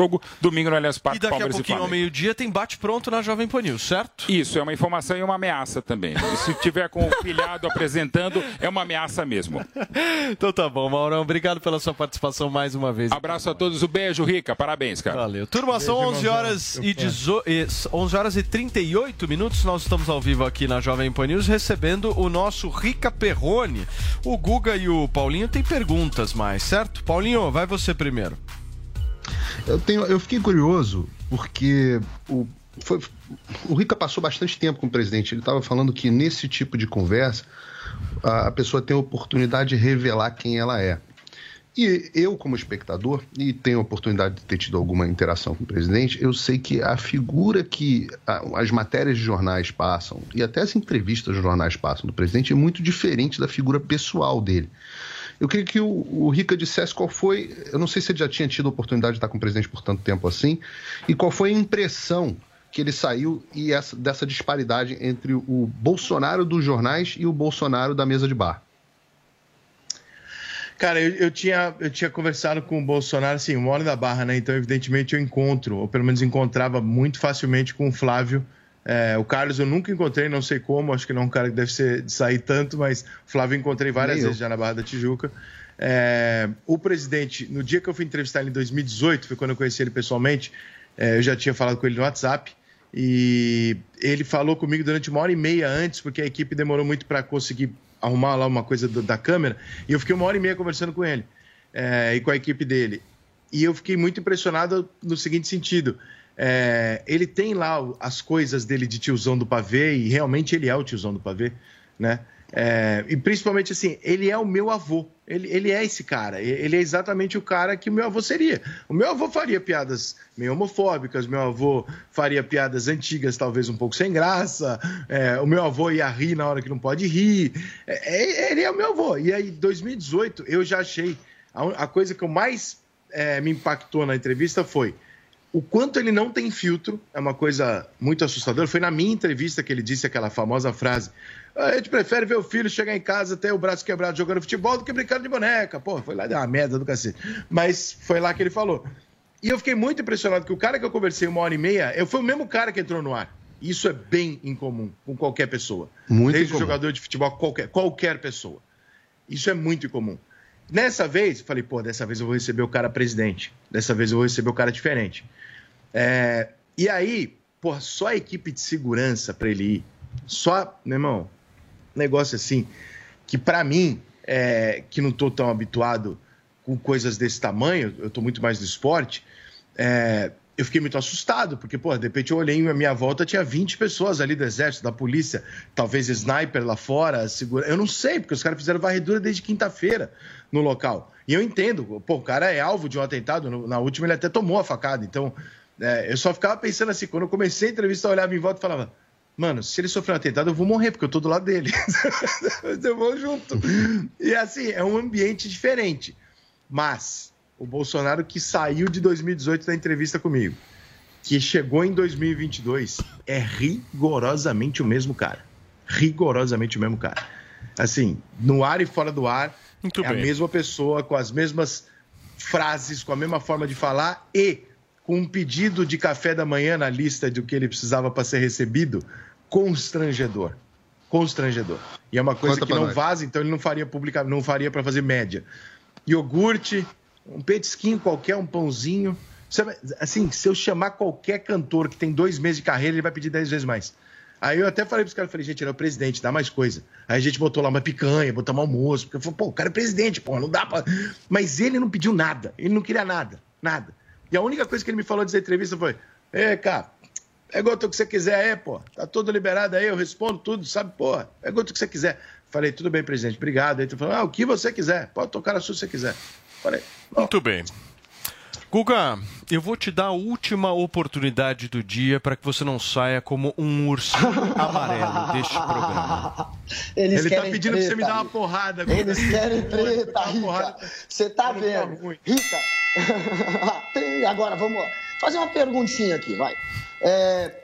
S36: Jogo, domingo no Allianz
S5: E
S36: Parque,
S5: daqui a
S36: Palmeiras e
S5: pouquinho, ao meio-dia, tem bate-pronto na Jovem Pan News, certo?
S36: Isso, é uma informação e uma ameaça também. E se tiver com o pilhado apresentando, é uma ameaça mesmo.
S5: Então tá bom, Maurão. Obrigado pela sua participação mais uma vez.
S36: Abraço a todos, um beijo, Rica. Parabéns, cara.
S5: Valeu. Turma, são 11 horas, e 18, e 11 horas e 38 minutos. Nós estamos ao vivo aqui na Jovem Pan News recebendo o nosso Rica Perrone. O Guga e o Paulinho têm perguntas mais, certo? Paulinho, vai você primeiro.
S10: Eu, tenho, eu fiquei curioso porque o, foi, o Rica passou bastante tempo com o presidente. Ele estava falando que nesse tipo de conversa a, a pessoa tem a oportunidade de revelar quem ela é. E eu, como espectador, e tenho a oportunidade de ter tido alguma interação com o presidente, eu sei que a figura que as matérias de jornais passam, e até as entrevistas de jornais passam do presidente, é muito diferente da figura pessoal dele. Eu queria que o, o Rica dissesse qual foi. Eu não sei se ele já tinha tido a oportunidade de estar com o presidente por tanto tempo assim, e qual foi a impressão que ele saiu e essa, dessa disparidade entre o Bolsonaro dos jornais e o Bolsonaro da mesa de bar.
S30: Cara, eu, eu tinha, eu tinha conversado com o Bolsonaro, assim, uma hora da barra, né? Então, evidentemente, eu encontro, ou pelo menos encontrava muito facilmente com o Flávio. É, o Carlos eu nunca encontrei, não sei como, acho que não é um cara que deve ser, sair tanto, mas o Flávio eu encontrei várias vezes já na Barra da Tijuca. É, o presidente, no dia que eu fui entrevistar ele em 2018, foi quando eu conheci ele pessoalmente, é, eu já tinha falado com ele no WhatsApp, e ele falou comigo durante uma hora e meia antes, porque a equipe demorou muito para conseguir arrumar lá uma coisa do- da câmera, e eu fiquei uma hora e meia conversando com ele é, e com a equipe dele. E eu fiquei muito impressionado no seguinte sentido: é, ele tem lá as coisas dele de tiozão do pavê, e realmente ele é o tiozão do pavê, né? É, e principalmente assim, ele é o meu avô. Ele, ele é esse cara. Ele é exatamente o cara que o meu avô seria. O meu avô faria piadas meio homofóbicas, meu avô faria piadas antigas, talvez um pouco sem graça. é, o meu avô ia rir na hora que não pode rir. É, é- ele é o meu avô. E aí, em 2018, eu já achei. A, a coisa que eu mais é, me impactou na entrevista foi o quanto ele não tem filtro, é uma coisa muito assustadora. Foi na minha entrevista que ele disse aquela famosa frase: a gente prefere ver o filho chegar em casa ter o braço quebrado jogando futebol do que brincando de boneca. Pô, foi lá, deu uma merda do cacete. Mas foi lá que ele falou. E eu fiquei muito impressionado que o cara que eu conversei uma hora e meia, eu fui o mesmo cara que entrou no ar. Isso é bem incomum com qualquer pessoa.
S10: Muito
S30: Desde
S10: incomum.
S30: jogador de futebol, qualquer, qualquer pessoa. Isso é muito incomum. Nessa vez, falei, pô, dessa vez eu vou receber o cara presidente. Dessa vez eu vou receber o cara diferente. É, e aí, pô, só a equipe de segurança para ele ir. Só, meu irmão, negócio assim, que para mim, é, que não tô tão habituado com coisas desse tamanho, eu tô muito mais do esporte, é, eu fiquei muito assustado, porque, pô, de repente eu olhei à minha volta, tinha 20 pessoas ali do exército, da polícia, talvez sniper lá fora, segura... eu não sei, porque os caras fizeram varredura desde quinta-feira no local. E eu entendo, pô, o cara é alvo de um atentado, no- na última ele até tomou a facada, então é, eu só ficava pensando assim, quando eu comecei a entrevista, eu olhava em volta e falava, mano, se ele sofrer um atentado, eu vou morrer, porque eu tô do lado dele. eu vou junto. E assim, é um ambiente diferente. Mas o Bolsonaro que saiu de 2018 da entrevista comigo, que chegou em 2022, é rigorosamente o mesmo cara. Rigorosamente o mesmo cara. Assim, no ar e fora do ar, é a
S5: bem.
S30: mesma pessoa, com as mesmas frases, com a mesma forma de falar e com um pedido de café da manhã na lista do que ele precisava para ser recebido, constrangedor. Constrangedor. E é uma coisa
S10: Conta
S30: que não
S10: nós.
S30: vaza, então ele não faria publicar, não faria para fazer média. Iogurte, um petisquinho qualquer, um pãozinho. Assim, se eu chamar qualquer cantor que tem dois meses de carreira, ele vai pedir dez vezes mais. Aí eu até falei pros caras, falei, gente, ele é o presidente, dá mais coisa. Aí a gente botou lá uma picanha, botou um almoço, porque eu falei, pô, o cara é presidente, pô, não dá pra... Mas ele não pediu nada, ele não queria nada, nada. E a única coisa que ele me falou nessa entrevista foi, é, cara, pega o que você quiser aí, pô, tá tudo liberado aí, eu respondo tudo, sabe, pô, pega o que você quiser. Falei, tudo bem, presidente, obrigado. Aí tu falou, ah, o que você quiser, pode tocar na sua se você quiser. Falei,
S5: Muito bem. Guga, eu vou te dar a última oportunidade do dia para que você não saia como um ursinho amarelo deste programa.
S9: Eles
S30: ele tá
S9: querem
S30: pedindo pra você me dar uma porrada.
S9: Eles querem treta,
S30: Dar uma porrada.
S9: Rica. Você tá vendo? Rica, agora vamos fazer uma perguntinha aqui, vai. É,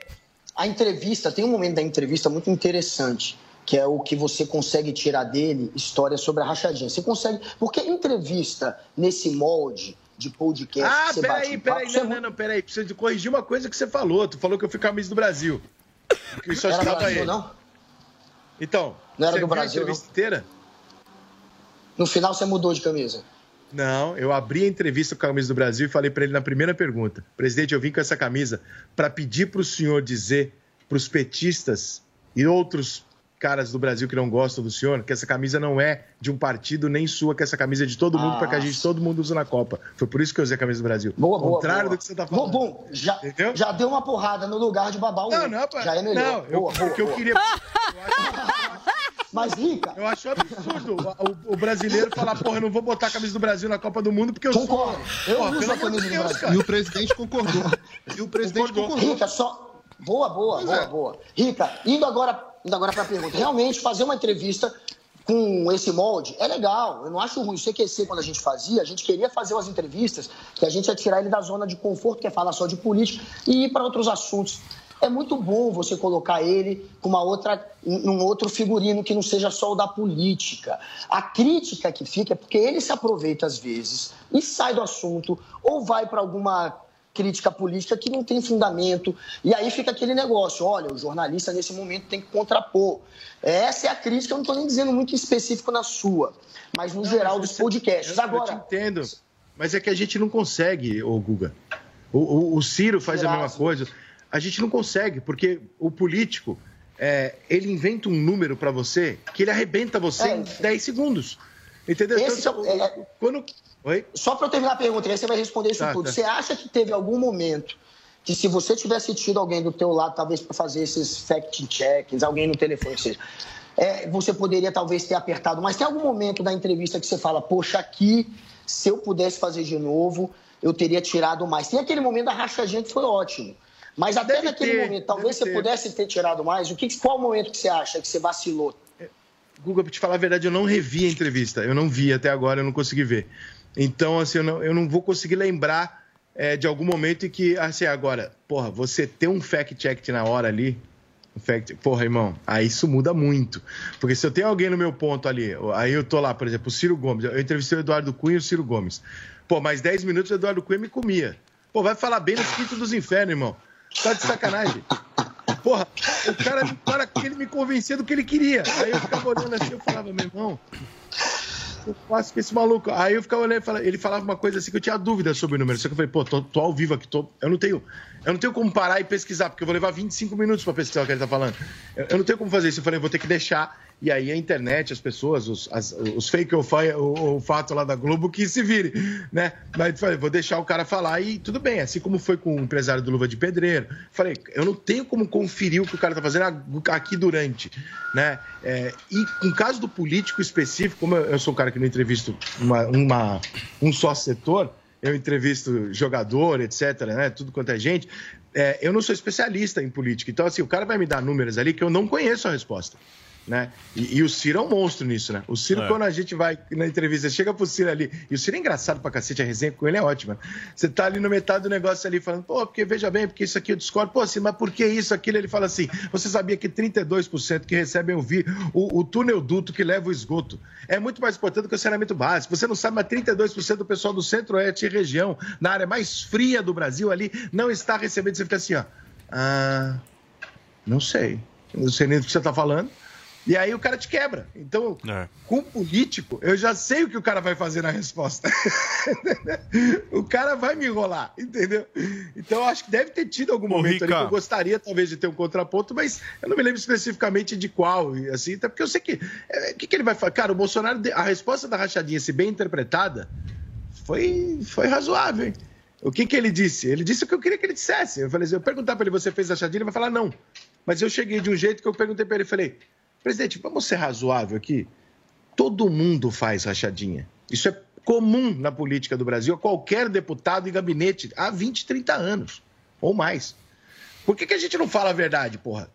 S9: a entrevista, tem um momento da entrevista muito interessante, que é o que você consegue tirar dele, história sobre a rachadinha. Você consegue. Porque entrevista nesse molde de podcast.
S30: Ah, peraí, peraí,
S9: é
S30: não, não, não, peraí. Preciso corrigir uma coisa que você falou. Tu falou que eu fui camisa do Brasil. Que isso
S9: Era Brasil,
S30: ele.
S9: não?
S30: Então,
S9: Não era do Brasil,
S30: a entrevista inteira?
S9: No final você mudou de camisa.
S30: Não, eu abri a entrevista com a camisa do Brasil e falei para ele na primeira pergunta: Presidente, eu vim com essa camisa para pedir para o senhor dizer para os petistas e outros caras do Brasil que não gostam do senhor que essa camisa não é de um partido nem sua, que essa camisa é de todo mundo
S9: Ah.
S30: para que a gente todo mundo use na Copa. Foi por isso que eu usei a camisa do Brasil.
S9: Boa, boa,
S30: contrário
S9: boa.
S30: do que você tá falando.
S9: Bom, bom, já, já deu uma porrada no lugar de babar o
S30: Não, não, pá,
S9: Já é melhor.
S30: não, eu-
S9: boa, boa,
S30: o que eu
S9: boa.
S30: queria-
S9: Mas, Rica...
S30: Eu acho absurdo o, o brasileiro falar, porra, eu não vou botar a camisa do Brasil na Copa do Mundo porque eu sou...
S9: Concordo. Eu
S30: Porra,
S9: uso a camisa do
S30: Deus,
S9: Brasil.
S30: cara.
S10: E o presidente concordou. E o presidente concordou.
S9: Rica, só. Boa, boa,
S10: Pois
S9: boa,
S10: é.
S9: boa. Rica, indo agora, indo agora para a pergunta. Realmente, fazer uma entrevista com esse molde, é legal. Eu não acho ruim. O CQC, quando a gente fazia, a gente queria fazer umas entrevistas que a gente ia tirar ele da zona de conforto, que é falar só de política, e ir para outros assuntos. É muito bom você colocar ele com uma outra, num outro figurino que não seja só o da política. A crítica que fica é porque ele se aproveita às vezes e sai do assunto ou vai para alguma crítica política que não tem fundamento. E aí fica aquele negócio: olha, o jornalista nesse momento tem que contrapor. Essa é a crítica, eu não estou nem dizendo muito específico na sua, mas no geral dos podcasts.
S30: Eu,
S9: Agora,
S30: eu te entendo, mas é que a gente não consegue, ô Guga. O, o- o Ciro faz a mesma coisa. A gente não consegue, porque o político, é, ele inventa um número para você que ele arrebenta você em 10 segundos. Entendeu?
S9: Esse
S30: Então,
S9: é é-
S30: quando... Oi?
S9: Só para eu terminar a pergunta, e aí você vai responder isso
S30: Tá,
S9: tudo.
S30: tá.
S9: Você acha que teve algum momento que se você tivesse tido alguém do teu lado, talvez para fazer esses fact-checks, alguém no telefone, seja, é, você poderia talvez ter apertado, mas tem algum momento da entrevista que você fala, poxa, aqui, se eu pudesse fazer de novo, eu teria tirado mais. Tem aquele momento da rachadinha que foi ótimo. Mas até
S30: Deve
S9: naquele
S30: ter,
S9: momento, talvez você
S30: ter.
S9: pudesse ter tirado mais. O que, qual o momento que você acha que você vacilou?
S30: Guga, pra te falar a verdade, eu não revi a entrevista. Eu não vi até agora, eu não consegui ver. Então, assim, eu não, eu não vou conseguir lembrar é, de algum momento em que, assim, agora, porra, você ter um fact-check na hora ali, fact, porra, irmão, aí isso muda muito. Porque se eu tenho alguém no meu ponto ali, aí eu tô lá, por exemplo, o Ciro Gomes, eu entrevistei o Eduardo Cunha e o Ciro Gomes. Pô, mais 10 minutos o Eduardo Cunha me comia. Pô, vai falar bem nos quintos dos infernos, irmão. Tá de sacanagem. Porra, o cara, o cara ele me convencia do que ele queria. Aí eu ficava olhando assim, eu falava, meu irmão, eu faço com esse maluco. Aí eu ficava olhando, ele falava uma coisa assim que eu tinha dúvida sobre o número. Só que eu falei, pô, tô, tô ao vivo aqui, tô, eu não tenho. Eu não tenho como parar e pesquisar, porque eu vou levar 25 minutos para pesquisar o que ele tá falando. Eu, eu não tenho como fazer isso. Eu falei, vou ter que deixar. E aí a internet, as pessoas, os, as- os fake ou fato lá da Globo que se vire, né? Mas falei, vou deixar o cara falar e tudo bem. Assim como foi com o empresário do Luva de Pedreiro. Falei, eu não tenho como conferir o que o cara tá fazendo aqui durante, né? É, e com caso do político específico, como eu, eu sou um cara que não entrevisto uma, uma- um só setor, eu entrevisto jogador, etc., né? Tudo quanto é gente. É, eu não sou especialista em política. Então, assim, o cara vai me dar números ali que eu não conheço a resposta. Né? E, e o Ciro é um monstro nisso, né? O Ciro,
S5: É.
S30: quando a gente vai na entrevista, chega pro Ciro ali, e o Ciro é engraçado pra cacete, a resenha com ele é ótima. Você tá ali no metade do negócio ali falando, pô, porque veja bem, porque isso aqui eu discordo, pô, assim, mas por que isso, aquilo? Ele fala assim, você sabia que 32% que recebem o, vi, o, o túnel duto que leva o esgoto é muito mais importante do que o saneamento básico. Você não sabe, mas 32% do pessoal do centro-oeste e região, na área mais fria do Brasil ali, não está recebendo. Você fica assim, ó, ah, não sei, não sei nem do que você tá falando. E aí o cara te quebra. Então, com o político, eu já sei o que o cara vai fazer na resposta. o cara vai me enrolar, entendeu? Então, eu acho que deve ter tido algum momento ali
S5: Rica.
S30: que eu gostaria, talvez, de ter um contraponto, mas eu não me lembro especificamente de qual, e assim, até porque eu sei que. é, O que, que ele vai falar? Cara, o Bolsonaro, a resposta da rachadinha, se bem interpretada, foi, foi razoável, hein? O que, que ele disse? Ele disse o que eu queria que ele dissesse. Eu falei assim, eu perguntar para ele, você fez rachadinha? Ele vai falar, não. Mas eu cheguei de um jeito que eu perguntei para ele, falei, presidente, vamos ser razoável aqui? Todo mundo faz rachadinha. Isso é comum na política do Brasil, a qualquer deputado e gabinete há 20, 30 anos ou mais. Por que, que a gente não fala a verdade, porra?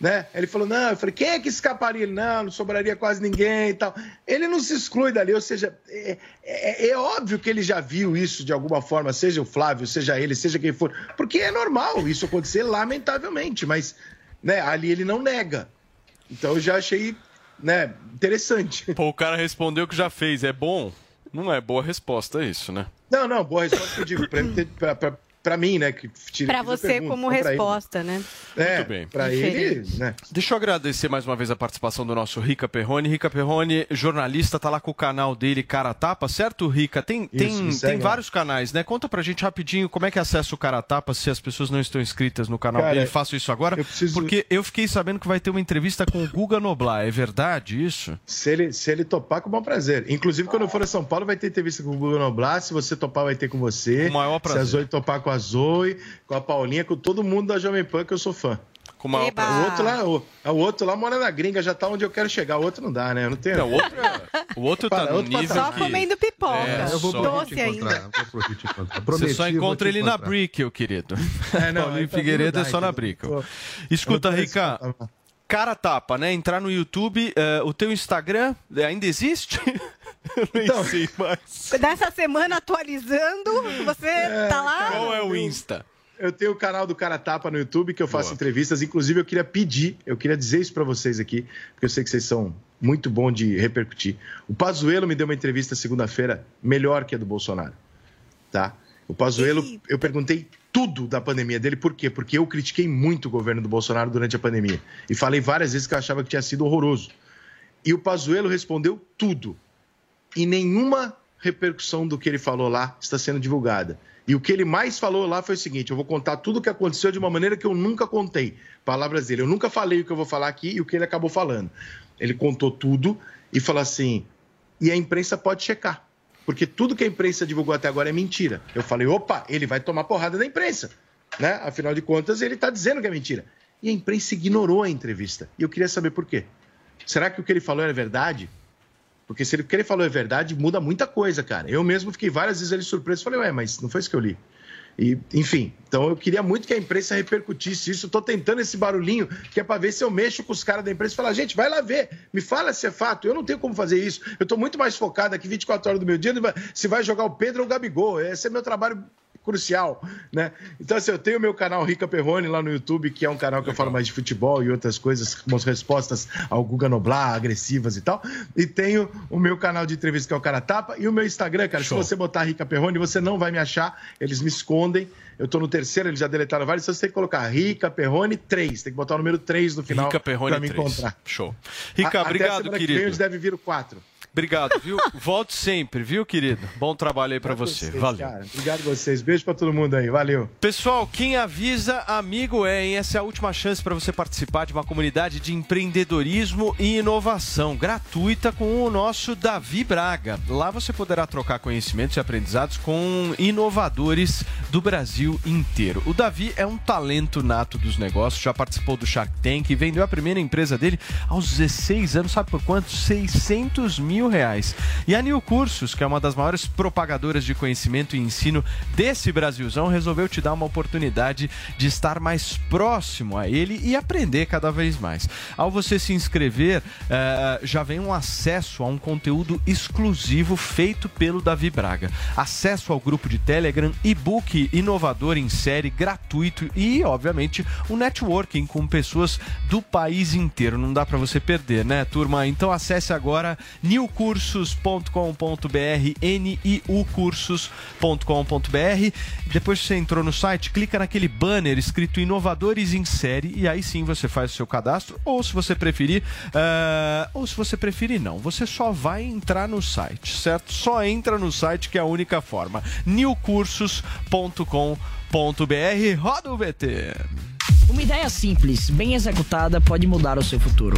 S30: Né? Ele falou, não, eu falei, quem é que escaparia? Ele, não, não sobraria quase ninguém e tal. Ele não se exclui dali, ou seja, é, é- é óbvio que ele já viu isso de alguma forma, seja o Flávio, seja ele, seja quem for, porque é normal isso acontecer, lamentavelmente, mas né, ali ele não nega. Então eu já achei né, interessante.
S5: Pô, o cara respondeu que já fez. É bom? Não é boa resposta isso, né?
S30: Não, não, boa resposta que eu digo, pra, pra, pra, pra mim, né, que tira,
S6: Pra
S30: fiz a
S6: você
S30: pergunta,
S6: como
S30: ele.
S6: resposta, né?
S30: É,
S5: Muito bem.
S30: pra ele, né?
S5: Deixa eu agradecer mais uma vez a participação do nosso Rica Perrone. Rica Perrone, jornalista, tá lá com o canal dele, Cara Tapa, certo, Rica? Tem,
S30: Isso,
S5: tem,
S30: segue
S5: tem vários canais, né? Conta pra gente rapidinho como é que acessa o Cara Tapa se as pessoas não estão inscritas no canal
S30: Cara,
S5: dele. Faço isso agora, porque eu fiquei sabendo que vai ter uma entrevista com o Guga Noblar. É verdade isso?
S30: Se ele, se ele topar, com o maior prazer. Inclusive, quando eu for a São Paulo, vai ter entrevista com o Google Noblar. Se você topar, vai ter com você.
S5: Com o maior prazer.
S30: Se a Zoe topar com a Zoe, com a Paulinha, com todo mundo da Jovem Pan, que eu sou fã.
S5: Com
S6: Eba!
S5: prazer.
S30: O outro lá, o, o outro lá mora na gringa, já tá onde eu quero chegar. O outro não dá, né? Eu não tenho.
S5: Não, o outro, é- o outro tá
S30: Para,
S5: no
S30: outro
S5: nível
S6: Só
S5: que-
S6: comendo pipoca.
S5: É,
S10: Eu vou
S6: Doce
S10: te encontrar.
S6: ainda.
S5: Você só encontra ele na
S10: encontrar.
S5: Brickell, querido.
S30: É, não,
S5: Paulinho Figueiredo é só na. Brickell. Escuta, Rica, cara tapa, né? Entrar no YouTube, eh, o teu Instagram ainda existe? Eu nem
S30: Então,
S5: sei mais.
S6: Dessa semana atualizando, você tá lá?
S5: Qual é o Insta?
S30: Eu tenho o canal do Cara Tapa no YouTube que eu faço
S5: Boa.
S30: entrevistas. Inclusive, eu queria pedir, eu queria dizer isso pra vocês aqui, porque eu sei que vocês são muito bons de repercutir. O Pazuello me deu uma entrevista segunda-feira melhor que a do Bolsonaro, tá? O Pazuello, eu perguntei tudo da pandemia dele, por quê? Porque eu critiquei muito o governo do Bolsonaro durante a pandemia e falei várias vezes que eu achava que tinha sido horroroso. E o Pazuello respondeu tudo e nenhuma repercussão do que ele falou lá está sendo divulgada. E o que ele mais falou lá foi o seguinte: eu vou contar tudo o que aconteceu de uma maneira que eu nunca contei. Palavras dele. Eu nunca falei o que eu vou falar aqui e o que ele acabou falando. Ele contou tudo e falou assim: e a imprensa pode checar. Porque tudo que a imprensa divulgou até agora é mentira. Eu falei: opa, ele vai tomar porrada da imprensa. Né? Afinal de contas, ele está dizendo que é mentira. E a imprensa ignorou a entrevista. E eu queria saber por quê. Será que o que ele falou era verdade? Porque se ele, que ele falou é verdade, muda muita coisa, cara. Eu mesmo fiquei várias vezes ali surpreso. Falei, ué, mas não foi isso que eu li. E, enfim, então eu queria muito que a imprensa repercutisse isso. Estou tentando esse barulhinho, que é para ver se eu mexo com os caras da imprensa e falar, gente, vai lá ver, me fala se é fato. Eu não tenho como fazer isso. Eu estou muito mais focado aqui 24 horas do meu dia se vai jogar o Pedro ou o Gabigol. Esse é meu trabalho crucial, né? Então, assim, eu tenho o meu canal Rica Perrone lá no YouTube, que é um canal que eu falo mais de futebol e outras coisas, como as respostas ao Guga Noblar, agressivas e tal. E tenho o meu canal de entrevista, que é o Cara Tapa, e o meu Instagram, cara,
S5: Show.
S30: se você botar Rica Perrone, você não vai me achar, eles me escondem. Eu tô no terceiro, eles já deletaram vários, então você tem que colocar Rica Perrone 3, tem que botar o número 3 no final pra me
S5: 3.
S30: encontrar.
S5: Show. Rica,
S30: A- até
S5: obrigado,
S30: que
S5: querido.
S30: vem, onde deve vir o 4.
S5: Obrigado, viu? Volte sempre, viu, querido? Bom trabalho aí pra você.
S30: Vocês,
S5: Valeu.
S30: cara. Obrigado a vocês. Beijo pra todo mundo aí. Valeu.
S5: Pessoal, quem avisa, amigo é, hein? Essa é a última chance para você participar de uma comunidade de empreendedorismo e inovação gratuita com o nosso Davi Braga. Lá você poderá trocar conhecimentos e aprendizados com inovadores do Brasil inteiro. O Davi é um talento nato dos negócios, já participou do Shark Tank e vendeu a primeira empresa dele aos 16 anos, sabe por quanto? 600 mil reais. E a New Cursos, que é uma das maiores propagadoras de conhecimento e ensino desse Brasilzão, resolveu te dar uma oportunidade de estar mais próximo a ele e aprender cada vez mais. Ao você se inscrever, eh, já vem um acesso a um conteúdo exclusivo feito pelo Davi Braga. Acesso ao grupo de Telegram, e-book inovador em série, gratuito e, obviamente, um networking com pessoas do país inteiro. Não dá para você perder, né, turma? Então acesse agora newcursos.com.br, niucursos.com.br. Depois que você entrou no site, clica naquele banner escrito Inovadores em Série e aí sim você faz o seu cadastro. Ou se você preferir, eh, ou se você preferir, não. Você só vai entrar no site, certo? Só entra no site que é a única forma. newcursos.com.br. Roda o VT.
S37: Uma ideia simples, bem executada, pode mudar o seu futuro.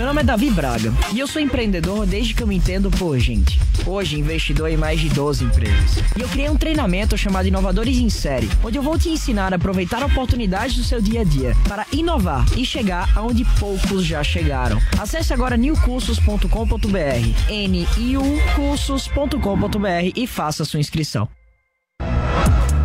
S37: Meu nome é Davi Braga e eu sou empreendedor desde que eu me entendo por gente. Hoje, investidor em mais de 12 empresas. E eu criei um treinamento chamado Inovadores em Série, onde eu vou te ensinar a aproveitar oportunidades do seu dia a dia para inovar e chegar aonde poucos já chegaram. Acesse agora newcursos.com.br, niucursos.com.br e faça sua inscrição.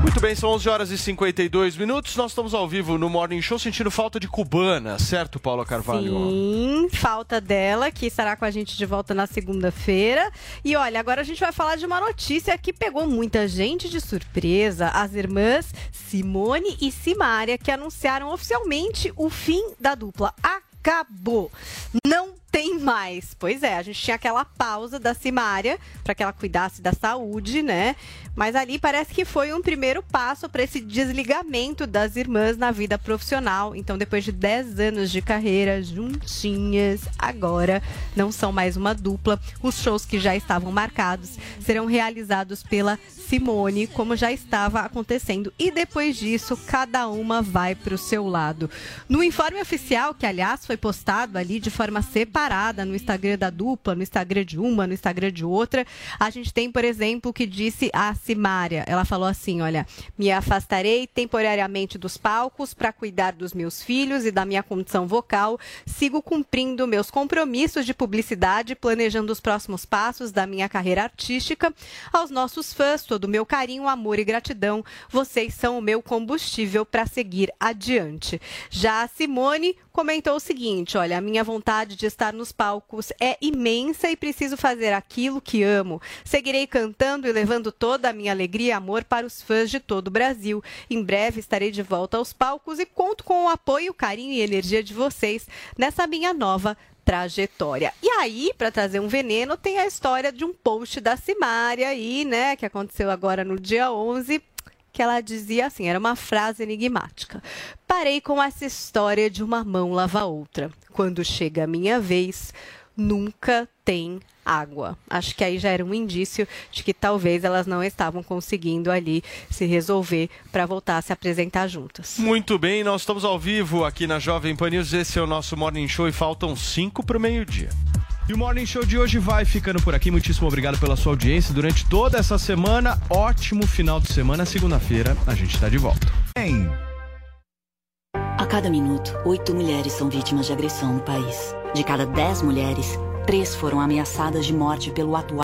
S5: Muito bem, são 11 horas e 52 minutos. Nós estamos ao vivo no Morning Show sentindo falta de cubana, certo, Paula Carvalho?
S6: Sim, falta dela, que estará com a gente de volta na segunda-feira. E olha, agora a gente vai falar de uma notícia que pegou muita gente de surpresa. As irmãs Simone e Simária, que anunciaram oficialmente o fim da dupla. Acabou! Não tem mais. Pois é, a gente tinha aquela pausa da Simária para que ela cuidasse da saúde, né? Mas ali parece que foi um primeiro passo para esse desligamento das irmãs na vida profissional. Então, depois de 10 anos de carreira juntinhas, agora não são mais uma dupla. Os shows que já estavam marcados serão realizados pela Simone, como já estava acontecendo. E depois disso, cada uma vai para o seu lado. No informe oficial, que aliás foi postado ali de forma separada, no Instagram da dupla, no Instagram de uma, no Instagram de outra. A gente tem, por exemplo, o que disse a Simária. Ela falou assim: olha, me afastarei temporariamente dos palcos para cuidar dos meus filhos e da minha condição vocal. Sigo cumprindo meus compromissos de publicidade, planejando os próximos passos da minha carreira artística. Aos nossos fãs, todo o meu carinho, amor e gratidão. Vocês são o meu combustível para seguir adiante. Já a Simone comentou o seguinte: olha, a minha vontade de estar nos palcos é imensa e preciso fazer aquilo que amo. Seguirei cantando e levando toda a minha alegria e amor para os fãs de todo o Brasil. Em breve estarei de volta aos palcos e conto com o apoio, carinho e energia de vocês nessa minha nova trajetória. E aí, para trazer um veneno, tem a história de um post da Simária aí, né, que aconteceu agora no dia 11, que ela dizia assim, era uma frase enigmática. Parei com essa história de uma mão lava a outra. Quando chega a minha vez, nunca tem água. Acho que aí já era um indício de que talvez elas não estavam conseguindo ali se resolver para voltar a se apresentar juntas.
S5: Muito bem, nós estamos ao vivo aqui na Jovem Pan News. Esse é o nosso Morning Show e faltam cinco para o meio-dia. E o Morning Show de hoje vai ficando por aqui. Muitíssimo obrigado pela sua audiência durante toda essa semana. Ótimo final de semana. Segunda-feira a gente está de volta.
S38: A cada minuto, oito mulheres são vítimas de agressão no país. De cada dez mulheres, três foram ameaçadas de morte pelo atual.